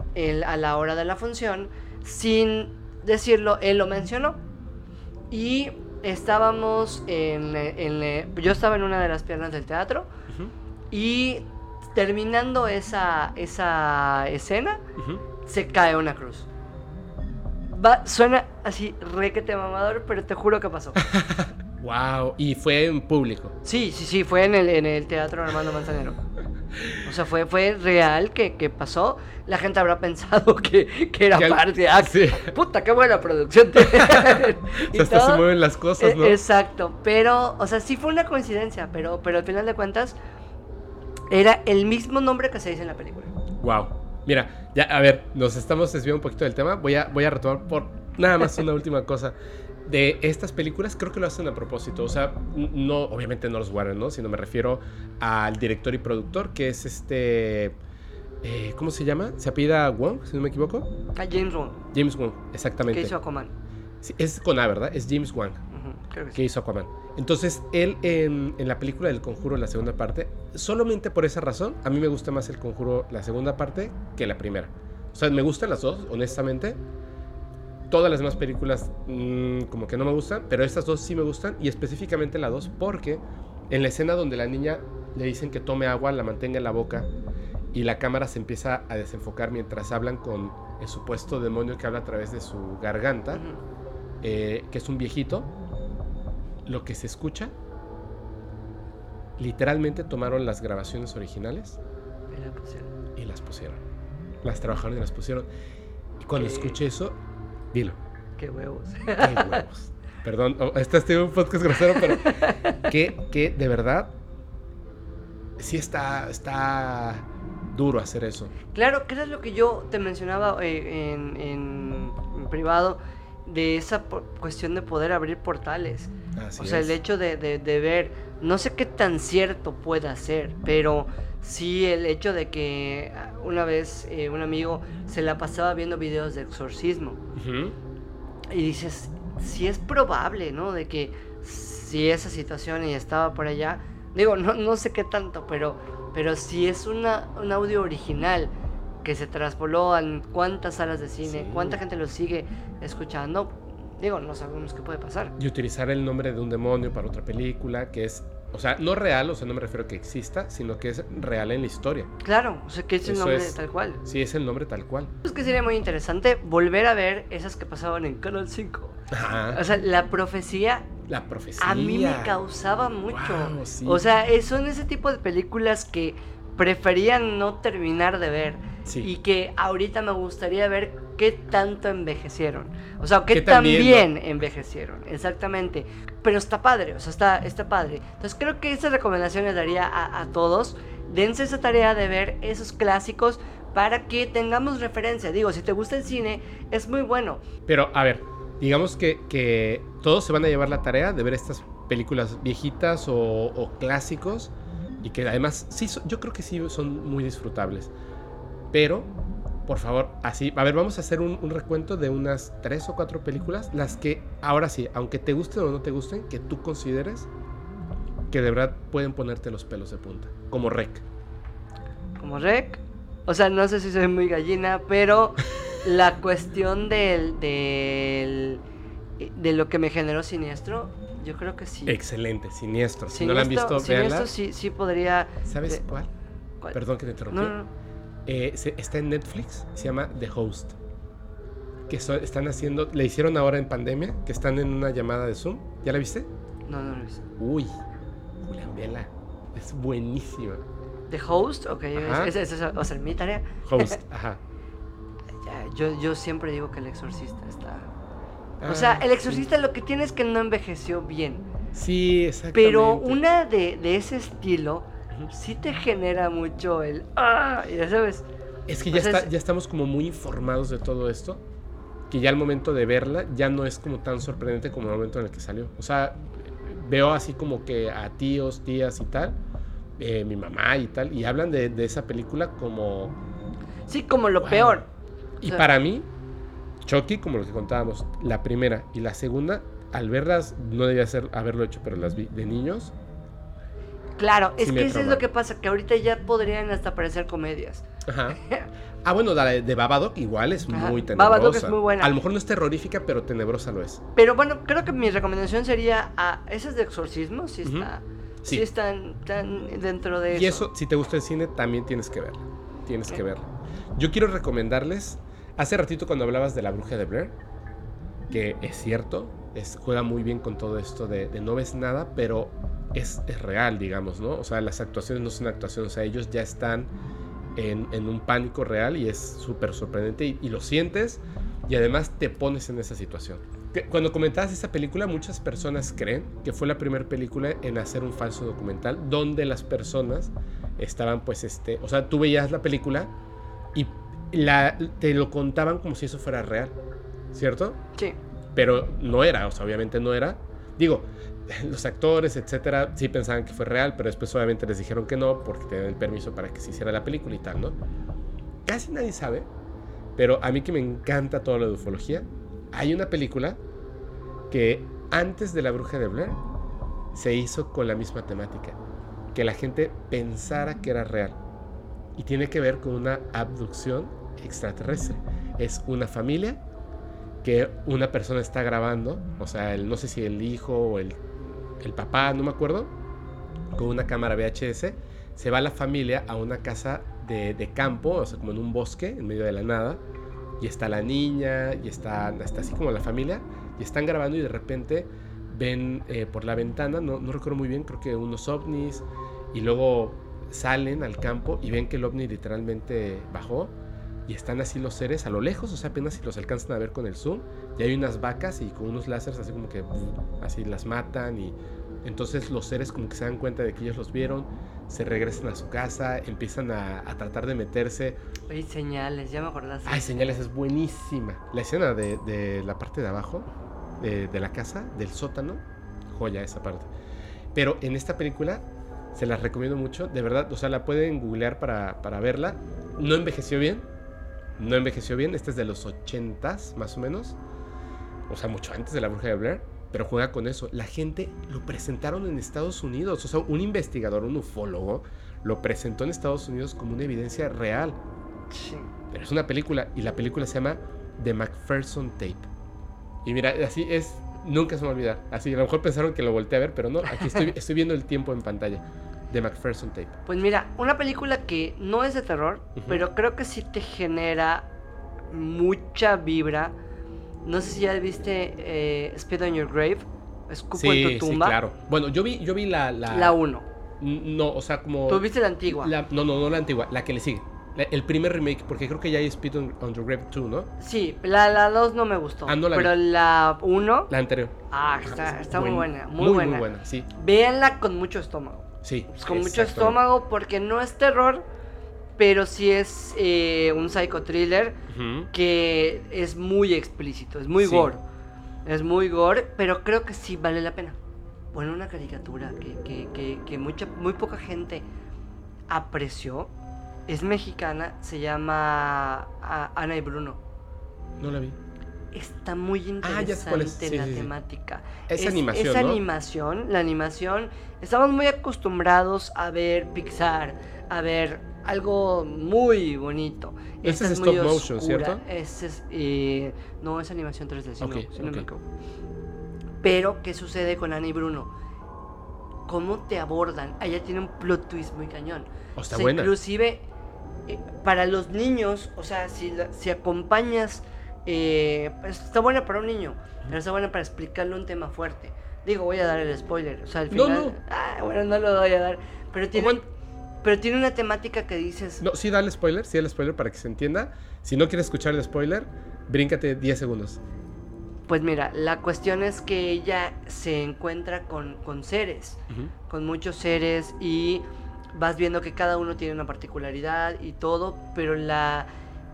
a la hora de la función, sin decirlo, él lo mencionó. Y estábamos en, en, Yo estaba en una de las piernas del teatro. Y terminando esa, esa escena, se cae una cruz. Va, suena así requete mamador, pero te juro que pasó. wow, y fue en público. Sí, sí, sí, fue en el, en el Teatro Armando Manzanero. O sea, fue, fue real que, que pasó. La gente habrá pensado que, que era parte de sí. Puta, qué buena producción. y hasta se mueven las cosas, ¿no? E, exacto. Pero, o sea, sí fue una coincidencia, pero, pero al final de cuentas era el mismo nombre que se dice en la película. Wow. Mira, ya, a ver, nos estamos desviando un poquito del tema. Voy a, voy a retomar por nada más una última cosa. De estas películas, creo que lo hacen a propósito. O sea, no, obviamente no los guardan, ¿no? Sino me refiero al director y productor, que es este. Eh, ¿Cómo se llama? ¿Se apida Wong, si no me equivoco? A James Wong. James Wong, exactamente. Que hizo Aquaman. Sí, es con A, ¿verdad? Es James Wong. que, hizo Aquaman. Entonces, él en, en, la película del Conjuro, la segunda parte, solamente por esa razón, a mí me gusta más el Conjuro, la segunda parte, que la primera. O sea, me gustan las dos, honestamente. Todas las demás películas mmm, como que no me gustan, pero estas dos sí me gustan, y específicamente la dos, porque en la escena donde la niña le dicen que tome agua, la mantenga en la boca, y la cámara se empieza a desenfocar mientras hablan con el supuesto demonio que habla a través de su garganta, eh, que es un viejito, lo que se escucha, literalmente tomaron las grabaciones originales y, las pusieron. Las trabajaron y las pusieron. Y cuando escuché eso, dilo. Qué huevos. Qué huevos. Perdón, oh, este es un podcast grosero, pero que, que de verdad sí está, está duro hacer eso. Claro, que es lo que yo te mencionaba eh, en, en privado de esa cuestión de poder abrir portales. o sea, el hecho de, ver, no sé qué tan cierto pueda ser, pero sí el hecho de que ah, una vez eh, un amigo se la pasaba viendo videos de exorcismo. Y dices, si es probable, ¿no? De que si esa situación y estaba por allá, digo, no, no sé qué tanto, pero, pero si es una, un audio original que se traspoló a cuántas salas de cine, cuánta gente lo sigue escuchando, digo, no sabemos qué puede pasar. Y utilizar el nombre de un demonio para otra película, que es, o sea, no real, o sea, no me refiero a que exista, sino que es real en la historia. Claro, o sea, que es el nombre tal cual. Sí, es el nombre tal cual. Es que sería muy interesante volver a ver esas que pasaban en Canal 5. O sea, la profecía la profecía. A mí me causaba mucho. O sea, son ese tipo de películas que preferían no terminar de ver y que ahorita me gustaría ver qué tanto envejecieron. O sea, qué, tan bien envejecieron, exactamente. Pero está padre, o sea, está, está padre. Entonces creo que esas recomendaciones daría a, todos. Dense esa tarea de ver esos clásicos para que tengamos referencia. Digo, si te gusta el cine, es muy bueno. Pero, a ver, digamos que, que todos se van a llevar la tarea de ver estas películas viejitas o, o clásicos y que además, sí, yo creo que sí son muy disfrutables. Pero, por favor, así, a ver, vamos a hacer un, recuento de unas tres o cuatro películas, las que, ahora sí, aunque te gusten o no te gusten, que tú consideres que de verdad pueden ponerte los pelos de punta, como Rec. Como Rec, o sea, no sé si soy muy gallina, pero la cuestión del, del, de lo que me generó siniestro, yo creo que sí. Excelente, siniestro. Si no la han visto, Siniestro sí, sí podría. ¿Sabes cuál? Perdón que te interrumpí. No, no. Eh, está en Netflix, se llama The Host. Que están haciendo, le hicieron ahora en pandemia, que están en una llamada de Zoom. ¿Ya la viste? No, no la viste. Uy, Julián Vela, es buenísima. The Host, ok, esa es, va a ser mi tarea. Host, ajá. Ya, yo, yo siempre digo que el exorcista está... o sea, ah, el exorcista lo que tiene es que no envejeció bien. Sí, exactamente. Pero una de, de ese estilo sí te genera mucho el ah, ya sabes. Es que ya, está, ya estamos como muy informados de todo esto, que ya al momento de verla ya no es como tan sorprendente como el momento en el que salió. O sea, veo así como que a tíos, tías y tal, eh, mi mamá y tal, y hablan de, esa película como... Sí, como lo peor. Y para mí, Chucky, como lo que contábamos, la primera y la segunda, al verlas, no debía ser haberlo hecho, pero las vi de niños, Claro, es que eso es lo que pasa, que ahorita ya podrían hasta parecer comedias. Ajá. Ah, bueno, la de Babadook igual es muy tenebrosa. Babadook es muy buena. A lo mejor no es terrorífica, pero tenebrosa lo es. Pero bueno, creo que mi recomendación sería a esas de exorcismo, si está... Sí. están, dentro de eso. Y eso, si te gusta el cine, también tienes que verlo. Tienes que verlo. Yo quiero recomendarles, hace ratito cuando hablabas de la bruja de Blair, que es cierto, es, juega muy bien con todo esto de, no ves nada, pero es, es, real, digamos, ¿no? O sea, las actuaciones no son actuaciones, o sea, ellos ya están en, en un pánico real y es súper sorprendente y, lo sientes y además te pones en esa situación. Cuando comentabas esa película, muchas personas creen que fue la primera película en hacer un falso documental donde las personas estaban, pues, este, o sea, tú veías la película y la, te lo contaban como si eso fuera real, ¿cierto? Sí. Pero no era, o sea, obviamente no era. Digo, los actores, etcétera, sí pensaban que fue real, pero después obviamente les dijeron que no porque tenían el permiso para que se hiciera la película y tal, ¿no? Casi nadie sabe, pero a mí que me encanta toda la ufología, hay una película que antes de La Bruja de Blair se hizo con la misma temática, que la gente pensara que era real y tiene que ver con una abducción extraterrestre. Es una familia que una persona está grabando, o sea, el, no sé si el hijo o el, el papá, no me acuerdo, con una cámara VHS, se va la familia a una casa de, campo, o sea, como en un bosque, en medio de la nada, y está la niña, y está, está así como la familia, y están grabando y de repente ven eh, por la ventana, no, no recuerdo muy bien, creo que unos ovnis, y luego salen al campo y ven que el ovni literalmente bajó y están así los seres a lo lejos, o sea, apenas si los alcanzan a ver con el zoom, y hay unas vacas y con unos láseres así como que así las matan y entonces los seres como que se dan cuenta de que ellos los vieron, se regresan a su casa, empiezan a, tratar de meterse. Hay señales, ya me acordaste. Hay señales, es buenísima. La escena de, la parte de abajo, de, de, la casa, del sótano, joya esa parte. Pero en esta película se las recomiendo mucho, de verdad, o sea, la pueden googlear para, para verla. No envejeció bien, no envejeció bien. Este es de los 80s, más o menos. O sea, mucho antes de la bruja de Blair. Pero juega con eso. La gente lo presentaron en Estados Unidos. O sea, un investigador, un ufólogo, lo presentó en Estados Unidos como una evidencia real. Pero es una película. Y la película se llama The Macpherson Tape. Y mira, así es. Nunca se me va a olvidar. Así, a lo mejor pensaron que lo volteé a ver, pero no. Aquí estoy, estoy viendo el tiempo en pantalla de McPherson Tape? Pues mira, una película que no es de terror, pero creo que sí te genera mucha vibra. No sé si ya viste eh, Speed on Your Grave, Escupo en tu tumba. Sí, claro. Bueno, yo vi, yo vi la... La 1. No, o sea, como... ¿Tú viste la antigua? no, no, no la antigua, la que le sigue. El primer remake, porque creo que ya hay Speed on, Your Grave 2, ¿no? Sí, la 2 no me gustó. Ah, no la Pero la 1... La anterior. Ah, está, está muy, buena, muy, buena. Muy buena, sí. Véanla con mucho estómago. Sí. con mucho estómago porque no es terror, pero sí es eh, un psycho thriller que es muy explícito, es muy gore. Es muy gore, pero creo que sí vale la pena. Bueno, una caricatura que, mucha, muy poca gente apreció. Es mexicana, se llama Ana y Bruno. No la vi está muy ah, interesante la temática. Es, animación. Es animación, la animación. Estamos muy acostumbrados a ver Pixar, a ver algo muy bonito. Ese es, stop motion, ¿cierto? es, eh, no, es animación 3D, si no, Pero, ¿qué sucede con Ana y Bruno? ¿Cómo te abordan? Allá tiene un plot twist muy cañón. Oh, está buena. Inclusive, eh, para los niños, o sea, si, si acompañas eh, pues, está buena para un niño, pero está buena para explicarle un tema fuerte. Digo, voy a dar el spoiler. O sea, al final. No, Ah, bueno, no lo voy a dar. Pero tiene, pero tiene una temática que dices. No, sí, dale spoiler, sí, el spoiler para que se entienda. Si no quieres escuchar el spoiler, bríncate 10 segundos. Pues mira, la cuestión es que ella se encuentra con, con seres, con muchos seres, y vas viendo que cada uno tiene una particularidad y todo, pero la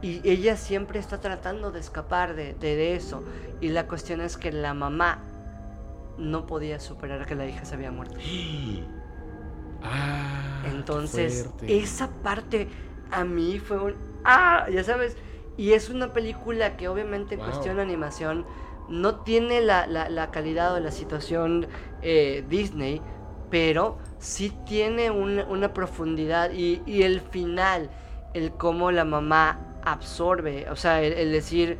y ella siempre está tratando de escapar de, eso. Y la cuestión es que la mamá no podía superar que la hija se había muerto. Ah, Entonces, esa parte a mí fue un... Ah, ya sabes. Y es una película que obviamente en cuestión de animación no tiene la, calidad o la situación eh, Disney, pero sí tiene una, profundidad y, y el final el cómo la mamá absorbe, o sea, el, decir,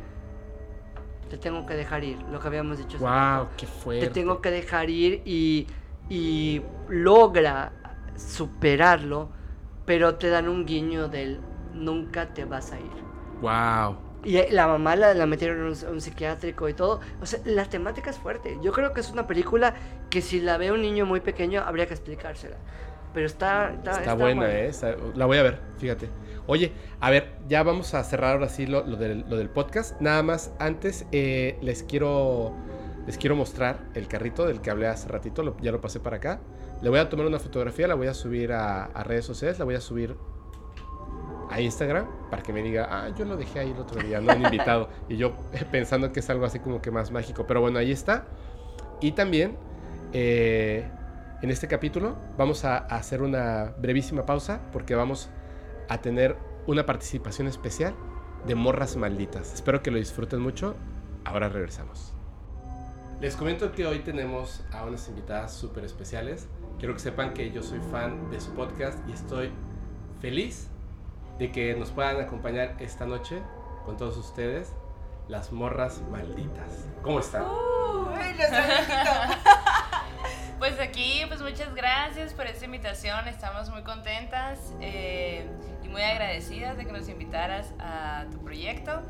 te tengo que dejar ir, lo que habíamos dicho. ¡Wow! ¡Qué fuerte! Te tengo que dejar ir y, y logra superarlo, pero te dan un guiño del nunca te vas a ir. ¡Wow! Y la mamá la, la metieron en un, psiquiátrico y todo. O sea, la temática es fuerte. Yo creo que es una película que si la ve un niño muy pequeño habría que explicársela. Pero está... Está, buena, ¿eh? la voy a ver, fíjate. Oye, a ver, ya vamos a cerrar ahora sí lo, del, lo del, podcast. Nada más, antes eh, les quiero... Les quiero mostrar el carrito del que hablé hace ratito, ya lo pasé para acá. Le voy a tomar una fotografía, la voy a subir a, a redes sociales, la voy a subir a Instagram para que me diga, ah, yo lo dejé ahí el otro día, no han invitado. y yo pensando que es algo así como que más mágico. Pero bueno, ahí está. Y también, eh, en este capítulo, vamos a, hacer una brevísima pausa porque vamos a tener una participación especial de Morras Malditas. Espero que lo disfruten mucho. Ahora regresamos. Les comento que hoy tenemos a unas invitadas súper especiales. Quiero que sepan que yo soy fan de su podcast y estoy feliz de que nos puedan acompañar esta noche con todos ustedes, las morras malditas. ¿Cómo están? pues aquí, pues muchas gracias por esta invitación, estamos muy contentas eh, y muy agradecidas de que nos invitaras a tu proyecto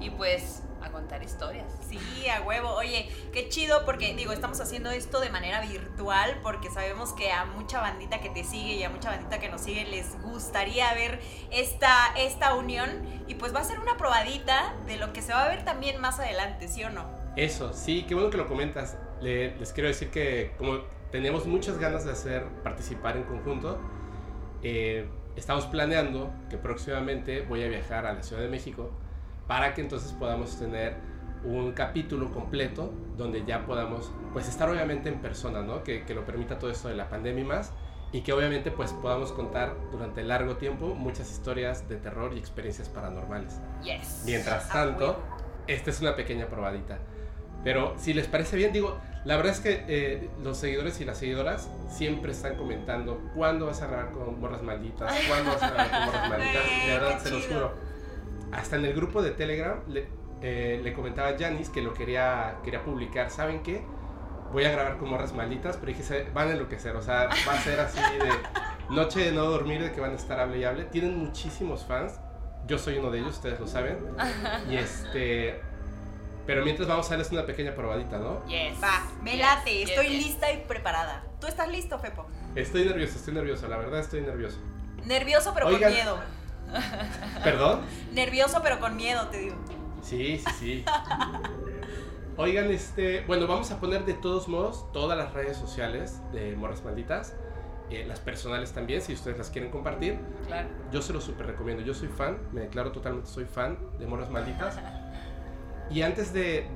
y pues a contar historias. Sí, a huevo. Oye, qué chido porque digo, estamos haciendo esto de manera virtual porque sabemos que a mucha bandita que te sigue y a mucha bandita que nos sigue les gustaría ver esta, esta unión y pues va a ser una probadita de lo que se va a ver también más adelante, ¿sí o no? Eso, sí, qué bueno que lo comentas. Les quiero decir que como tenemos muchas ganas de hacer participar en conjunto, eh, estamos planeando que próximamente voy a viajar a la Ciudad de México para que entonces podamos tener un capítulo completo donde ya podamos pues estar obviamente en persona, ¿no? Que, que, lo permita todo esto de la pandemia y más y que obviamente pues podamos contar durante largo tiempo muchas historias de terror y experiencias paranormales. Yes. Mientras tanto, esta es una pequeña probadita. Pero si les parece bien, digo, la verdad es que eh, los seguidores y las seguidoras siempre están comentando cuándo vas a grabar con morras malditas, cuándo vas a grabar con morras malditas. De verdad, se los juro hasta en el grupo de Telegram le, eh, le comentaba a Janis que lo quería, quería publicar. ¿Saben qué? Voy a grabar con morras malditas, pero dije, van a enloquecer. O sea, va a ser así de noche de no dormir, de que van a estar hable y hable. Tienen muchísimos fans. Yo soy uno de ellos, ustedes lo saben. Y este. Pero mientras vamos a darles una pequeña probadita, ¿no? Yes. Va, me late, estoy lista y preparada. ¿Tú estás listo, Fepo? Estoy nervioso, estoy nervioso, la verdad estoy nervioso. Nervioso, pero con miedo. ¿Perdón? Nervioso pero con miedo, te digo. Sí, sí, sí. Oigan, este, bueno, vamos a poner de todos modos todas las redes sociales de Morras Malditas, eh, las personales también, si ustedes las quieren compartir. Claro. Yo se los súper recomiendo. Yo soy fan, me declaro totalmente soy fan de Morras Malditas. Y antes de,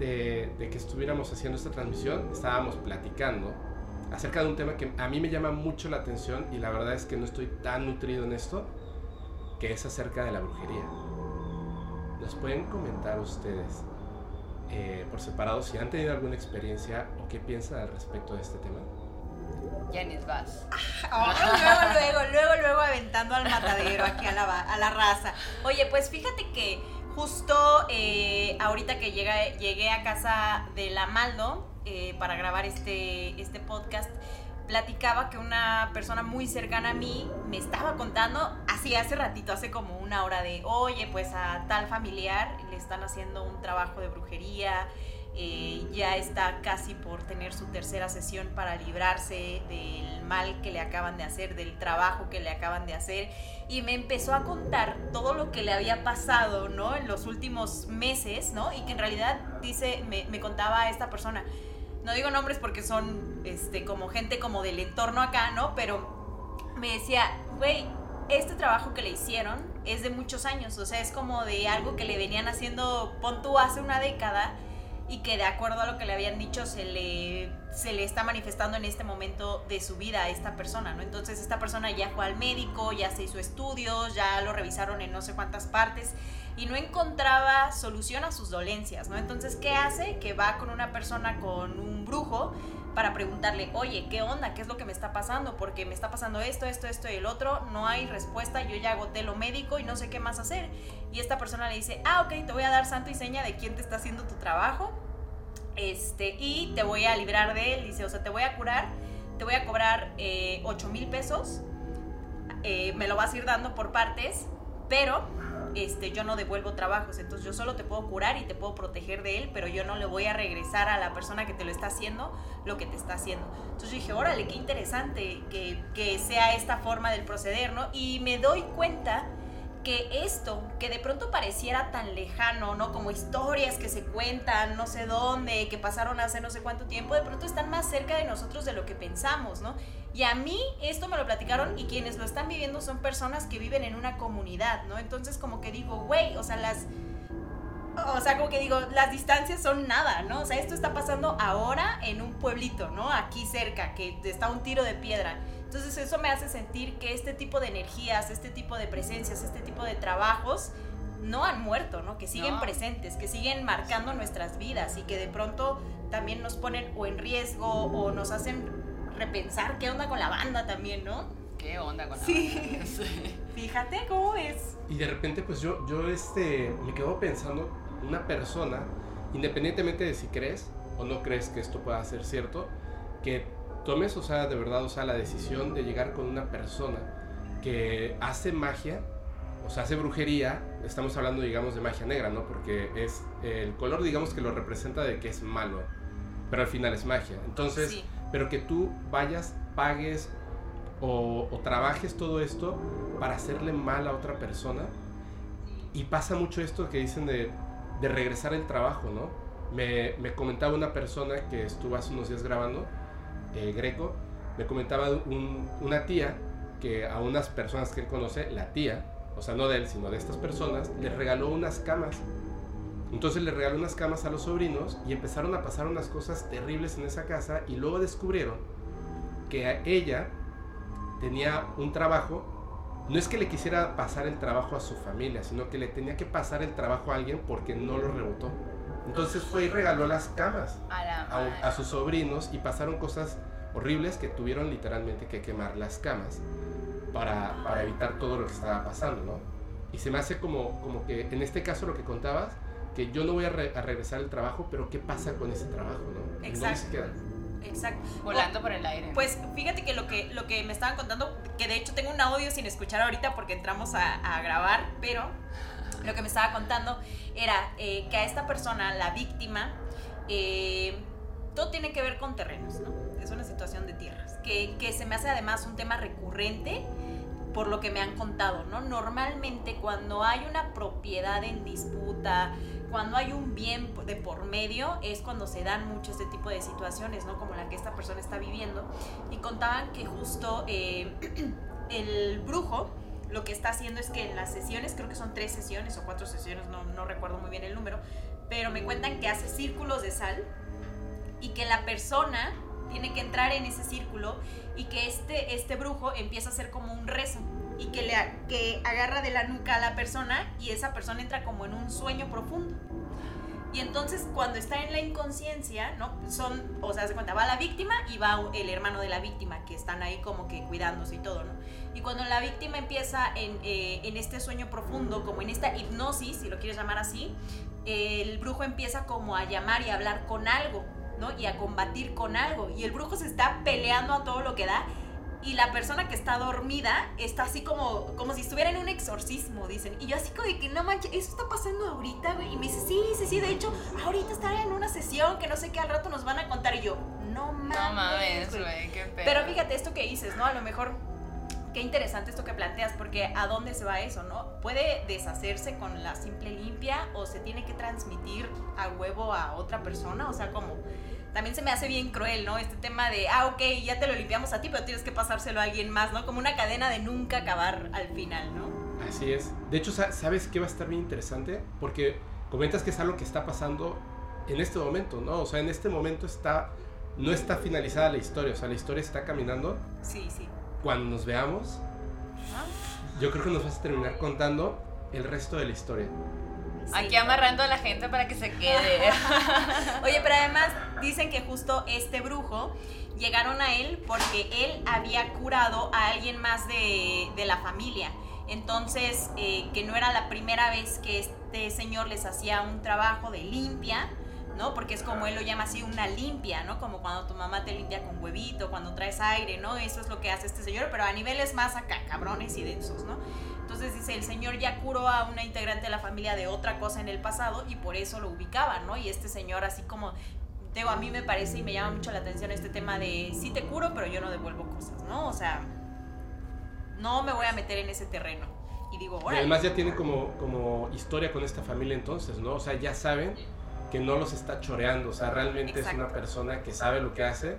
de, que estuviéramos haciendo esta transmisión, estábamos platicando acerca de un tema que a mí me llama mucho la atención y la verdad es que no estoy tan nutrido en esto que es acerca de la brujería. ¿Nos pueden comentar ustedes eh, por separado si han tenido alguna experiencia o qué piensan al respecto de este tema? Janis Vaz. luego, luego, luego, luego aventando al matadero aquí a la, a la raza. Oye, pues fíjate que justo eh, ahorita que llega, llegué a casa de la Maldo eh, para grabar este, este podcast, platicaba que una persona muy cercana a mí me estaba contando, así hace ratito, hace como una hora de, oye, pues a tal familiar le están haciendo un trabajo de brujería, eh, ya está casi por tener su tercera sesión para librarse del mal que le acaban de hacer, del trabajo que le acaban de hacer, y me empezó a contar todo lo que le había pasado, ¿no? En los últimos meses, ¿no? Y que en realidad, dice, me, me contaba esta persona, no digo nombres porque son este, como gente como del entorno acá, ¿no? Pero me decía, güey, este trabajo que le hicieron es de muchos años, o sea, es como de algo que le venían haciendo, pon tú, hace una década y que de acuerdo a lo que le habían dicho se le, se le está manifestando en este momento de su vida a esta persona, ¿no? Entonces esta persona ya fue al médico, ya se hizo estudios, ya lo revisaron en no sé cuántas partes y no encontraba solución a sus dolencias, ¿no? Entonces, ¿qué hace? Que va con una persona, con un brujo, para preguntarle, oye, ¿qué onda? ¿Qué es lo que me está pasando? Porque me está pasando esto, esto, esto y el otro, no hay respuesta, yo ya agoté lo médico y no sé qué más hacer. Y esta persona le dice, ah, ok, te voy a dar santo y seña de quién te está haciendo tu trabajo, este, y te voy a librar de él, dice, o sea, te voy a curar, te voy a cobrar eh, 8 mil pesos, eh, me lo vas a ir dando por partes, pero este, yo no devuelvo trabajos, entonces yo solo te puedo curar y te puedo proteger de él, pero yo no le voy a regresar a la persona que te lo está haciendo lo que te está haciendo. Entonces dije, órale, qué interesante que, que sea esta forma del proceder, ¿no? Y me doy cuenta que esto, que de pronto pareciera tan lejano, ¿no? Como historias que se cuentan, no sé dónde, que pasaron hace no sé cuánto tiempo, de pronto están más cerca de nosotros de lo que pensamos, ¿no? Y a mí esto me lo platicaron y quienes lo están viviendo son personas que viven en una comunidad, ¿no? Entonces como que digo, güey, o sea, las... O sea, como que digo, las distancias son nada, ¿no? O sea, esto está pasando ahora en un pueblito, ¿no? Aquí cerca, que está un tiro de piedra. Entonces eso me hace sentir que este tipo de energías, este tipo de presencias, este tipo de trabajos no han muerto, ¿no? Que siguen presentes, que siguen marcando nuestras vidas y que de pronto también nos ponen o en riesgo o nos hacen repensar qué onda con la banda también, ¿no? ¿Qué onda con la sí. Fíjate cómo es. Y de repente, pues yo, yo este, me quedo pensando, una persona, independientemente de si crees o no crees que esto pueda ser cierto, que tomes, o sea, de verdad, o sea, la decisión de llegar con una persona que hace magia, o sea, hace brujería, estamos hablando, digamos, de magia negra, ¿no? Porque es el color, digamos, que lo representa de que es malo, pero al final es magia. Entonces, pero que tú vayas, pagues o, trabajes todo esto para hacerle mal a otra persona. Y pasa mucho esto que dicen de, de regresar el trabajo, ¿no? Me, me, comentaba una persona que estuvo hace unos días grabando, eh, Greco, me comentaba una tía que a unas personas que él conoce, la tía, o sea, no de él, sino de estas personas, les regaló unas camas entonces le regaló unas camas a los sobrinos y empezaron a pasar unas cosas terribles en esa casa y luego descubrieron que ella tenía un trabajo, no es que le quisiera pasar el trabajo a su familia, sino que le tenía que pasar el trabajo a alguien porque no lo rebotó. Entonces fue y regaló las camas a, sus sobrinos y pasaron cosas horribles que tuvieron literalmente que quemar las camas para, para evitar todo lo que estaba pasando, ¿no? Y se me hace como, como que en este caso lo que contabas, que yo no voy a, regresar al trabajo, pero ¿qué pasa con ese trabajo, no? Exacto. Exacto. Volando por el aire. Pues fíjate que lo, que lo que me estaban contando, que de hecho tengo un audio sin escuchar ahorita porque entramos a, grabar, pero lo que me estaba contando era eh, que a esta persona, la víctima, eh, todo tiene que ver con terrenos, ¿no? Es una situación de tierras, que, que se me hace además un tema recurrente por lo que me han contado, ¿no? Normalmente cuando hay una propiedad en disputa, cuando hay un bien de por medio, es cuando se dan mucho este tipo de situaciones, ¿no? Como la que esta persona está viviendo. Y contaban que justo eh, el brujo lo que está haciendo es que en las sesiones, creo que son tres sesiones o cuatro sesiones, no, no recuerdo muy bien el número, pero me cuentan que hace círculos de sal y que la persona tiene que entrar en ese círculo y que este, este brujo empieza a hacer como un rezo y que, le, que agarra de la nuca a la persona y esa persona entra como en un sueño profundo. Y entonces cuando está en la inconsciencia, ¿no? Son, o sea, se cuenta, va la víctima y va el hermano de la víctima, que están ahí como que cuidándose y todo, ¿no? Y cuando la víctima empieza en, eh, en este sueño profundo, como en esta hipnosis, si lo quieres llamar así, el brujo empieza como a llamar y a hablar con algo, ¿no? Y a combatir con algo. Y el brujo se está peleando a todo lo que da. Y la persona que está dormida está así como, como si estuviera en un exorcismo, dicen. Y yo así como de que no manches, eso está pasando ahorita, güey. Y me dice, sí, sí, sí, de hecho, ahorita está en una sesión que no sé qué al rato nos van a contar. Y yo, no mames. No mames, güey, qué pedo. Pero fíjate esto que dices, ¿no? A lo mejor qué interesante esto que planteas, porque ¿a dónde se va eso, no? ¿Puede deshacerse con la simple limpia o se tiene que transmitir a huevo a otra persona? O sea, como también se me hace bien cruel, ¿no? Este tema de, ah, ok, ya te lo limpiamos a ti, pero tienes que pasárselo a alguien más, ¿no? Como una cadena de nunca acabar al final, ¿no? Así es. De hecho, ¿sabes qué va a estar bien interesante? Porque comentas que es algo que está pasando en este momento, ¿no? O sea, en este momento está, no está finalizada la historia, o sea, la historia está caminando. Sí, sí. Cuando nos veamos, yo creo que nos vas a terminar contando el resto de la historia. Aquí amarrando a la gente para que se quede. Oye, pero además dicen que justo este brujo llegaron a él porque él había curado a alguien más de, la familia. Entonces, eh, que no era la primera vez que este señor les hacía un trabajo de limpia, ¿no? Porque es como él lo llama así, una limpia, ¿no? Como cuando tu mamá te limpia con huevito, cuando traes aire, ¿no? Eso es lo que hace este señor, pero a niveles más acá, cabrones y densos, ¿no? Entonces dice, el señor ya curó a una integrante de la familia de otra cosa en el pasado y por eso lo ubicaban, ¿no? Y este señor así como, digo, a mí me parece y me llama mucho la atención este tema de, sí te curo, pero yo no devuelvo cosas, ¿no? O sea, no me voy a meter en ese terreno. Y digo, Y además ya tiene como, como historia con esta familia entonces, ¿no? O sea, ya saben que no los está choreando, o sea, realmente es una persona que sabe lo que hace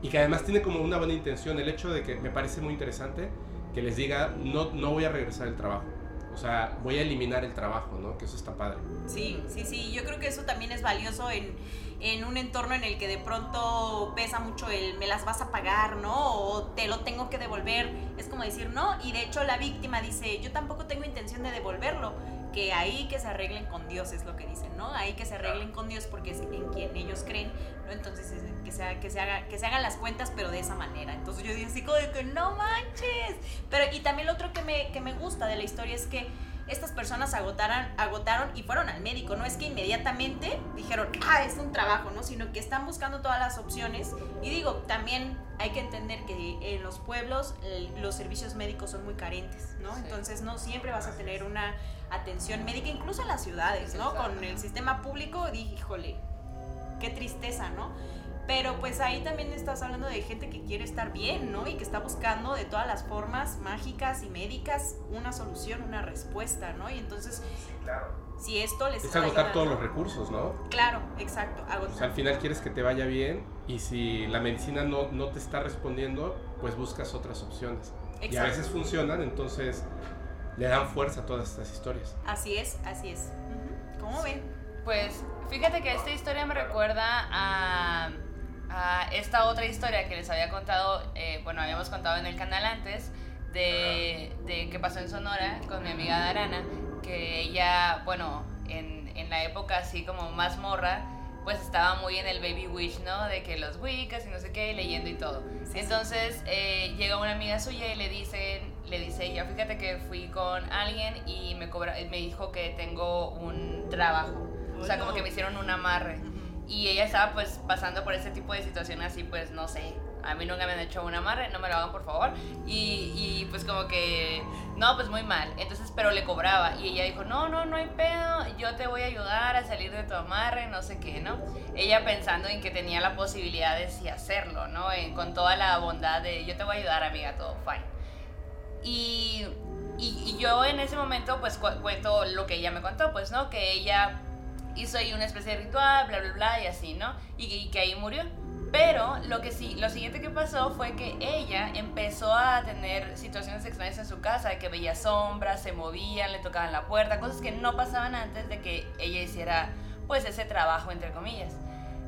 y que además tiene como una buena intención. El hecho de que me parece muy interesante que les diga, no, no voy a regresar al trabajo. O sea, voy a eliminar el trabajo, ¿no? Que eso está padre. Sí, sí, sí. Yo creo que eso también es valioso en, en un entorno en el que de pronto pesa mucho el me las vas a pagar, ¿no? O te lo tengo que devolver. Es como decir, no. Y de hecho la víctima dice, yo tampoco tengo intención de devolverlo que ahí que se arreglen con Dios es lo que dicen, ¿no? Ahí que se arreglen con Dios porque es en quien ellos creen, ¿no? Entonces que se, que se, haga, que se hagan las cuentas pero de esa manera. Entonces yo digo así como de que no manches. Pero y también lo otro que me, que me gusta de la historia es que estas personas agotaron, agotaron y fueron al médico. No es que inmediatamente dijeron, ah, es un trabajo, ¿no? Sino que están buscando todas las opciones. Y digo, también hay que entender que en los pueblos los servicios médicos son muy carentes, ¿no? Entonces no siempre vas a tener una atención médica, incluso en las ciudades, ¿no? Con el sistema público, dije, híjole, qué tristeza, ¿no? Pero pues ahí también estás hablando de gente que quiere estar bien, ¿no? Y que está buscando de todas las formas mágicas y médicas una solución, una respuesta, ¿no? Y entonces, si esto les... Es agotar todos los recursos, ¿no? Claro, exacto. O sea, al final quieres que te vaya bien y si la medicina no, no te está respondiendo, pues buscas otras opciones. Y a veces funcionan, entonces le dan fuerza a todas estas historias. Así es, así es. ¿Cómo ven? Pues fíjate que esta historia me recuerda a a esta otra historia que les había contado, eh, bueno, habíamos contado en el canal antes, de, de que pasó en Sonora con mi amiga Darana, que ella, bueno, en, en la época así como más morra, pues estaba muy en el baby wish, ¿no? De que los wiccas y no sé qué, leyendo y todo. Entonces eh, llega una amiga suya y le dicen, le dice ella, fíjate que fui con alguien y me, cobra, me dijo que tengo un trabajo. O sea, como que me hicieron un amarre. Y ella estaba pues pasando por ese tipo de situaciones así, pues no sé. A mí nunca me han hecho un amarre, no me lo hagan por favor. Y, y pues como que, no, pues muy mal. Entonces, pero le cobraba. Y ella dijo, no, no, no hay pedo, yo te voy a ayudar a salir de tu amarre, no sé qué, ¿no? Ella pensando en que tenía la posibilidad de sí hacerlo, ¿no? con toda la bondad de, yo te voy a ayudar, amiga, todo fine. Y, y, y yo en ese momento pues cuento lo que ella me contó, pues, ¿no? Que ella hizo ahí una especie de ritual, bla, bla, bla, y así, ¿no? Y, que ahí murió. Pero lo que sí, lo siguiente que pasó fue que ella empezó a tener situaciones extrañas en su casa, de que veía sombras, se movían, le tocaban la puerta, cosas que no pasaban antes de que ella hiciera pues ese trabajo entre comillas.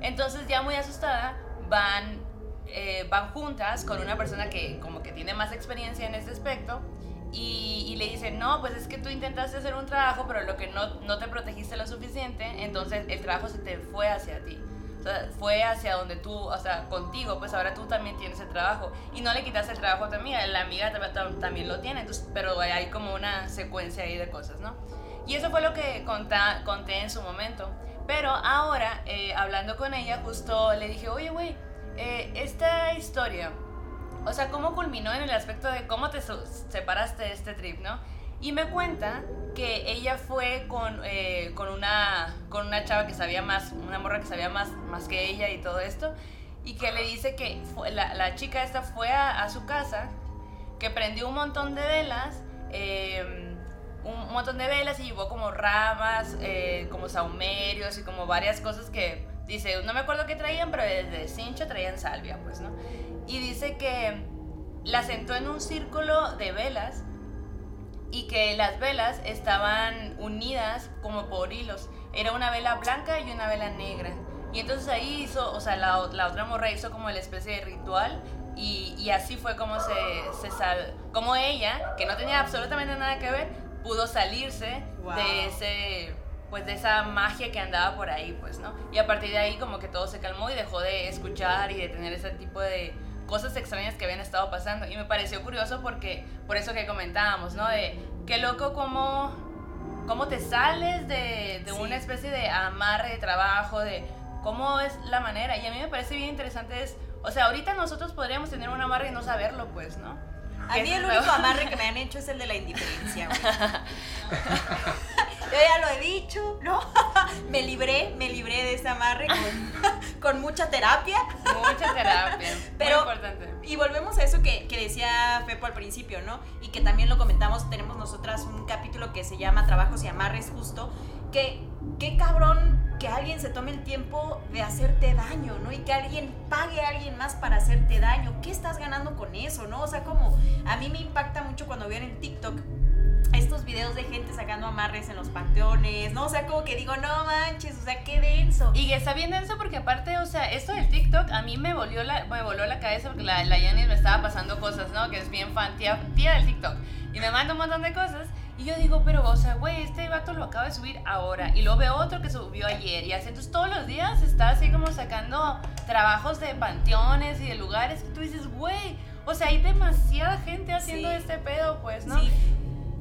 Entonces ya muy asustada van eh, van juntas con una persona que como que tiene más experiencia en este aspecto y, le dicen, no, pues es que tú intentaste hacer un trabajo, pero lo que no, no te protegiste lo suficiente, entonces el trabajo se te fue hacia ti. O sea, fue hacia donde tú, o sea, contigo, pues ahora tú también tienes el trabajo. Y no le quitaste el trabajo a tu amiga, la amiga también lo tiene, entonces, pero hay como una secuencia ahí de cosas, ¿no? Y eso fue lo que conté en su momento. Pero ahora, eh, hablando con ella, justo le dije, oye, güey, eh, esta historia o sea, cómo culminó en el aspecto de cómo te separaste de este trip, ¿no? Y me cuenta que ella fue con, eh, con, una, con una chava que sabía más, una morra que sabía más, más que ella y todo esto, y que le dice que la, la, chica esta fue a, su casa, que prendió un montón de velas, em, un montón de velas y llevó como ramas, eh, como saumerios y como varias cosas que, dice, no me acuerdo qué traían, pero desde cincho traían salvia, pues, ¿no? Y dice que la sentó en un círculo de velas y que las velas estaban unidas como por hilos. Era una vela blanca y una vela negra. Y entonces ahí hizo, o sea, la, otra morra hizo como la especie de ritual y, y así fue como se, se sal, como ella, que no tenía absolutamente nada que ver, pudo salirse de ese pues de esa magia que andaba por ahí, pues, ¿no? Y a partir de ahí como que todo se calmó y dejó de escuchar y de tener ese tipo de cosas extrañas que habían estado pasando. Y me pareció curioso porque, por eso que comentábamos, ¿no? De qué loco cómo, cómo te sales de, de una especie de amarre de trabajo, de cómo es la manera. Y a mí me parece bien interesante es, o sea, ahorita nosotros podríamos tener un amarre y no saberlo, pues, ¿no? A mí el único amarre que me han hecho es el de la indiferencia. Yo ya lo he dicho, ¿no? me libré, me libré de ese amarre con, mucha terapia. Mucha terapia. Pero, Muy importante. Y volvemos a eso que, que decía Pepo al principio, ¿no? Y que también lo comentamos, tenemos nosotras un capítulo que se llama Trabajos y Amarres justo, que qué cabrón que alguien se tome el tiempo de hacerte daño, ¿no? Y que alguien pague a alguien más para hacerte daño. ¿Qué estás ganando con eso, no? O sea, como a mí me impacta mucho cuando veo en TikTok estos videos de gente sacando amarres en los panteones, ¿no? O sea, como que digo, no manches, o sea, qué denso. Y está bien denso porque aparte, o sea, esto del TikTok a mí me volvió la, me voló la cabeza porque la, la me estaba pasando cosas, ¿no? Que es bien fan, tía, tía del TikTok. Y me manda un montón de cosas. Y yo digo, pero, o sea, güey, este vato lo acaba de subir ahora. Y luego veo otro que subió ayer. Y así, entonces todos los días está así como sacando trabajos de panteones y de lugares. Que tú dices, güey, o sea, hay demasiada gente haciendo este pedo, pues, ¿no? Sí.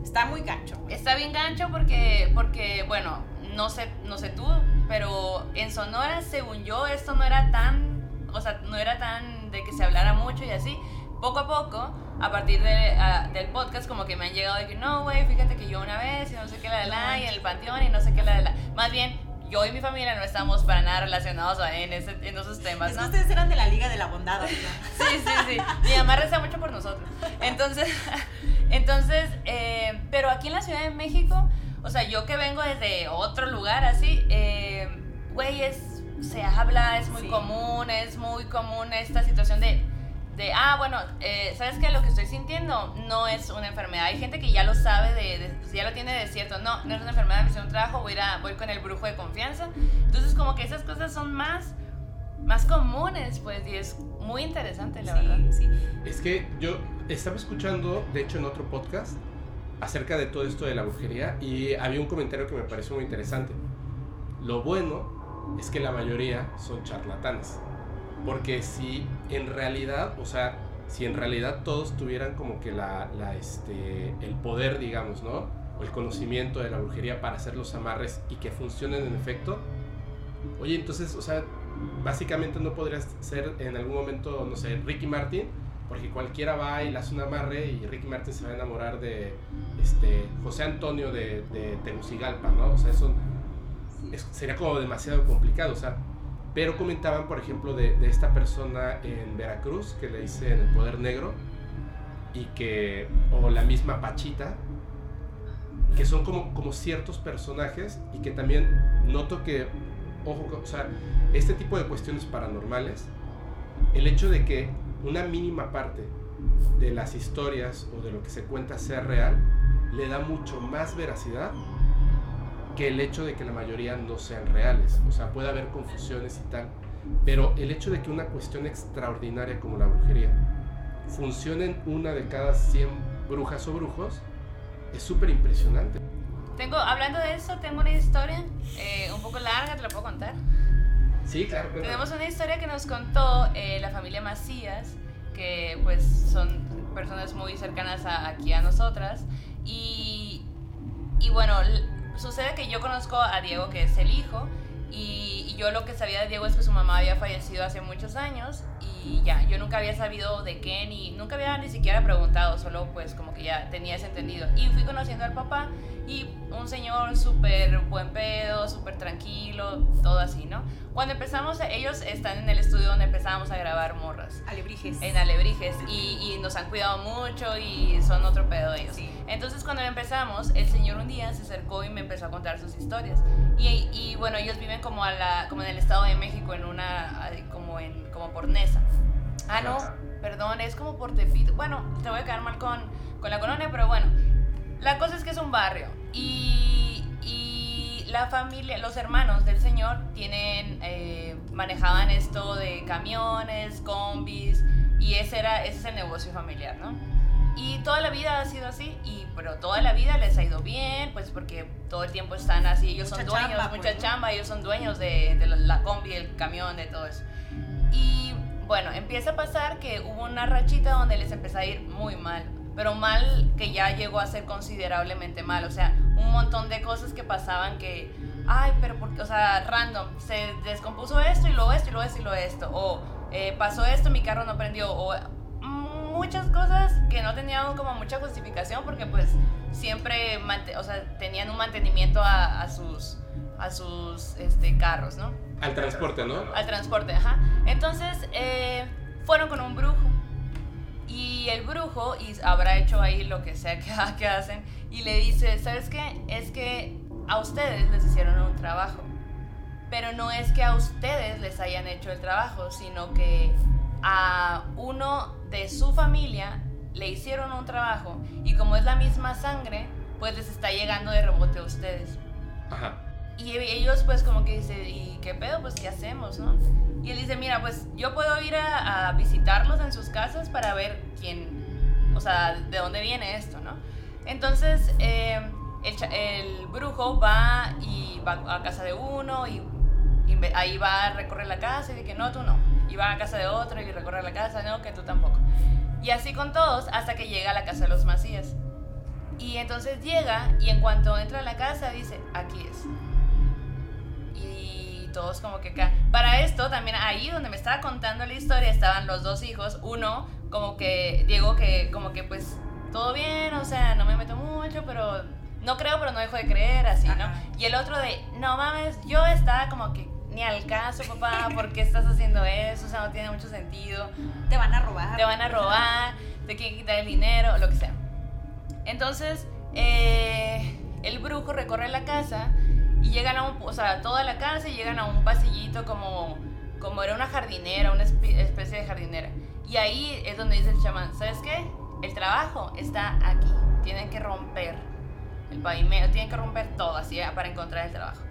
Está muy gancho. Está bien gancho porque, porque, bueno, no sé, no sé tú, pero en Sonora, según yo, esto no era tan, o sea, no era tan de que se hablara mucho y así poco a poco, a partir de, del podcast, como que me han llegado de que no, güey, fíjate que yo una vez y no sé qué la de la, y en el panteón y no sé qué la de la. Más bien, yo y mi familia no estamos para nada relacionados en, ese, en esos temas. ¿no? ustedes eran de la Liga de la Bondad. ¿no? sí, sí, sí. Mi mamá reza mucho por nosotros. Entonces, entonces eh, pero aquí en la Ciudad de México, o sea, yo que vengo desde otro lugar así, eh, güey, es, se habla, es muy común, es muy común esta situación de de, ah, bueno, eh, ¿sabes qué? Lo que estoy sintiendo no es una enfermedad. Hay gente que ya lo sabe, de, ya lo tiene de cierto. No, no es una enfermedad, me hice un trabajo, voy, a, voy con el brujo de confianza. Entonces, como que esas cosas son más, más comunes, pues, y es muy interesante, la verdad. Sí. Es que yo estaba escuchando, de hecho, en otro podcast, acerca de todo esto de la brujería, y había un comentario que me pareció muy interesante. Lo bueno es que la mayoría son charlatanes. Porque si en realidad, o sea, si en realidad todos tuvieran como que la, la, este, el poder, digamos, ¿no? O el conocimiento de la brujería para hacer los amarres y que funcionen en efecto, oye, entonces, o sea, básicamente no podrías ser en algún momento, no sé, Ricky Martin, porque cualquiera va y le hace un amarre y Ricky Martin se va a enamorar de este, José Antonio de, de Tegucigalpa, ¿no? O sea, eso sería como demasiado complicado, o sea, pero comentaban, por ejemplo, de, esta persona en Veracruz que le dice en el poder negro y que, o la misma Pachita, que son como, como ciertos personajes y que también noto que, ojo, o sea, este tipo de cuestiones paranormales, el hecho de que una mínima parte de las historias o de lo que se cuenta sea real, le da mucho más veracidad que el hecho de que la mayoría no sean reales. O sea, puede haber confusiones y tal. Pero el hecho de que una cuestión extraordinaria como la brujería funcione en una de cada 100 brujas o brujos es súper impresionante. Tengo, hablando de eso, tengo una historia eh, un poco larga, ¿te la puedo contar? Sí, claro. Tenemos una historia que nos contó eh, la familia Macías, que pues son personas muy cercanas aquí a nosotras. Y, y bueno, sucede que yo conozco a Diego, que es el hijo, y, yo lo que sabía de Diego es que su mamá había fallecido hace muchos años y ya, yo nunca había sabido de qué ni nunca había ni siquiera preguntado, solo pues como que ya tenía ese entendido. Y fui conociendo al papá y un señor súper buen pedo, súper tranquilo, todo así, ¿no? Cuando empezamos, ellos están en el estudio donde empezábamos a grabar morras. Alebrijes. En Alebrijes. Y, y nos han cuidado mucho y son otro pedo ellos. Sí. Entonces cuando empezamos, el señor un día se acercó y me empezó a contar sus historias. Y, y bueno, ellos viven como, a la, como en el Estado de México, en una, como, en, como por Ah, no, perdón, es como por Tepito. Bueno, te voy a quedar mal con, con la colonia, pero bueno. La cosa es que es un barrio y, y la familia, los hermanos del señor tienen, eh, manejaban esto de camiones, combis y ese, era, ese es el negocio familiar, ¿no? Y toda la vida ha sido así, y, pero toda la vida les ha ido bien, pues porque todo el tiempo están así, ellos son dueños, mucha pues, chamba, ellos son dueños de, de, la combi, el camión, de todo eso. Y bueno, empieza a pasar que hubo una rachita donde les empezó a ir muy mal, pero mal que ya llegó a ser considerablemente mal, o sea, un montón de cosas que pasaban que, ay, pero porque, o sea, random, se descompuso esto y luego esto y luego esto y luego esto, o eh, pasó esto, mi carro no prendió, o muchas cosas que no tenían como mucha justificación porque pues siempre o sea, tenían un mantenimiento a, sus, a sus este, carros, ¿no? Al transporte, ¿no? Al transporte, ajá. Entonces eh, fueron con un brujo y el brujo y habrá hecho ahí lo que sea que, que hacen y le dice, ¿sabes qué? Es que a ustedes les hicieron un trabajo. Pero no es que a ustedes les hayan hecho el trabajo, sino que a uno de su familia le hicieron un trabajo y como es la misma sangre, pues les está llegando de rebote a ustedes. Ajá. Y ellos pues como que dicen, ¿y qué pedo? Pues ¿qué hacemos, no? Y él dice, mira, pues yo puedo ir a, visitarlos en sus casas para ver quién, o sea, de dónde viene esto, ¿no? Entonces eh, el, brujo va y va a casa de uno y, y ahí va a recorrer la casa y dice que no, tú no y va a casa de otro y recorre la casa, no, que tú tampoco. Y así con todos hasta que llega a la casa de los Macías. Y entonces llega y en cuanto entra a la casa dice, aquí es. Todos como que acá. Para esto también ahí donde me estaba contando la historia estaban los dos hijos. Uno como que, Diego que como que pues todo bien, o sea, no me meto mucho, pero no creo, pero no dejo de creer, así, ¿no? Y el otro de, no mames, yo estaba como que, ni al caso, papá, ¿por qué estás haciendo eso? O sea, no tiene mucho sentido. Te van a robar. Te van a robar, te quieren quitar el dinero, lo que sea. Entonces, eh, el brujo recorre la casa y llegan a un, o sea, toda la y llegan a un pasillito como, como era una jardinera, una especie de jardinera. Y ahí es donde dice el chamán, ¿sabes qué? El trabajo está aquí. Tienen que romper el pavimento, tienen que romper todo así para encontrar el trabajo.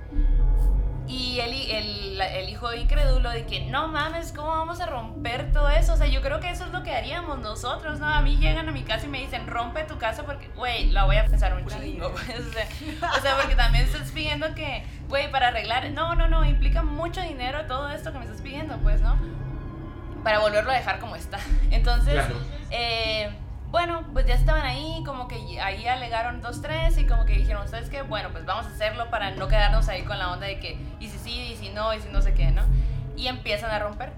Y el, el, el, hijo incrédulo de que no mames, ¿cómo vamos a romper todo eso? O sea, yo creo que eso es lo que haríamos nosotros, ¿no? A mí llegan a mi casa y me dicen, rompe tu casa porque, güey, la voy a pensar un chingo. Pues, o, sea, porque también estás pidiendo que, güey, para arreglar, no, no, no, implica mucho dinero todo esto que me estás pidiendo, pues, ¿no? Para volverlo a dejar como está. Entonces, eh bueno, pues ya estaban ahí, como que ahí alegaron dos, tres y como que dijeron, ¿ustedes qué? Bueno, pues vamos a hacerlo para no quedarnos ahí con la onda de que, y si sí, y si no, y si no sé qué, ¿no? Y empiezan a romper.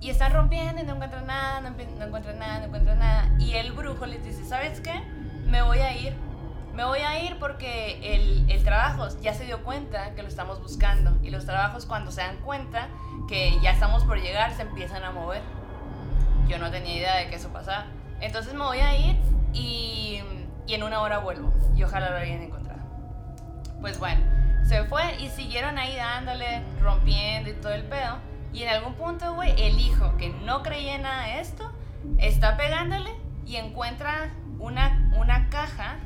Y están rompiendo y no encuentran nada, no, encuentran nada, no encuentran nada. Y el brujo les dice, ¿sabes qué? Me voy a ir. Me voy a ir porque el, el trabajo ya se dio cuenta que lo estamos buscando. Y los trabajos cuando se dan cuenta que ya estamos por llegar se empiezan a mover. Yo no tenía idea de que eso pasaba. Entonces me voy a ir y, y en una hora vuelvo. Y ojalá lo hayan encontrado. Pues bueno, se fue y siguieron ahí dándole, rompiendo y todo el pedo. Y en algún punto, güey, el hijo que no creía en nada de esto, está pegándole y encuentra una, una caja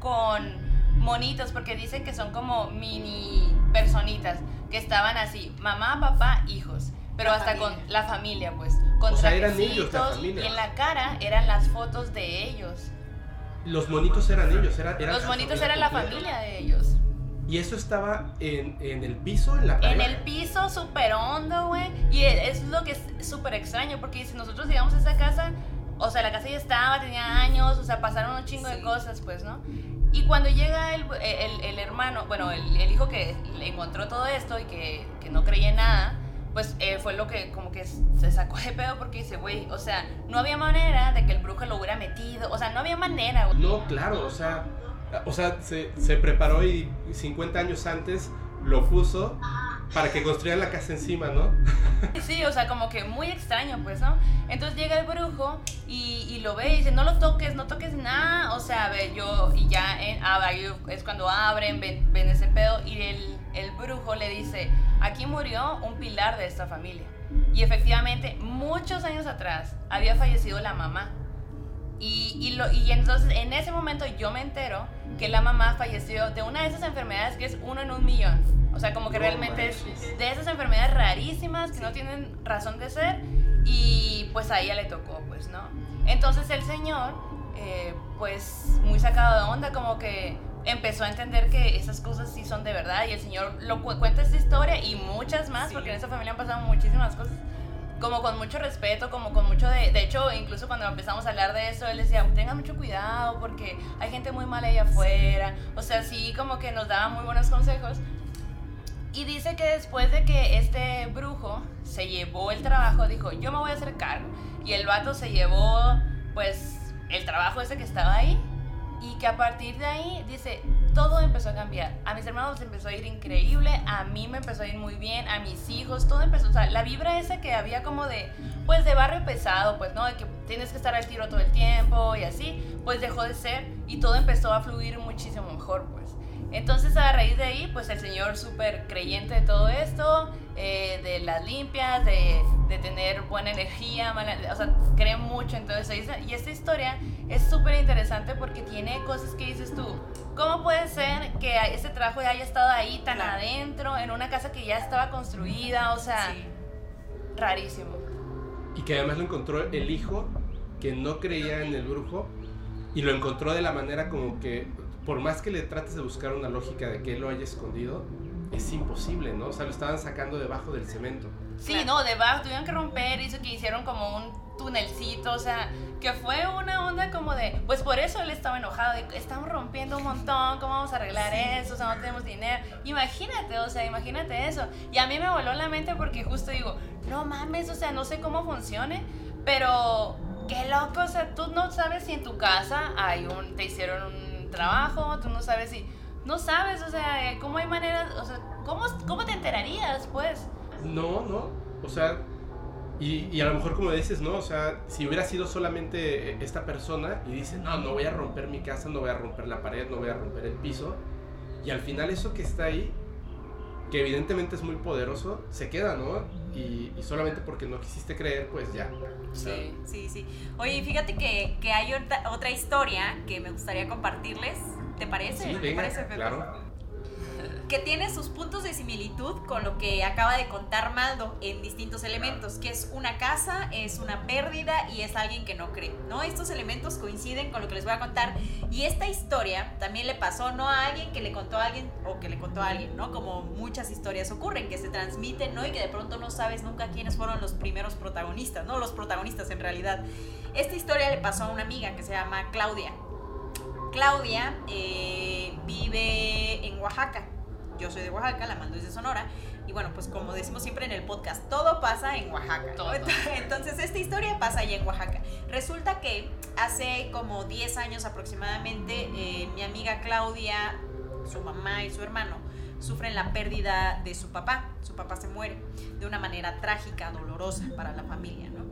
con monitos, porque dicen que son como mini personitas, que estaban así, mamá, papá, hijos pero hasta con la familia, pues. Con o sea, eran ellos, la familia. Y en la cara eran las fotos de ellos. Los monitos eran ellos, era, Los monitos eran la familia de ellos. ¿Y eso estaba en, en el piso, en la En el piso, súper hondo, güey. Y es lo que es súper extraño, porque si nosotros llegamos a esa casa, o sea, la casa ya estaba, tenía años, o sea, pasaron un chingo de cosas, pues, ¿no? Y cuando llega el, el, el hermano, bueno, el, el, hijo que le encontró todo esto y que, que no creía en nada, pues eh, fue lo que como que se sacó de pedo porque dice, güey, o sea, no había manera de que el brujo lo hubiera metido, o sea, no había manera, güey. No, claro, o sea, o sea, se, se preparó y 50 años antes lo puso para que construyeran la casa encima, ¿no? Sí, o sea, como que muy extraño, pues, ¿no? Entonces llega el brujo y, lo ve y dice, no lo toques, no toques nada, o sea, ve, yo, y ya en, ah, es cuando abren, ven, ese pedo y el brujo le dice, aquí murió un pilar de esta familia. Y efectivamente, muchos años atrás había fallecido la mamá. Y, y, lo, y entonces en ese momento yo me entero que la mamá falleció de una de esas enfermedades que es uno en un millón. O sea, como que realmente es de esas enfermedades rarísimas que no tienen razón de ser. Y pues a ella le tocó, pues, ¿no? Entonces el señor eh, pues muy sacado de onda, como que empezó a entender que esas cosas sí son de verdad y el Señor lo cuenta esta historia y muchas más, porque en esa familia han pasado muchísimas cosas, como con mucho respeto, como con mucho de... De hecho, incluso cuando empezamos a hablar de eso, él decía, tengan mucho cuidado porque hay gente muy mala allá afuera, o sea, sí, como que nos daba muy buenos consejos. Y dice que después de que este brujo se llevó el trabajo, dijo, yo me voy a hacer cargo. Y el vato se llevó, pues, el trabajo ese que estaba ahí y que a partir de ahí, dice, todo empezó a cambiar. A mis hermanos empezó a ir increíble, a mí me empezó a ir muy bien, a mis hijos, todo empezó, o sea, la vibra esa que había como de, pues de barrio pesado, pues, ¿no? De que tienes que estar al tiro todo el tiempo y así, pues dejó de ser y todo empezó a fluir muchísimo mejor, pues. Entonces a raíz de ahí, pues el Señor súper creyente de todo esto, eh, de las limpias, de, de, tener buena energía, o sea, cree mucho en todo eso. Y esta historia es súper interesante porque tiene cosas que dices tú, ¿cómo puede ser que ese trabajo ya haya estado ahí tan adentro, en una casa que ya estaba construida? O sea, rarísimo. Y que además lo encontró el hijo que no creía en el brujo y lo encontró de la manera como que por más que le trates de buscar una lógica de que él lo haya escondido, es imposible, ¿no? O sea, lo estaban sacando debajo del cemento. Sí, no, debajo, tuvieron que romper, hizo que hicieron como un tunelcito, o sea, que fue una onda como de, pues por eso él estaba enojado, de, estamos rompiendo un montón, ¿cómo vamos a arreglar eso? O sea, no tenemos dinero. Imagínate, o sea, imagínate eso. Y a mí me voló la mente porque justo digo, no mames, o sea, no sé cómo funcione, pero qué loco, o sea, tú no sabes si en tu casa hay un, te hicieron un trabajo, tú no sabes si, no sabes, o sea, eh, cómo hay maneras, o sea, ¿cómo, cómo te enterarías, pues? No, no, o sea, y, y, a lo mejor como dices, ¿no? O sea, si hubiera sido solamente esta persona y dice, no, no voy a romper mi casa, no voy a romper la pared, no voy a romper el piso, y al final eso que está ahí, que evidentemente es muy poderoso, se queda, ¿no? Y, solamente porque no quisiste creer, pues ya. Sí, sí, sí. Oye, fíjate que, que hay otra, otra, historia que me gustaría compartirles. ¿Te parece? Sí, ¿Te parece, claro que tiene sus puntos de similitud con lo que acaba de contar Maldo en distintos elementos, que es una casa, es una pérdida y es alguien que no cree, ¿no? Estos elementos coinciden con lo que les voy a contar y esta historia también le pasó no a alguien que le contó a alguien o que le contó a alguien, ¿no? Como muchas historias ocurren, que se transmiten, ¿no? Y que de pronto no sabes nunca quiénes fueron los primeros protagonistas, ¿no? Los protagonistas en realidad. Esta historia le pasó a una amiga que se llama Claudia. Claudia eh, vive en Oaxaca yo soy de Oaxaca, la mando desde Sonora. Y bueno, pues como decimos siempre en el podcast, todo pasa en Oaxaca. Entonces, esta historia pasa ahí en Oaxaca. Resulta que hace como 10 años aproximadamente, eh, mi amiga Claudia, su mamá y su hermano, sufren la pérdida de su papá. Su papá se muere de una manera trágica, dolorosa para la familia, ¿no?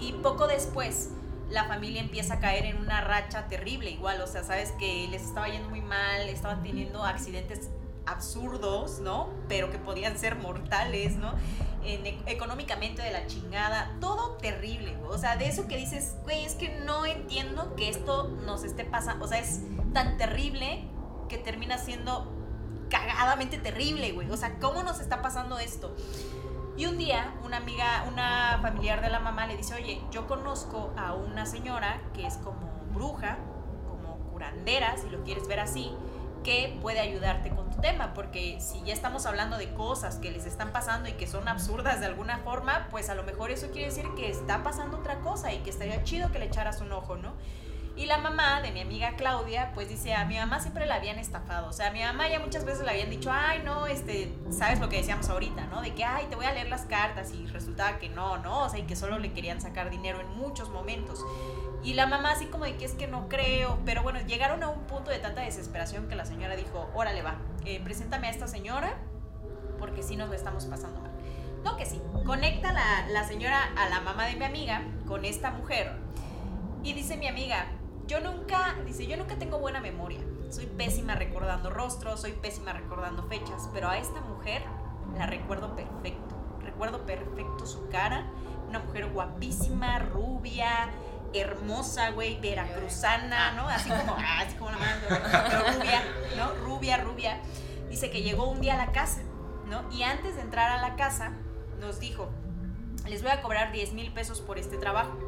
Y poco después, la familia empieza a caer en una racha terrible, igual, o sea, sabes que les estaba yendo muy mal, estaban teniendo accidentes absurdos, ¿no? Pero que podían ser mortales, ¿no? E, económicamente de la chingada, todo terrible, O sea, de eso que dices, güey, es que no entiendo que esto nos esté pasando, o sea, es tan terrible que termina siendo cagadamente terrible, güey. O sea, ¿cómo nos está pasando esto? Y un día, una amiga, una familiar de la mamá le dice, oye, yo conozco a una señora que es como bruja, como curandera, si lo quieres ver así, que puede ayudarte con tu tema, porque si ya estamos hablando de cosas que les están pasando y que son absurdas de alguna forma, pues a lo mejor eso quiere decir que está pasando otra cosa y que estaría chido que le echaras un ojo, ¿no? Y la mamá de mi amiga Claudia, pues dice, a mi mamá siempre la habían estafado. O sea, a mi mamá ya muchas veces le habían dicho, ay, no, este, sabes lo que decíamos ahorita, ¿no? De que, ay, te voy a leer las cartas y resultaba que no, ¿no? O sea, y que solo le querían sacar dinero en muchos momentos. Y la mamá así como de que es que no creo, pero bueno, llegaron a un punto de tanta desesperación que la señora dijo, órale va, eh, preséntame a esta señora, porque sí nos lo estamos pasando mal. No que sí, conecta la, la señora a la mamá de mi amiga con esta mujer y dice mi amiga, yo nunca, dice, yo nunca tengo buena memoria, soy pésima recordando rostros, soy pésima recordando fechas, pero a esta mujer la recuerdo perfecto, recuerdo perfecto su cara, una mujer guapísima, rubia, hermosa, güey, veracruzana, ¿no? Así como, ah, así como la pero rubia, ¿no? Rubia, rubia. Dice que llegó un día a la casa, ¿no? Y antes de entrar a la casa, nos dijo, les voy a cobrar 10 mil pesos por este trabajo.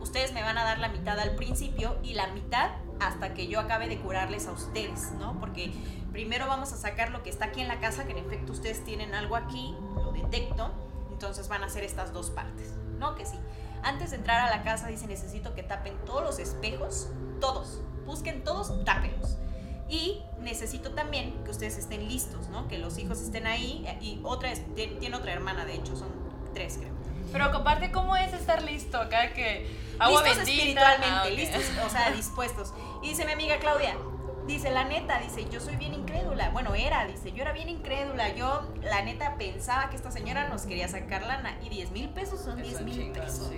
Ustedes me van a dar la mitad al principio y la mitad hasta que yo acabe de curarles a ustedes, ¿no? Porque primero vamos a sacar lo que está aquí en la casa, que en efecto ustedes tienen algo aquí, lo detecto, entonces van a hacer estas dos partes, ¿no? Que sí. Antes de entrar a la casa dice necesito que tapen todos los espejos, todos, busquen todos, tápenlos. Y necesito también que ustedes estén listos, ¿no? Que los hijos estén ahí. Y otra, tiene otra hermana, de hecho, son tres, creo. Pero comparte cómo es estar listo acá que agua listos espiritualmente, ah, listos, o sea, dispuestos. Y dice mi amiga Claudia, dice la neta, dice, yo soy bien incrédula. Bueno, era, dice, yo era bien incrédula. Yo, la neta, pensaba que esta señora nos quería sacar lana. Y 10 mil pesos son 10 mil pesos.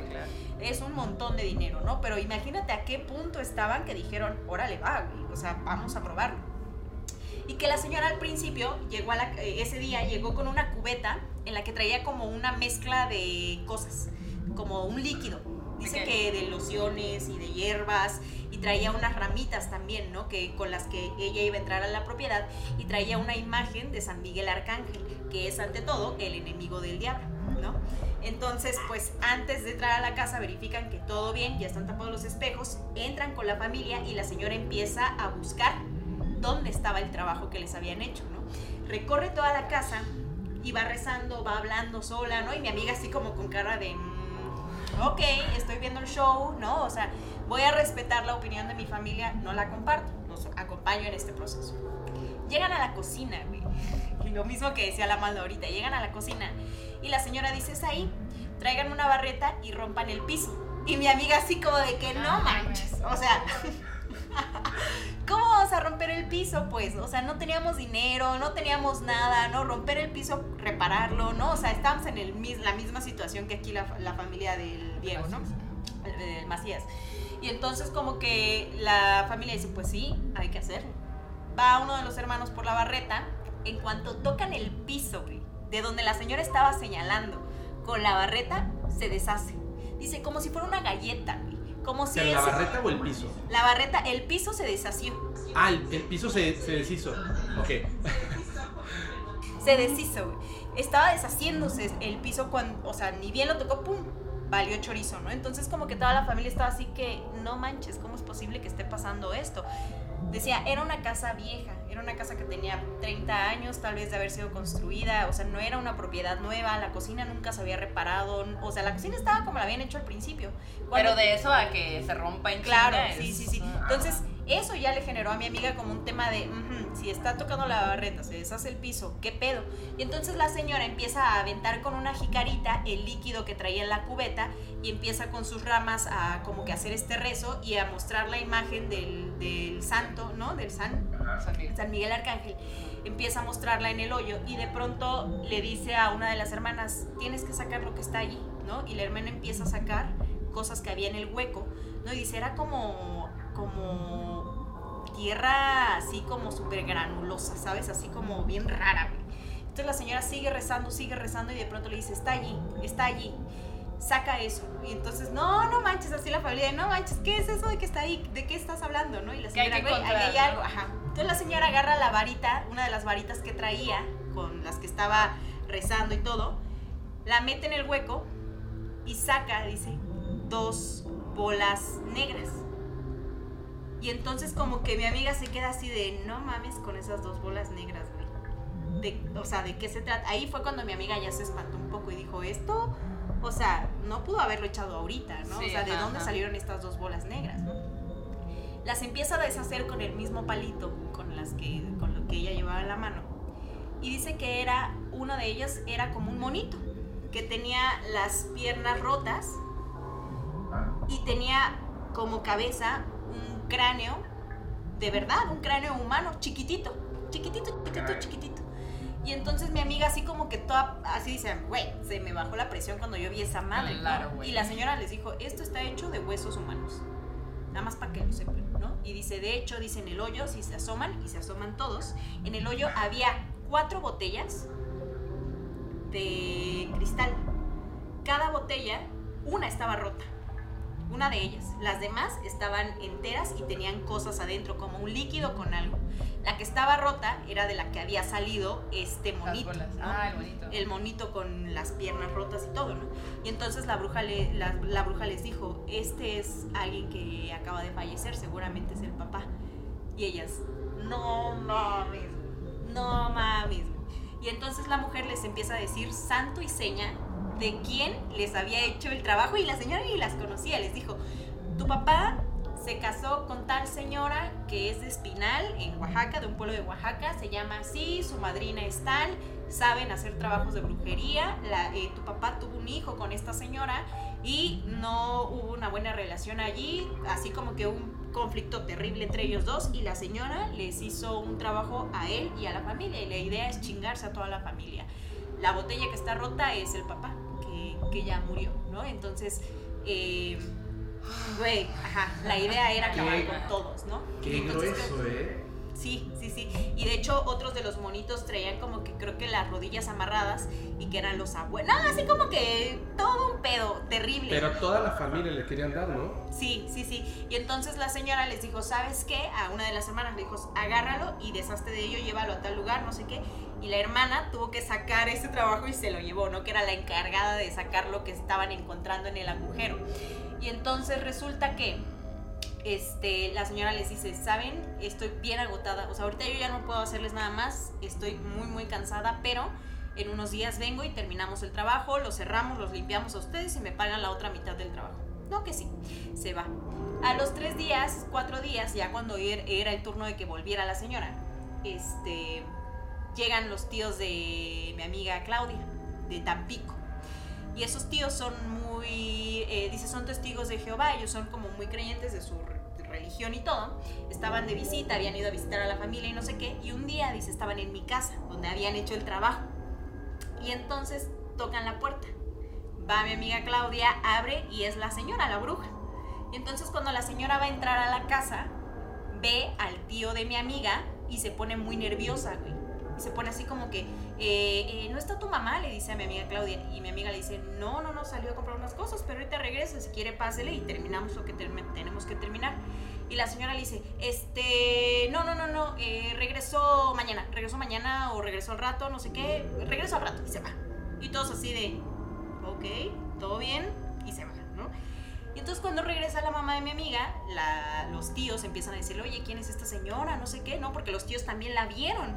Es un montón de dinero, ¿no? Pero imagínate a qué punto estaban que dijeron, órale, va, o sea, vamos a probarlo. Y que la señora al principio llegó a la, eh, ese día llegó con una cubeta en la que traía como una mezcla de cosas, como un líquido. Dice que de lociones y de hierbas y traía unas ramitas también, ¿no? Que con las que ella iba a entrar a la propiedad y traía una imagen de San Miguel Arcángel, que es ante todo el enemigo del diablo, ¿no? Entonces, pues antes de entrar a la casa verifican que todo bien, ya están tapados los espejos, entran con la familia y la señora empieza a buscar dónde estaba el trabajo que les habían hecho, ¿no? Recorre toda la casa y va rezando, va hablando sola, ¿no? Y mi amiga así como con cara de, mm, ok, estoy viendo el show, ¿no? O sea, voy a respetar la opinión de mi familia, no la comparto, los acompaño en este proceso. Llegan a la cocina, güey. Y lo mismo que decía la malda ahorita, llegan a la cocina y la señora dice, es ahí, traigan una barreta y rompan el piso. Y mi amiga así como de que no manches, o sea... ¿Cómo vamos a romper el piso? Pues, o sea, no teníamos dinero, no teníamos nada, ¿no? Romper el piso, repararlo, ¿no? O sea, estábamos en el, la misma situación que aquí la, familia del Diego, ¿no? Del Macías. Y entonces como que la familia dice, pues sí, hay que hacerlo. Va uno de los hermanos por la barreta, en cuanto tocan el piso, de donde la señora estaba señalando, con la barreta se deshace. Dice, como si fuera una galleta, como si ¿La barreta o el piso? La barreta, el piso se deshació. Ah, el, piso se, se, deshizo. Ok. se deshizo, güey. Estaba deshaciéndose el piso cuando, o sea, ni bien lo tocó, ¡pum! Valió chorizo, ¿no? Entonces como que toda la familia estaba así que, no manches, ¿cómo es posible que esté pasando esto? Decía, era una casa vieja, era una casa que tenía 30 años tal vez de haber sido construida, o sea, no era una propiedad nueva, la cocina nunca se había reparado, o sea, la cocina estaba como la habían hecho al principio. Pero de eso a que se rompa en Claro, sí, sí, sí. Entonces, eso ya le generó a mi amiga como un tema de, si está tocando la barreta, se deshace el piso, ¿qué pedo? Y entonces la señora empieza a aventar con una jicarita el líquido que traía en la cubeta y empieza con sus ramas a como que hacer este rezo y a mostrar la imagen del, del santo, ¿no? Del San, San Miguel Arcángel. Empieza a mostrarla en el hoyo y de pronto le dice a una de las hermanas, tienes que sacar lo que está allí, ¿no? Y la hermana empieza a sacar cosas que había en el hueco, ¿no? Y dice, era como, como tierra así como súper granulosa, ¿sabes? Así como bien rara, Entonces la señora sigue rezando, sigue rezando y de pronto le dice, está allí, está allí, saca eso. Y entonces, no, no manches, así la familia, no manches, ¿qué es eso de que está ahí? ¿De qué estás hablando? ¿no? Y la señora, güey, ahí hay algo, ajá. Entonces la señora agarra la varita, una de las varitas que traía, con las que estaba rezando y todo, la mete en el hueco y saca, dice, dos bolas negras. Y entonces como que mi amiga se queda así de, no mames con esas dos bolas negras, güey. De, o sea, ¿de qué se trata? Ahí fue cuando mi amiga ya se espantó un poco y dijo, esto, o sea, no pudo haberlo echado ahorita, ¿no? o sea, ¿de dónde salieron estas dos bolas negras, no? Las empieza a deshacer con el mismo palito con, las que, con lo que ella llevaba en la mano. Y dice que era, uno de ellos era como un monito, que tenía las piernas rotas y tenía como cabeza un cráneo, de verdad, un cráneo humano, chiquitito, chiquitito, chiquitito, chiquitito. Y entonces mi amiga así como que toda, así dice, güey, se me bajó la presión cuando yo vi esa madre. y la señora les dijo, esto está hecho de huesos humanos. Nada más para que lo sepan, ¿no? Y dice, de hecho, dice en el hoyo, si se asoman, y se asoman todos, en el hoyo había cuatro botellas de cristal. Cada botella, una estaba rota una de ellas. Las demás estaban enteras y tenían cosas adentro, como un líquido con algo. La que estaba rota era de la que había salido este monito. Ah, el monito. El monito con las piernas rotas y todo, ¿no? Y entonces la bruja, le, la, bruja les dijo, este es alguien que acaba de fallecer, seguramente es el papá. Y ellas, no mames, no mames. Y entonces la mujer les empieza a decir santo y seña de quién les había hecho el trabajo y la señora ni las conocía. Les dijo, tu papá se casó con tal señora que es de Espinal, en Oaxaca, de un pueblo de Oaxaca, se llama así, su madrina es tal, saben hacer trabajos de brujería, eh, tu papá tuvo un hijo con esta señora y no hubo una buena relación allí, así como que un conflicto terrible entre ellos dos y la señora les hizo un trabajo a él y a la familia y la idea es chingarse a toda la familia. La botella que está rota es el papá, que, que ya murió, ¿no? Entonces... Eh, Güey, ajá, la idea era acabar con todos, ¿no? Qué grueso, ¿eh? Sí, sí, sí. Y de hecho, otros de los monitos traían como que creo que las rodillas amarradas y que eran los abuelos. No, así como que todo un pedo terrible. Pero toda la familia le querían dar, ¿no? Sí, sí, sí. Y entonces la señora les dijo, ¿sabes qué? A una de las hermanas le dijo, agárralo y deshazte de ello, llévalo a tal lugar, no sé qué. Y la hermana tuvo que sacar ese trabajo y se lo llevó, ¿no? Que era la encargada de sacar lo que estaban encontrando en el agujero. Y entonces resulta que este, la señora les dice, ¿saben? Estoy bien agotada. O sea, ahorita yo ya no puedo hacerles nada más. Estoy muy, muy cansada, pero en unos días vengo y terminamos el trabajo, lo cerramos, los limpiamos a ustedes y me pagan la otra mitad del trabajo. No, que sí, se va. A los tres días, cuatro días, ya cuando er, era el turno de que volviera la señora, este, llegan los tíos de mi amiga Claudia, de Tampico. Y esos tíos son muy, eh, dice, son testigos de Jehová, ellos son como muy creyentes de su religión y todo. Estaban de visita, habían ido a visitar a la familia y no sé qué. Y un día, dice, estaban en mi casa, donde habían hecho el trabajo. Y entonces tocan la puerta. Va mi amiga Claudia, abre y es la señora, la bruja. Y entonces cuando la señora va a entrar a la casa, ve al tío de mi amiga y se pone muy nerviosa, güey se pone así como que, eh, eh, ¿no está tu mamá? Le dice a mi amiga Claudia. Y mi amiga le dice, no, no, no, salió a comprar unas cosas, pero ahorita regresa, si quiere pásele y terminamos lo que tenemos que terminar. Y la señora le dice, este, no, no, no, no, eh, regresó mañana, regresó mañana o regresó al rato, no sé qué, regresó al rato y se va. Y todos así de, ok, todo bien, y se va, ¿no? Y entonces cuando regresa la mamá de mi amiga, los tíos empiezan a decirle, oye, ¿quién es esta señora? No sé qué, ¿no? Porque los tíos también la vieron.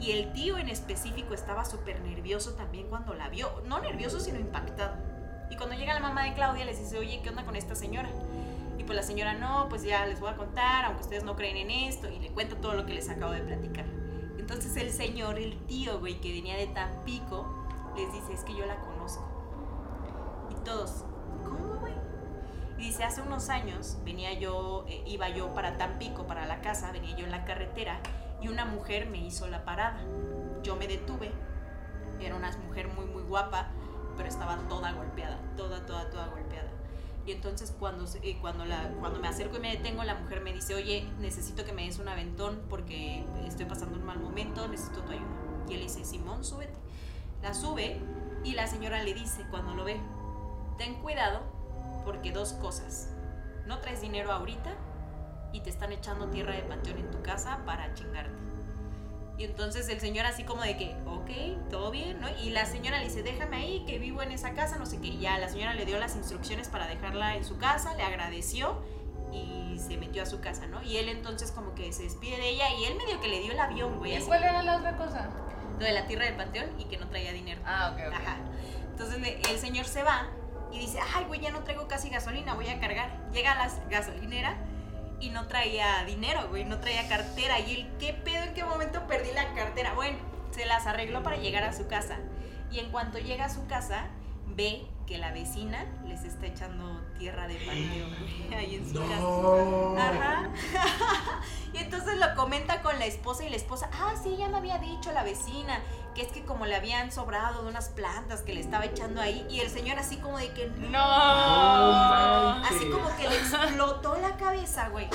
Y el tío en específico estaba súper nervioso también cuando la vio. No nervioso, sino impactado. Y cuando llega la mamá de Claudia les dice, oye, ¿qué onda con esta señora? Y pues la señora, no, pues ya les voy a contar, aunque ustedes no creen en esto. Y le cuenta todo lo que les acabo de platicar. Entonces el señor, el tío, güey, que venía de Tampico, les dice, es que yo la conozco. Y todos, ¿cómo, güey? Y dice, hace unos años venía yo, eh, iba yo para Tampico, para la casa, venía yo en la carretera y una mujer me hizo la parada. Yo me detuve, era una mujer muy, muy guapa, pero estaba toda golpeada, toda, toda, toda golpeada. Y entonces cuando, cuando, cuando me acerco y me detengo, la mujer me dice, oye, necesito que me des un aventón porque estoy pasando un mal momento, necesito tu ayuda. Y él dice, Simón, súbete. La sube y la señora le dice cuando lo ve, ten cuidado porque dos cosas, no traes dinero ahorita y te están echando tierra de panteón en tu casa para chingarte. Y entonces el señor así como de que, ok, todo bien, ¿no? Y la señora le dice, déjame ahí, que vivo en esa casa, no sé qué. Y ya la señora le dio las instrucciones para dejarla en su casa, le agradeció y se metió a su casa, ¿no? Y él entonces como que se despide de ella y él medio que le dio el avión, güey. ¿Y cuál era la otra cosa? Lo de la tierra del panteón y que no traía dinero. Ah, ok, ok. Ajá. Entonces el señor se va y dice, ay, güey, ya no traigo casi gasolina, voy a cargar. Llega a la gasolinera y no traía dinero, güey, no traía cartera. Y él, ¿qué pedo? ¿En qué momento perdí la cartera? Bueno, se las arregló para llegar a su casa. Y en cuanto llega a su casa, ve que la vecina les está echando tierra de panteón ahí en su casa. Ajá. y entonces lo comenta con la esposa y la esposa, ah, sí, ya me había dicho la vecina que es que como le habían sobrado de unas plantas que le estaba echando ahí y el señor así como de que no, así como que le explotó la cabeza, güey.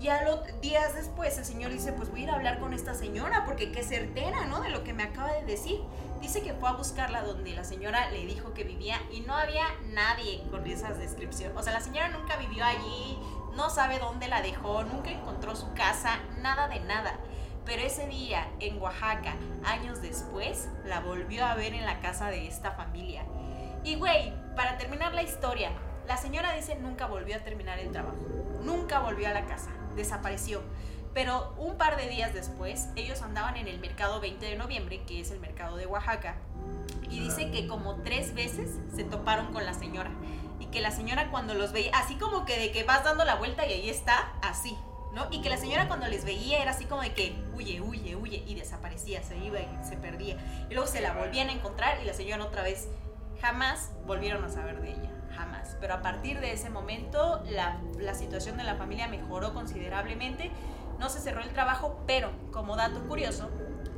Y a los días después el señor dice, pues voy a ir a hablar con esta señora porque qué certera, ¿no? De lo que me acaba de decir. Dice que fue a buscarla donde la señora le dijo que vivía y no había nadie con esas descripciones. O sea, la señora nunca vivió allí, no sabe dónde la dejó, nunca encontró su casa, nada de nada. Pero ese día en Oaxaca, años después, la volvió a ver en la casa de esta familia. Y güey, para terminar la historia, la señora dice nunca volvió a terminar el trabajo, nunca volvió a la casa, desapareció. Pero un par de días después, ellos andaban en el mercado 20 de noviembre, que es el mercado de Oaxaca, y dice que como tres veces se toparon con la señora. Y que la señora cuando los veía, así como que de que vas dando la vuelta y ahí está, así, ¿no? Y que la señora cuando les veía era así como de que huye, huye, huye, y desaparecía, se iba y se perdía. Y luego se la volvían a encontrar y la señora otra vez jamás volvieron a saber de ella jamás. Pero a partir de ese momento la, la, situación de la familia mejoró considerablemente. No se cerró el trabajo, pero como dato curioso,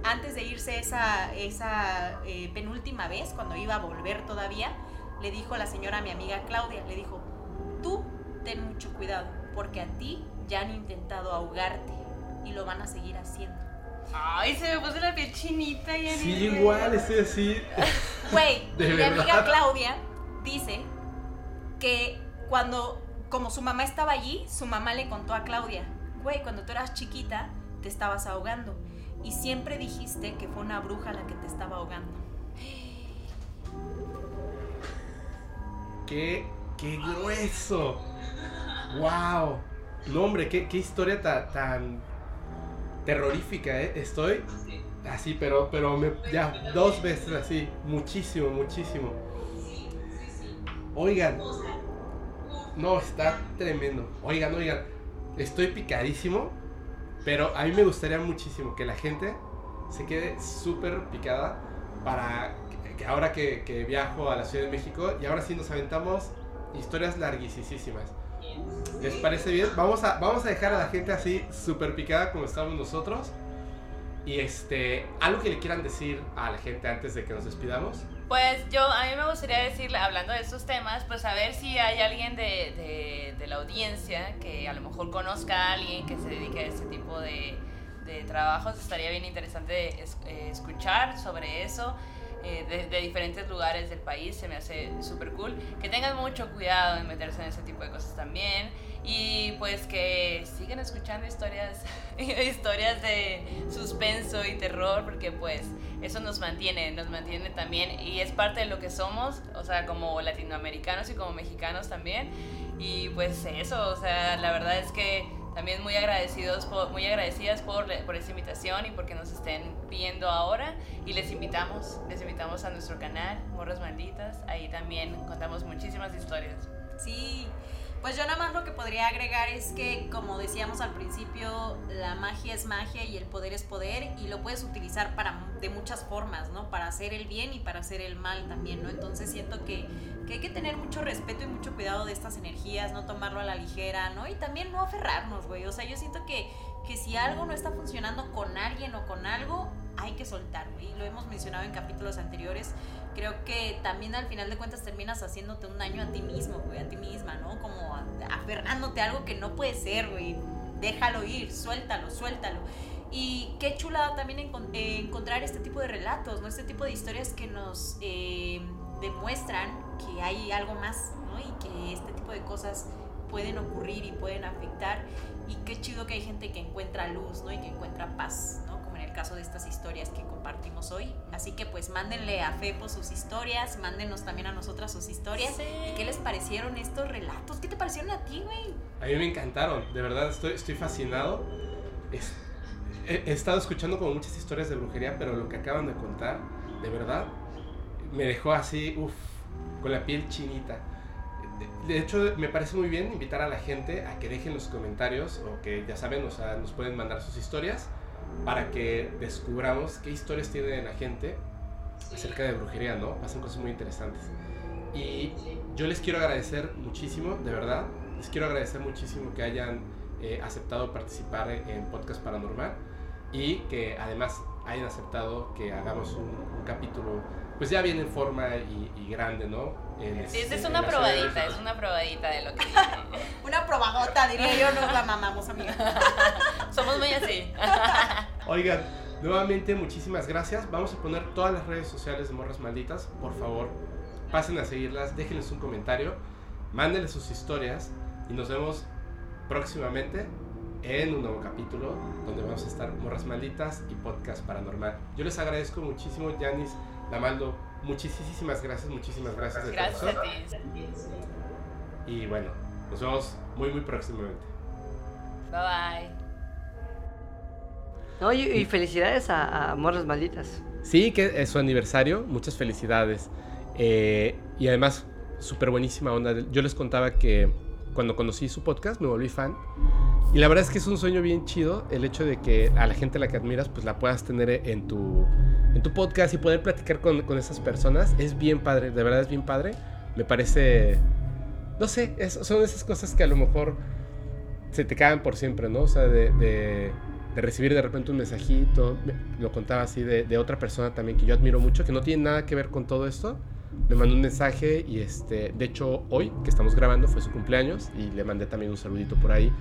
antes de irse esa, esa eh, penúltima vez, cuando iba a volver todavía, le dijo la señora a mi amiga Claudia, le dijo, tú ten mucho cuidado, porque a ti ya han intentado ahogarte y lo van a seguir haciendo. Ay, se me puso la piel chinita y Sí, igual, estoy así. Güey, mi amiga Claudia dice que cuando, como su mamá estaba allí, su mamá le contó a Claudia, güey, cuando tú eras chiquita te estabas ahogando y siempre dijiste que fue una bruja la que te estaba ahogando. ¡Qué, qué grueso! ¡Wow! No, hombre, qué, qué historia tan, terrorífica, ¿eh? Estoy así, pero, pero me, ya dos veces así, muchísimo, muchísimo. Oigan, no, está tremendo. Oigan, oigan, estoy picadísimo, pero a mí me gustaría muchísimo que la gente se quede súper picada para que ahora que, viajo a la Ciudad de México y ahora sí nos aventamos historias larguísimas. ¿Les parece bien? Vamos a, vamos a dejar a la gente así súper picada como estamos nosotros. Y este, algo que le quieran decir a la gente antes de que nos despidamos. Pues yo, a mí me gustaría decirle, hablando de estos temas, pues a ver si hay alguien de, de, la audiencia que a lo mejor conozca a alguien que se dedique a este tipo de, de trabajos. Estaría bien interesante eh, escuchar sobre eso. Eh, de, diferentes lugares del país, se me hace súper cool. Que tengan mucho cuidado en meterse en ese tipo de cosas también. Y pues que sigan escuchando historias, historias de suspenso y terror, porque pues eso nos mantiene, nos mantiene también. Y es parte de lo que somos, o sea, como latinoamericanos y como mexicanos también. Y pues eso, o sea, la verdad es que también muy agradecidos muy agradecidas por, por esta invitación y porque nos estén viendo ahora. Y les invitamos les invitamos a nuestro canal Morros Malditas. Ahí también contamos muchísimas historias. Sí pues yo nada más lo que podría agregar es que, como decíamos al principio, la magia es magia y el poder es poder y lo puedes utilizar para de muchas formas, ¿no? Para hacer el bien y para hacer el mal también, ¿no? Entonces siento que, que hay que tener mucho respeto y mucho cuidado de estas energías, no tomarlo a la ligera, ¿no? Y también no aferrarnos, güey. O sea, yo siento que, que si algo no está funcionando con alguien o con algo, hay que soltar, güey. Lo hemos mencionado en capítulos anteriores creo que también al final de cuentas terminas haciéndote un daño a ti mismo, güey, a ti misma, ¿no? Como aferrándote a algo que no puede ser, güey. Déjalo ir, suéltalo, suéltalo. Y qué chulada también eh, encontrar este tipo de relatos, ¿no? Este tipo de historias que nos eh, demuestran que hay algo más, ¿no? Y que este tipo de cosas pueden ocurrir y pueden afectar. Y qué chido que hay gente que encuentra luz, ¿no? Y que encuentra paz, ¿no? Caso de estas historias que compartimos hoy. Así que pues mándenle a Fepo sus historias, mándenos también a nosotras sus historias. ¿Y qué les parecieron estos relatos? ¿Qué te parecieron a ti, güey? A mí me encantaron, de verdad estoy, estoy fascinado. he, estado escuchando como muchas historias de brujería, pero lo que acaban de contar, de verdad, me dejó así, uff, con la piel chinita. De hecho, me parece muy bien invitar a la gente a que dejen los comentarios o que ya saben, o sea, nos pueden mandar sus historias para que descubramos qué historias tiene la gente acerca de brujería, ¿no? Pasan cosas muy interesantes. Y yo les quiero agradecer muchísimo, de verdad, les quiero agradecer muchísimo que hayan eh, aceptado participar en Podcast Paranormal y que además hayan aceptado que hagamos un, capítulo, pues ya bien en forma y, grande, ¿no? Sí, esta es una probadita, es una probadita de lo que dije. una probadota, diría yo, nos la mamamos, amiga. Somos muy así. Oigan, nuevamente muchísimas gracias. Vamos a poner todas las redes sociales de Morras Malditas. Por favor, pasen a seguirlas, déjenles un comentario, mándenles sus historias y nos vemos próximamente en un nuevo capítulo donde vamos a estar Morras Malditas y Podcast Paranormal. Yo les agradezco muchísimo, Yanis, Lamaldo, muchísimas gracias, muchísimas gracias. gracias a ti. Y bueno, nos vemos muy, muy próximamente. Bye bye. y, felicidades a, Morras Malditas. Sí, que es su aniversario, muchas felicidades. Eh, y además, súper buenísima onda. Yo les contaba que cuando conocí su podcast me volví fan. Y la verdad es que es un sueño bien chido el hecho de que a la gente a la que admiras pues la puedas tener en tu, en tu podcast y poder platicar con, con esas personas. Es bien padre, de verdad es bien padre. Me parece, no sé, son esas cosas que a lo mejor se te caen por siempre, ¿no? O sea, de, de, de recibir de repente un mensajito, lo contaba así, de, de otra persona también que yo admiro mucho, que no tiene nada que ver con todo esto me mandó un mensaje y este, de hecho hoy que estamos grabando fue su cumpleaños y le mandé también un saludito por ahí.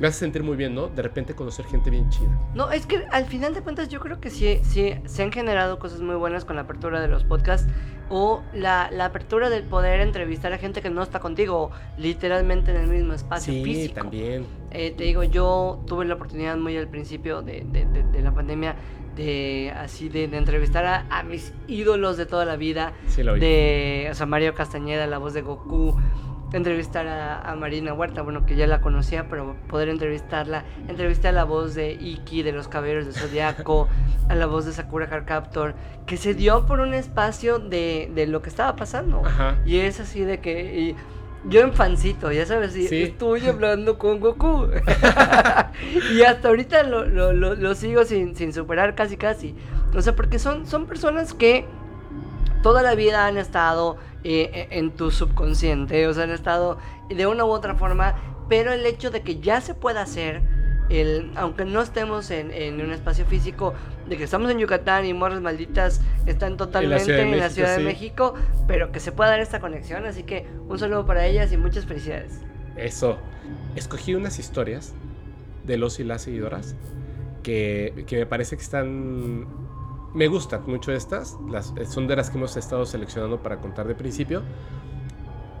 Me hace sentir muy bien, ¿no? De repente conocer gente bien chida. No, es que al final de cuentas yo creo que sí, sí se han generado cosas muy buenas con la apertura de los podcasts o la, la apertura del poder entrevistar a gente que no está contigo, literalmente en el mismo espacio sí, físico. también. Eh, te digo, yo tuve la oportunidad muy al principio de, de, de la pandemia de así de, entrevistar a, mis ídolos de toda la vida. de, o sea, Mario Castañeda, la voz de Goku. Entrevistar a, Marina Huerta, bueno, que ya la conocía, pero poder entrevistarla. Entrevisté a la voz de Iki, de los Caballeros del Zodiaco, a la voz de Sakura Card Captor, que se dio por un espacio de, de lo que estaba pasando. Y es así de que yo en fancito, ya sabes, sí. estoy hablando con Goku. y hasta ahorita lo, lo, lo, sigo sin, sin, superar casi casi. O sea, porque son, son personas que toda la vida han estado eh, eh, en tu subconsciente, o sea, han estado de una u otra forma, pero el hecho de que ya se pueda hacer el, aunque no estemos en, en, un espacio físico, de que estamos en Yucatán y Morras Malditas están totalmente en la Ciudad, de, México, pero que se pueda dar esta conexión. Así que un saludo para ellas y muchas felicidades. Eso. Escogí unas historias de los y las seguidoras que, que me parece que están. Me gustan mucho estas. Las, son de las que hemos estado seleccionando para contar de principio.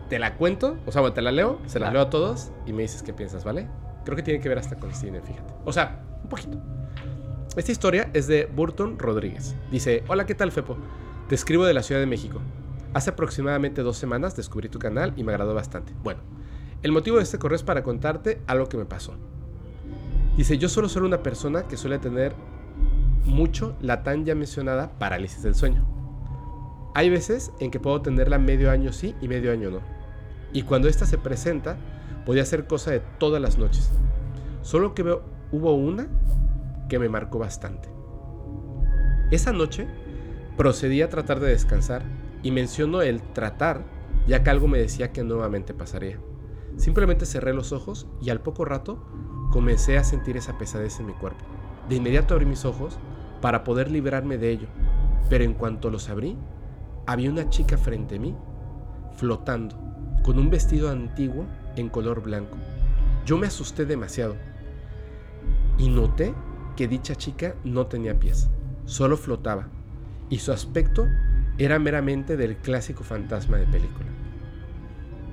Te la cuento, o sea, te la leo, se la leo a todos y me dices qué piensas, ¿vale? Creo que tiene que ver hasta con el cine, fíjate. O sea, un poquito. Esta historia es de Burton Rodríguez. Dice, hola, ¿qué tal, Fepo? Te escribo de la Ciudad de México. Hace aproximadamente dos semanas descubrí tu canal y me agradó bastante. Bueno, el motivo de este correo es para contarte algo que me pasó. Dice, yo solo soy una persona que suele tener mucho la tan ya mencionada parálisis del sueño. Hay veces en que puedo tenerla medio año sí y medio año no. Y cuando esta se presenta, podía ser cosa de todas las noches. Solo que veo, hubo una que me marcó bastante. Esa noche procedí a tratar de descansar y menciono el tratar ya que algo me decía que nuevamente pasaría. Simplemente cerré los ojos y al poco rato comencé a sentir esa pesadez en mi cuerpo. De inmediato abrí mis ojos para poder librarme de ello, pero en cuanto los abrí, había una chica frente a mí, flotando, con un vestido antiguo en color blanco. Yo me asusté demasiado y noté que dicha chica no tenía pies, solo flotaba, y su aspecto era meramente del clásico fantasma de película.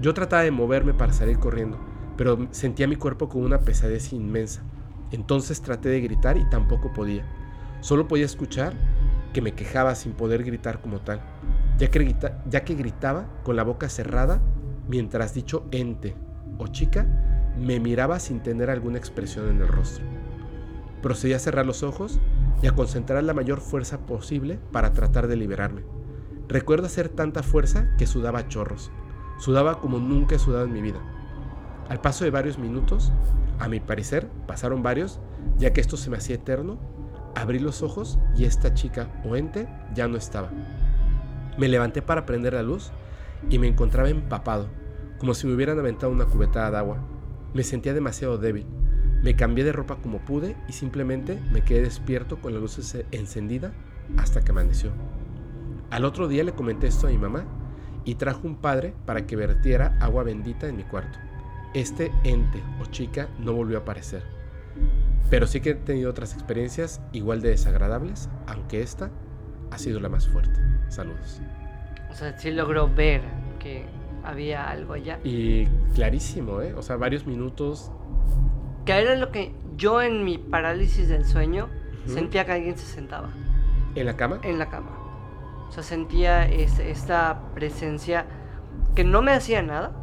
Yo trataba de moverme para salir corriendo, pero sentía mi cuerpo con una pesadez inmensa. Entonces traté de gritar y tampoco podía. Solo podía escuchar que me quejaba sin poder gritar como tal, ya que, ya que gritaba con la boca cerrada mientras dicho ente o chica me miraba sin tener alguna expresión en el rostro. Procedí a cerrar los ojos y a concentrar la mayor fuerza posible para tratar de liberarme. Recuerdo hacer tanta fuerza que sudaba chorros. Sudaba como nunca he sudado en mi vida. Al paso de varios minutos, a mi parecer pasaron varios, ya que esto se me hacía eterno, abrí los ojos y esta chica o ente ya no estaba. Me levanté para prender la luz y me encontraba empapado, como si me hubieran aventado una cubetada de agua. Me sentía demasiado débil. Me cambié de ropa como pude y simplemente me quedé despierto con la luz encendida hasta que amaneció. Al otro día le comenté esto a mi mamá y trajo un padre para que vertiera agua bendita en mi cuarto. Este ente o chica no volvió a aparecer. Pero sí que he tenido otras experiencias igual de desagradables, aunque esta ha sido la más fuerte. Saludos. O sea, sí logró ver que había algo allá. Y clarísimo, ¿eh? O sea, varios minutos. Que era lo que yo en mi parálisis del sueño sentía que alguien se sentaba. ¿En la cama? En la cama. O sea, sentía esta presencia que no me hacía nada.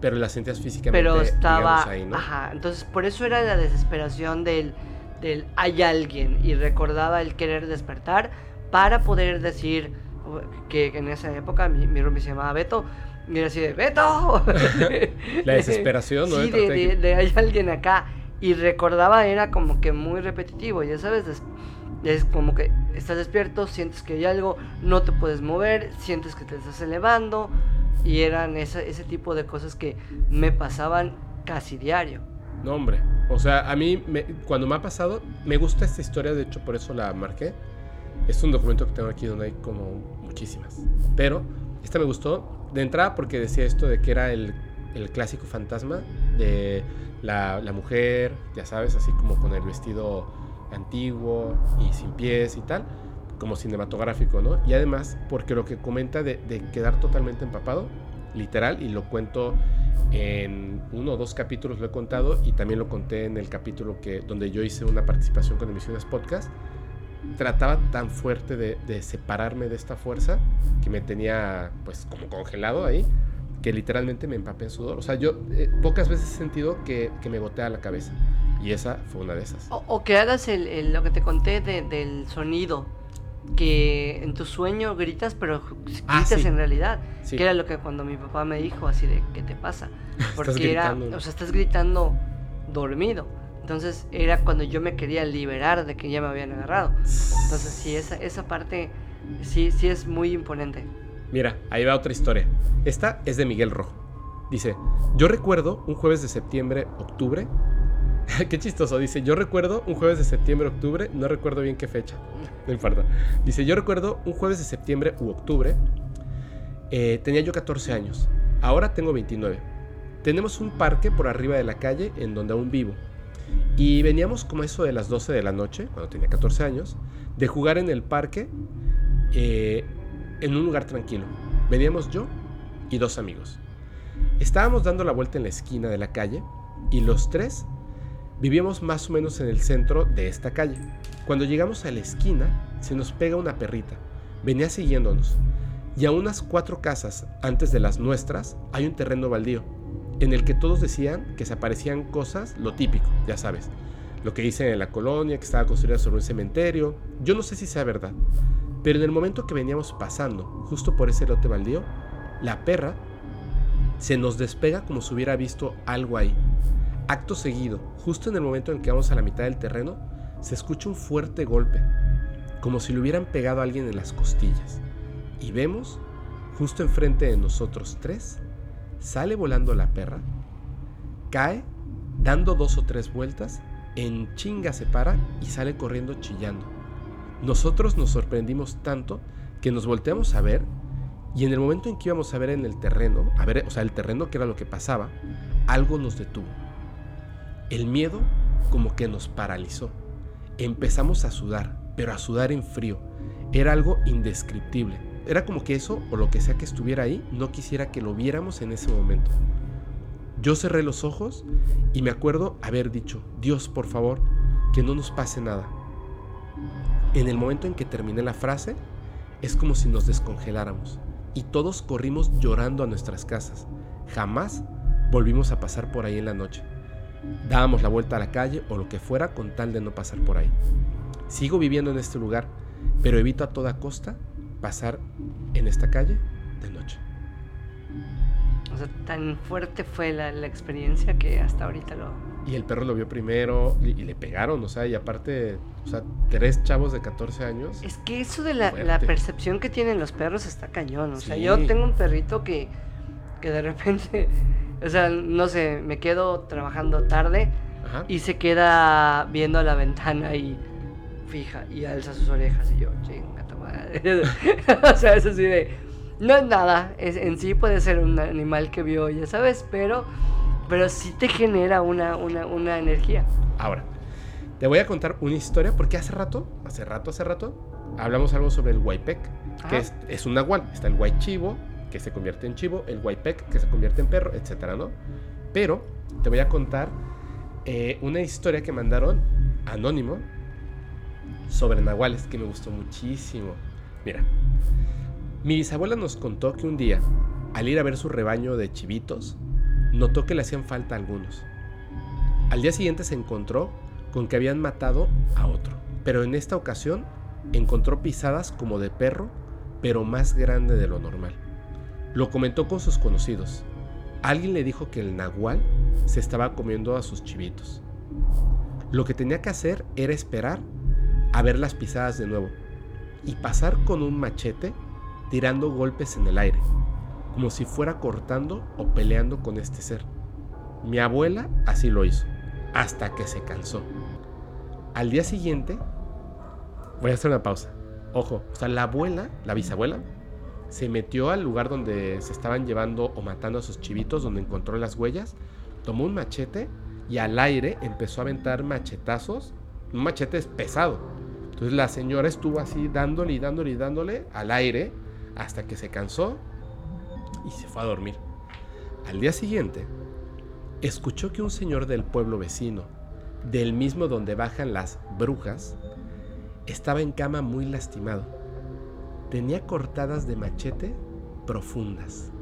Pero la sentías físicamente. Pero estaba. Ahí, ¿no? Ajá. Entonces, por eso era la desesperación del, del hay alguien. Y recordaba el querer despertar para poder decir que en esa época mi, mi se llamaba Beto. Y era así de Beto. la desesperación, ¿no? Sí, de, de, hay alguien acá. Y recordaba, era como que muy repetitivo, ya sabes, es como que estás despierto, sientes que hay algo, no te puedes mover, sientes que te estás elevando y eran ese, ese tipo de cosas que me pasaban casi diario. No, hombre. O sea, a mí cuando me ha pasado, me gusta esta historia, de hecho por eso la marqué. Es un documento que tengo aquí donde hay como muchísimas. Pero esta me gustó de entrada porque decía esto de que era el, el clásico fantasma de la, la mujer, ya sabes, así como con el vestido antiguo y sin pies y tal, como cinematográfico, ¿no? Y además, porque lo que comenta de, quedar totalmente empapado, literal, y lo cuento en uno o dos capítulos lo he contado y también lo conté en el capítulo que, donde yo hice una participación con emisiones podcast, trataba tan fuerte de, separarme de esta fuerza que me tenía pues como congelado ahí, que literalmente me empapé en sudor. O sea, yo eh, pocas veces he sentido que, que me gotea la cabeza. Y esa fue una de esas. O, que hagas el, lo que te conté del sonido. Que en tu sueño gritas, pero ah, gritas en realidad. Que era lo que cuando mi papá me dijo, así de, ¿qué te pasa? Porque era, o sea, estás gritando dormido. Entonces era cuando yo me quería liberar de que ya me habían agarrado. Entonces sí, esa, esa parte sí, sí es muy imponente. Mira, ahí va otra historia. Esta es de Miguel Rojo. Dice, yo recuerdo un jueves de septiembre, octubre, Qué chistoso. Dice, yo recuerdo un jueves de septiembre, octubre, no recuerdo bien qué fecha. No importa. Dice, yo recuerdo un jueves de septiembre u octubre. Eh, tenía yo 14 años. Ahora tengo 29. Tenemos un parque por arriba de la calle en donde aún vivo. Y veníamos como eso de las 12 de la noche, cuando tenía 14 años, de jugar en el parque eh, en un lugar tranquilo. Veníamos yo y dos amigos. Estábamos dando la vuelta en la esquina de la calle y los tres Vivíamos más o menos en el centro de esta calle. Cuando llegamos a la esquina, se nos pega una perrita. Venía siguiéndonos. Y a unas cuatro casas antes de las nuestras hay un terreno baldío, en el que todos decían que se aparecían cosas, lo típico, ya sabes. Lo que dicen en la colonia, que estaba construida sobre un cementerio. Yo no sé si sea verdad. Pero en el momento que veníamos pasando, justo por ese lote baldío, la perra se nos despega como si hubiera visto algo ahí. Acto seguido, justo en el momento en que vamos a la mitad del terreno, se escucha un fuerte golpe, como si le hubieran pegado a alguien en las costillas. Y vemos, justo enfrente de nosotros tres, sale volando la perra, cae, dando dos o tres vueltas, en chinga se para y sale corriendo chillando. Nosotros nos sorprendimos tanto que nos volteamos a ver y en el momento en que íbamos a ver en el terreno, a ver, o sea, el terreno que era lo que pasaba, algo nos detuvo. El miedo como que nos paralizó. Empezamos a sudar, pero a sudar en frío. Era algo indescriptible. Era como que eso, o lo que sea que estuviera ahí, no quisiera que lo viéramos en ese momento. Yo cerré los ojos y me acuerdo haber dicho, Dios, por favor, que no nos pase nada. En el momento en que terminé la frase, es como si nos descongeláramos y todos corrimos llorando a nuestras casas. Jamás volvimos a pasar por ahí en la noche. Dábamos la vuelta a la calle o lo que fuera con tal de no pasar por ahí. Sigo viviendo en este lugar, pero evito a toda costa pasar en esta calle de noche. O sea, tan fuerte fue la, experiencia que hasta ahorita lo... Y el perro lo vio primero y, le pegaron, o sea, y aparte, o sea, tres chavos de 14 años. Es que eso de la, percepción que tienen los perros está cañón, o sea, yo tengo un perrito que, que de repente o sea, no sé, me quedo trabajando tarde y se queda viendo a la ventana y fija y alza sus orejas y yo, chinga tu madre. o sea, es así de. no es nada, es, en sí puede ser un animal que vio, ya sabes, pero, pero sí te genera una, una, energía. Ahora, te voy a contar una historia porque hace rato, hace rato, hace rato, hablamos algo sobre el Huaypec, que es, es, un nahual. Está el Huaychivo, que se convierte en chivo, el Huaypec, que se convierte en perro, etcétera, ¿no? Pero te voy a contar eh, una historia que mandaron anónimo sobre nahuales que me gustó muchísimo. Mira, mi bisabuela nos contó que un día, al ir a ver su rebaño de chivitos, notó que le hacían falta algunos. Al día siguiente se encontró con que habían matado a otro, pero en esta ocasión encontró pisadas como de perro, pero más grande de lo normal. Lo comentó con sus conocidos. Alguien le dijo que el nahual se estaba comiendo a sus chivitos. Lo que tenía que hacer era esperar a ver las pisadas de nuevo y pasar con un machete tirando golpes en el aire, como si fuera cortando o peleando con este ser. Mi abuela así lo hizo, hasta que se cansó. Al día siguiente, voy a hacer una pausa. Ojo, o sea, la abuela, la bisabuela, se metió al lugar donde se estaban llevando o matando a sus chivitos, donde encontró las huellas, tomó un machete y al aire empezó a aventar machetazos. Un machete es pesado. Entonces la señora estuvo así dándole y dándole y dándole al aire hasta que se cansó y se fue a dormir. Al día siguiente, escuchó que un señor del pueblo vecino, del mismo donde bajan las brujas, estaba en cama muy lastimado. Tenía cortadas de machete profundas.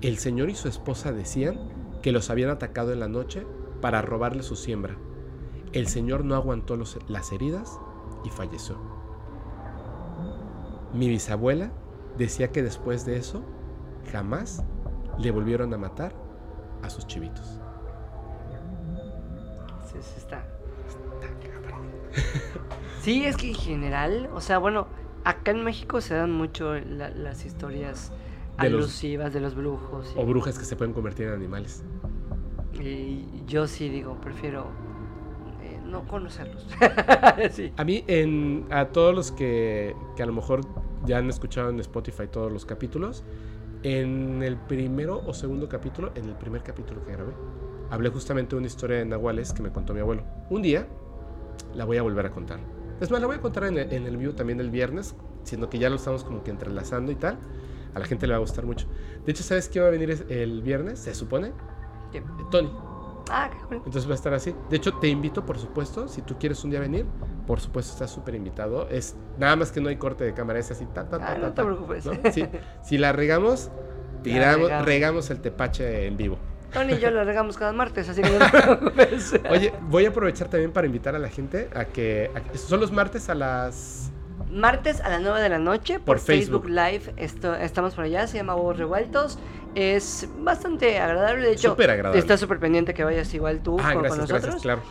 El señor y su esposa decían que los habían atacado en la noche para robarle su siembra. El señor no aguantó las heridas y falleció. Mi bisabuela decía que después de eso jamás le volvieron a matar a sus chivitos. Sí, sí está. sí, es que en general, o sea, bueno, acá en México se dan mucho las historias alusivas de los brujos. O brujas que se pueden convertir en animales. Y yo sí digo, prefiero eh, no conocerlos. A mí, en, a todos los que, que a lo mejor ya han escuchado en Spotify todos los capítulos, en el primero o segundo capítulo, en el primer capítulo que grabé, hablé justamente de una historia de Nahuales que me contó mi abuelo. Un día la voy a volver a contar. Es más, la voy a contar en el, en el también el viernes, siendo que ya lo estamos como que entrelazando y tal. A la gente le va a gustar mucho. De hecho, ¿sabes quién va a venir el viernes? Se supone. Tony. Ah, qué Entonces va a estar así. De hecho, te invito, por supuesto, si tú quieres un día venir, por supuesto estás súper invitado. Es nada más que no hay corte de cámara, es así, ta, ta, ah, no te preocupes. Si la regamos, tiramos, regamos. el tepache en vivo. Tony y yo lo regamos cada martes, así que no te preocupes. Oye, voy a aprovechar también para invitar a la gente a que, son los martes a las martes a las 9 de la noche por, Facebook. Live. Esto, estamos por allá, se llama Huevos Revueltos. Es bastante agradable, de hecho. Súper agradable. Está súper pendiente que vayas igual tú ah, con, gracias, nosotros. Gracias, claro.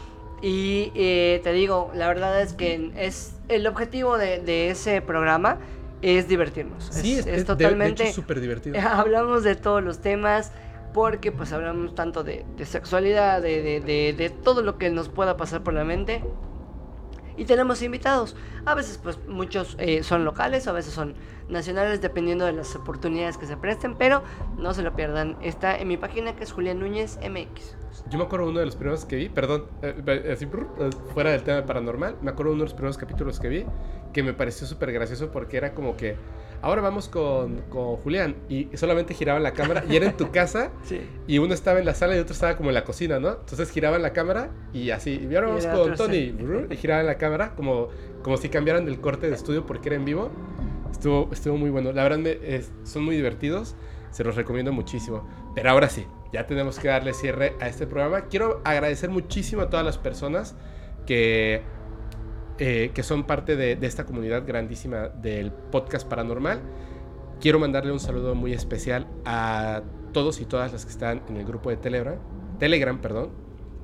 Y eh, te digo, la verdad es que es el objetivo de, ese programa es divertirnos. Sí, es, totalmente súper divertido. Hablamos de todos los temas porque pues hablamos tanto de, sexualidad, de, de, todo lo que nos pueda pasar por la mente y tenemos invitados. A veces pues muchos eh, son locales, a veces son nacionales dependiendo de las oportunidades que se presten, pero no se lo pierdan. Está en mi página que es Julián Núñez MX. Yo me acuerdo uno de los primeros que vi, perdón, eh, eh, fuera del tema paranormal, me acuerdo uno de los primeros capítulos que vi que me pareció súper gracioso porque era como que ahora vamos con, con, Julián y solamente giraban la cámara y era en tu casa y uno estaba en la sala y otro estaba como en la cocina, ¿no? Entonces giraban la cámara y así, y ahora vamos con Tony y giraban la cámara como, como si cambiaran del corte de estudio porque era en vivo. Estuvo, estuvo muy bueno, la verdad me, son muy divertidos, se los recomiendo muchísimo. Pero ahora sí, ya tenemos que darle cierre a este programa. Quiero agradecer muchísimo a todas las personas que eh, que son parte de, esta comunidad grandísima del podcast paranormal. Quiero mandarle un saludo muy especial a todos y todas las que están en el grupo de Telegram. Telegram, perdón.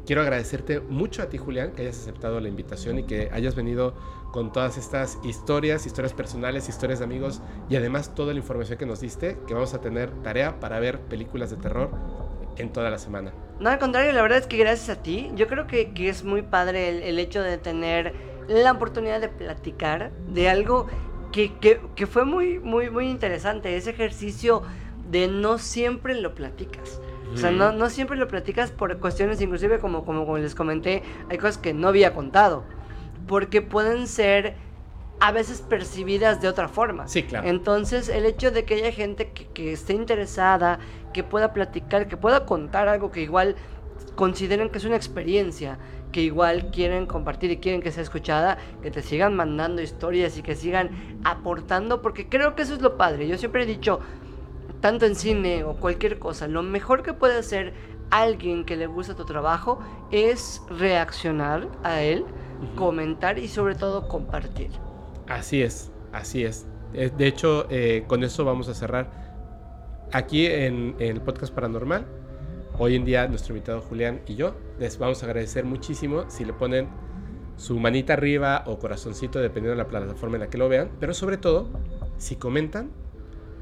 Quiero agradecerte mucho a ti, Julián, que hayas aceptado la invitación y que hayas venido con todas estas historias, historias personales, historias de amigos y además toda la información que nos diste, que vamos a tener tarea para ver películas de terror en toda la semana. No, al contrario, la verdad es que gracias a ti, yo creo que, es muy padre el hecho de tener la oportunidad de platicar de algo que, que, que, fue muy, muy, muy interesante, ese ejercicio de no siempre lo platicas. O sea, no, no siempre lo platicas por cuestiones, inclusive como, como, como les comenté, hay cosas que no había contado. Porque pueden ser a veces percibidas de otra forma. Sí, claro. Entonces, el hecho de que haya gente que, que, esté interesada, que pueda platicar, que pueda contar algo que igual consideren que es una experiencia, que igual quieren compartir y quieren que sea escuchada, que te sigan mandando historias y que sigan aportando, porque creo que eso es lo padre. Yo siempre he dicho, tanto en cine o cualquier cosa, lo mejor que puede hacer alguien que le gusta tu trabajo es reaccionar a él, comentar y sobre todo compartir. Así es, así es. Eh, de hecho, eh, con eso vamos a cerrar. Aquí en, en el podcast paranormal, hoy en día nuestro invitado Julián y yo les vamos a agradecer muchísimo si le ponen su manita arriba o corazoncito dependiendo de la plataforma en la que lo vean, pero sobre todo si comentan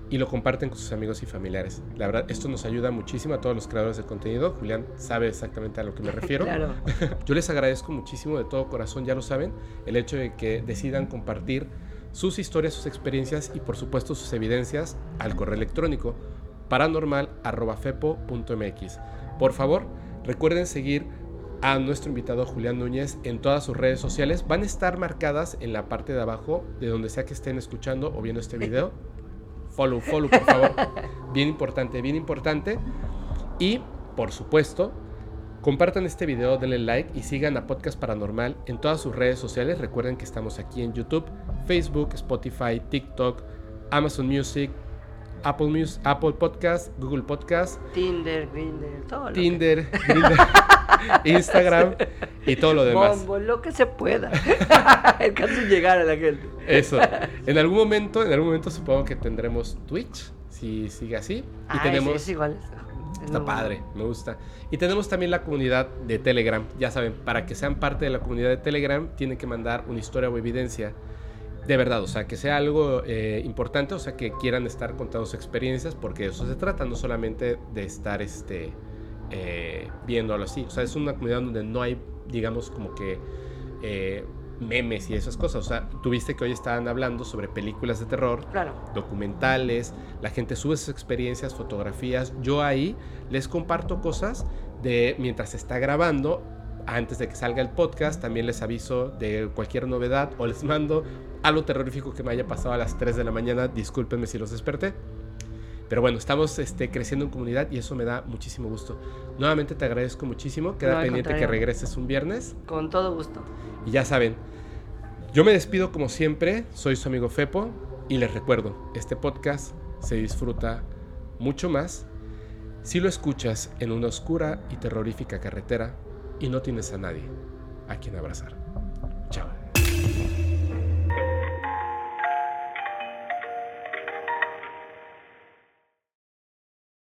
y lo comparten con sus amigos y familiares. La verdad, esto nos ayuda muchísimo a todos los creadores de contenido. Julián sabe exactamente a lo que me refiero. claro. Yo les agradezco muchísimo de todo corazón, ya lo saben, el hecho de que decidan compartir sus historias, sus experiencias y por supuesto sus evidencias al correo electrónico paranormal.fepo.mx. Por favor, recuerden seguir a nuestro invitado Julián Núñez en todas sus redes sociales. Van a estar marcadas en la parte de abajo de donde sea que estén escuchando o viendo este video. Follow, follow, por favor. Bien importante, bien importante. Y, por supuesto, compartan este video, denle like y sigan a Podcast Paranormal en todas sus redes sociales. Recuerden que estamos aquí en YouTube, Facebook, Spotify, TikTok, Amazon Music, Apple Music, Apple Podcast, Google Podcast, Tinder, Grindr, todo Tinder, Grindr, Instagram y todo lo demás. Bombo, lo que se pueda. El caso es llegar a la gente. Eso. En algún momento, en algún momento supongo que tendremos Twitch, si sigue así. Y Ay, tenemos sí, es igual. Está padre, me gusta. Y tenemos también la comunidad de Telegram. Ya saben, para que sean parte de la comunidad de Telegram, tienen que mandar una historia o evidencia de verdad, o sea, que sea algo eh, importante, o sea, que quieran estar contando sus experiencias, porque de eso se trata, no solamente de estar este, eh, viéndolo así. O sea, es una comunidad donde no hay, digamos, como que eh, memes y esas cosas. O sea, tuviste que hoy estaban hablando sobre películas de terror, Claro. documentales, la gente sube sus experiencias, fotografías. Yo ahí les comparto cosas de mientras se está grabando. Antes de que salga el podcast, también les aviso de cualquier novedad o les mando algo terrorífico que me haya pasado a las 3 de la mañana. Discúlpenme si los desperté. Pero bueno, estamos este, creciendo en comunidad y eso me da muchísimo gusto. Nuevamente te agradezco muchísimo. Queda No, pendiente que regreses un viernes. Con todo gusto. Y ya saben, yo me despido como siempre, soy su amigo Fepo y les recuerdo, este podcast se disfruta mucho más si lo escuchas en una oscura y terrorífica carretera y no tienes a nadie a quien abrazar.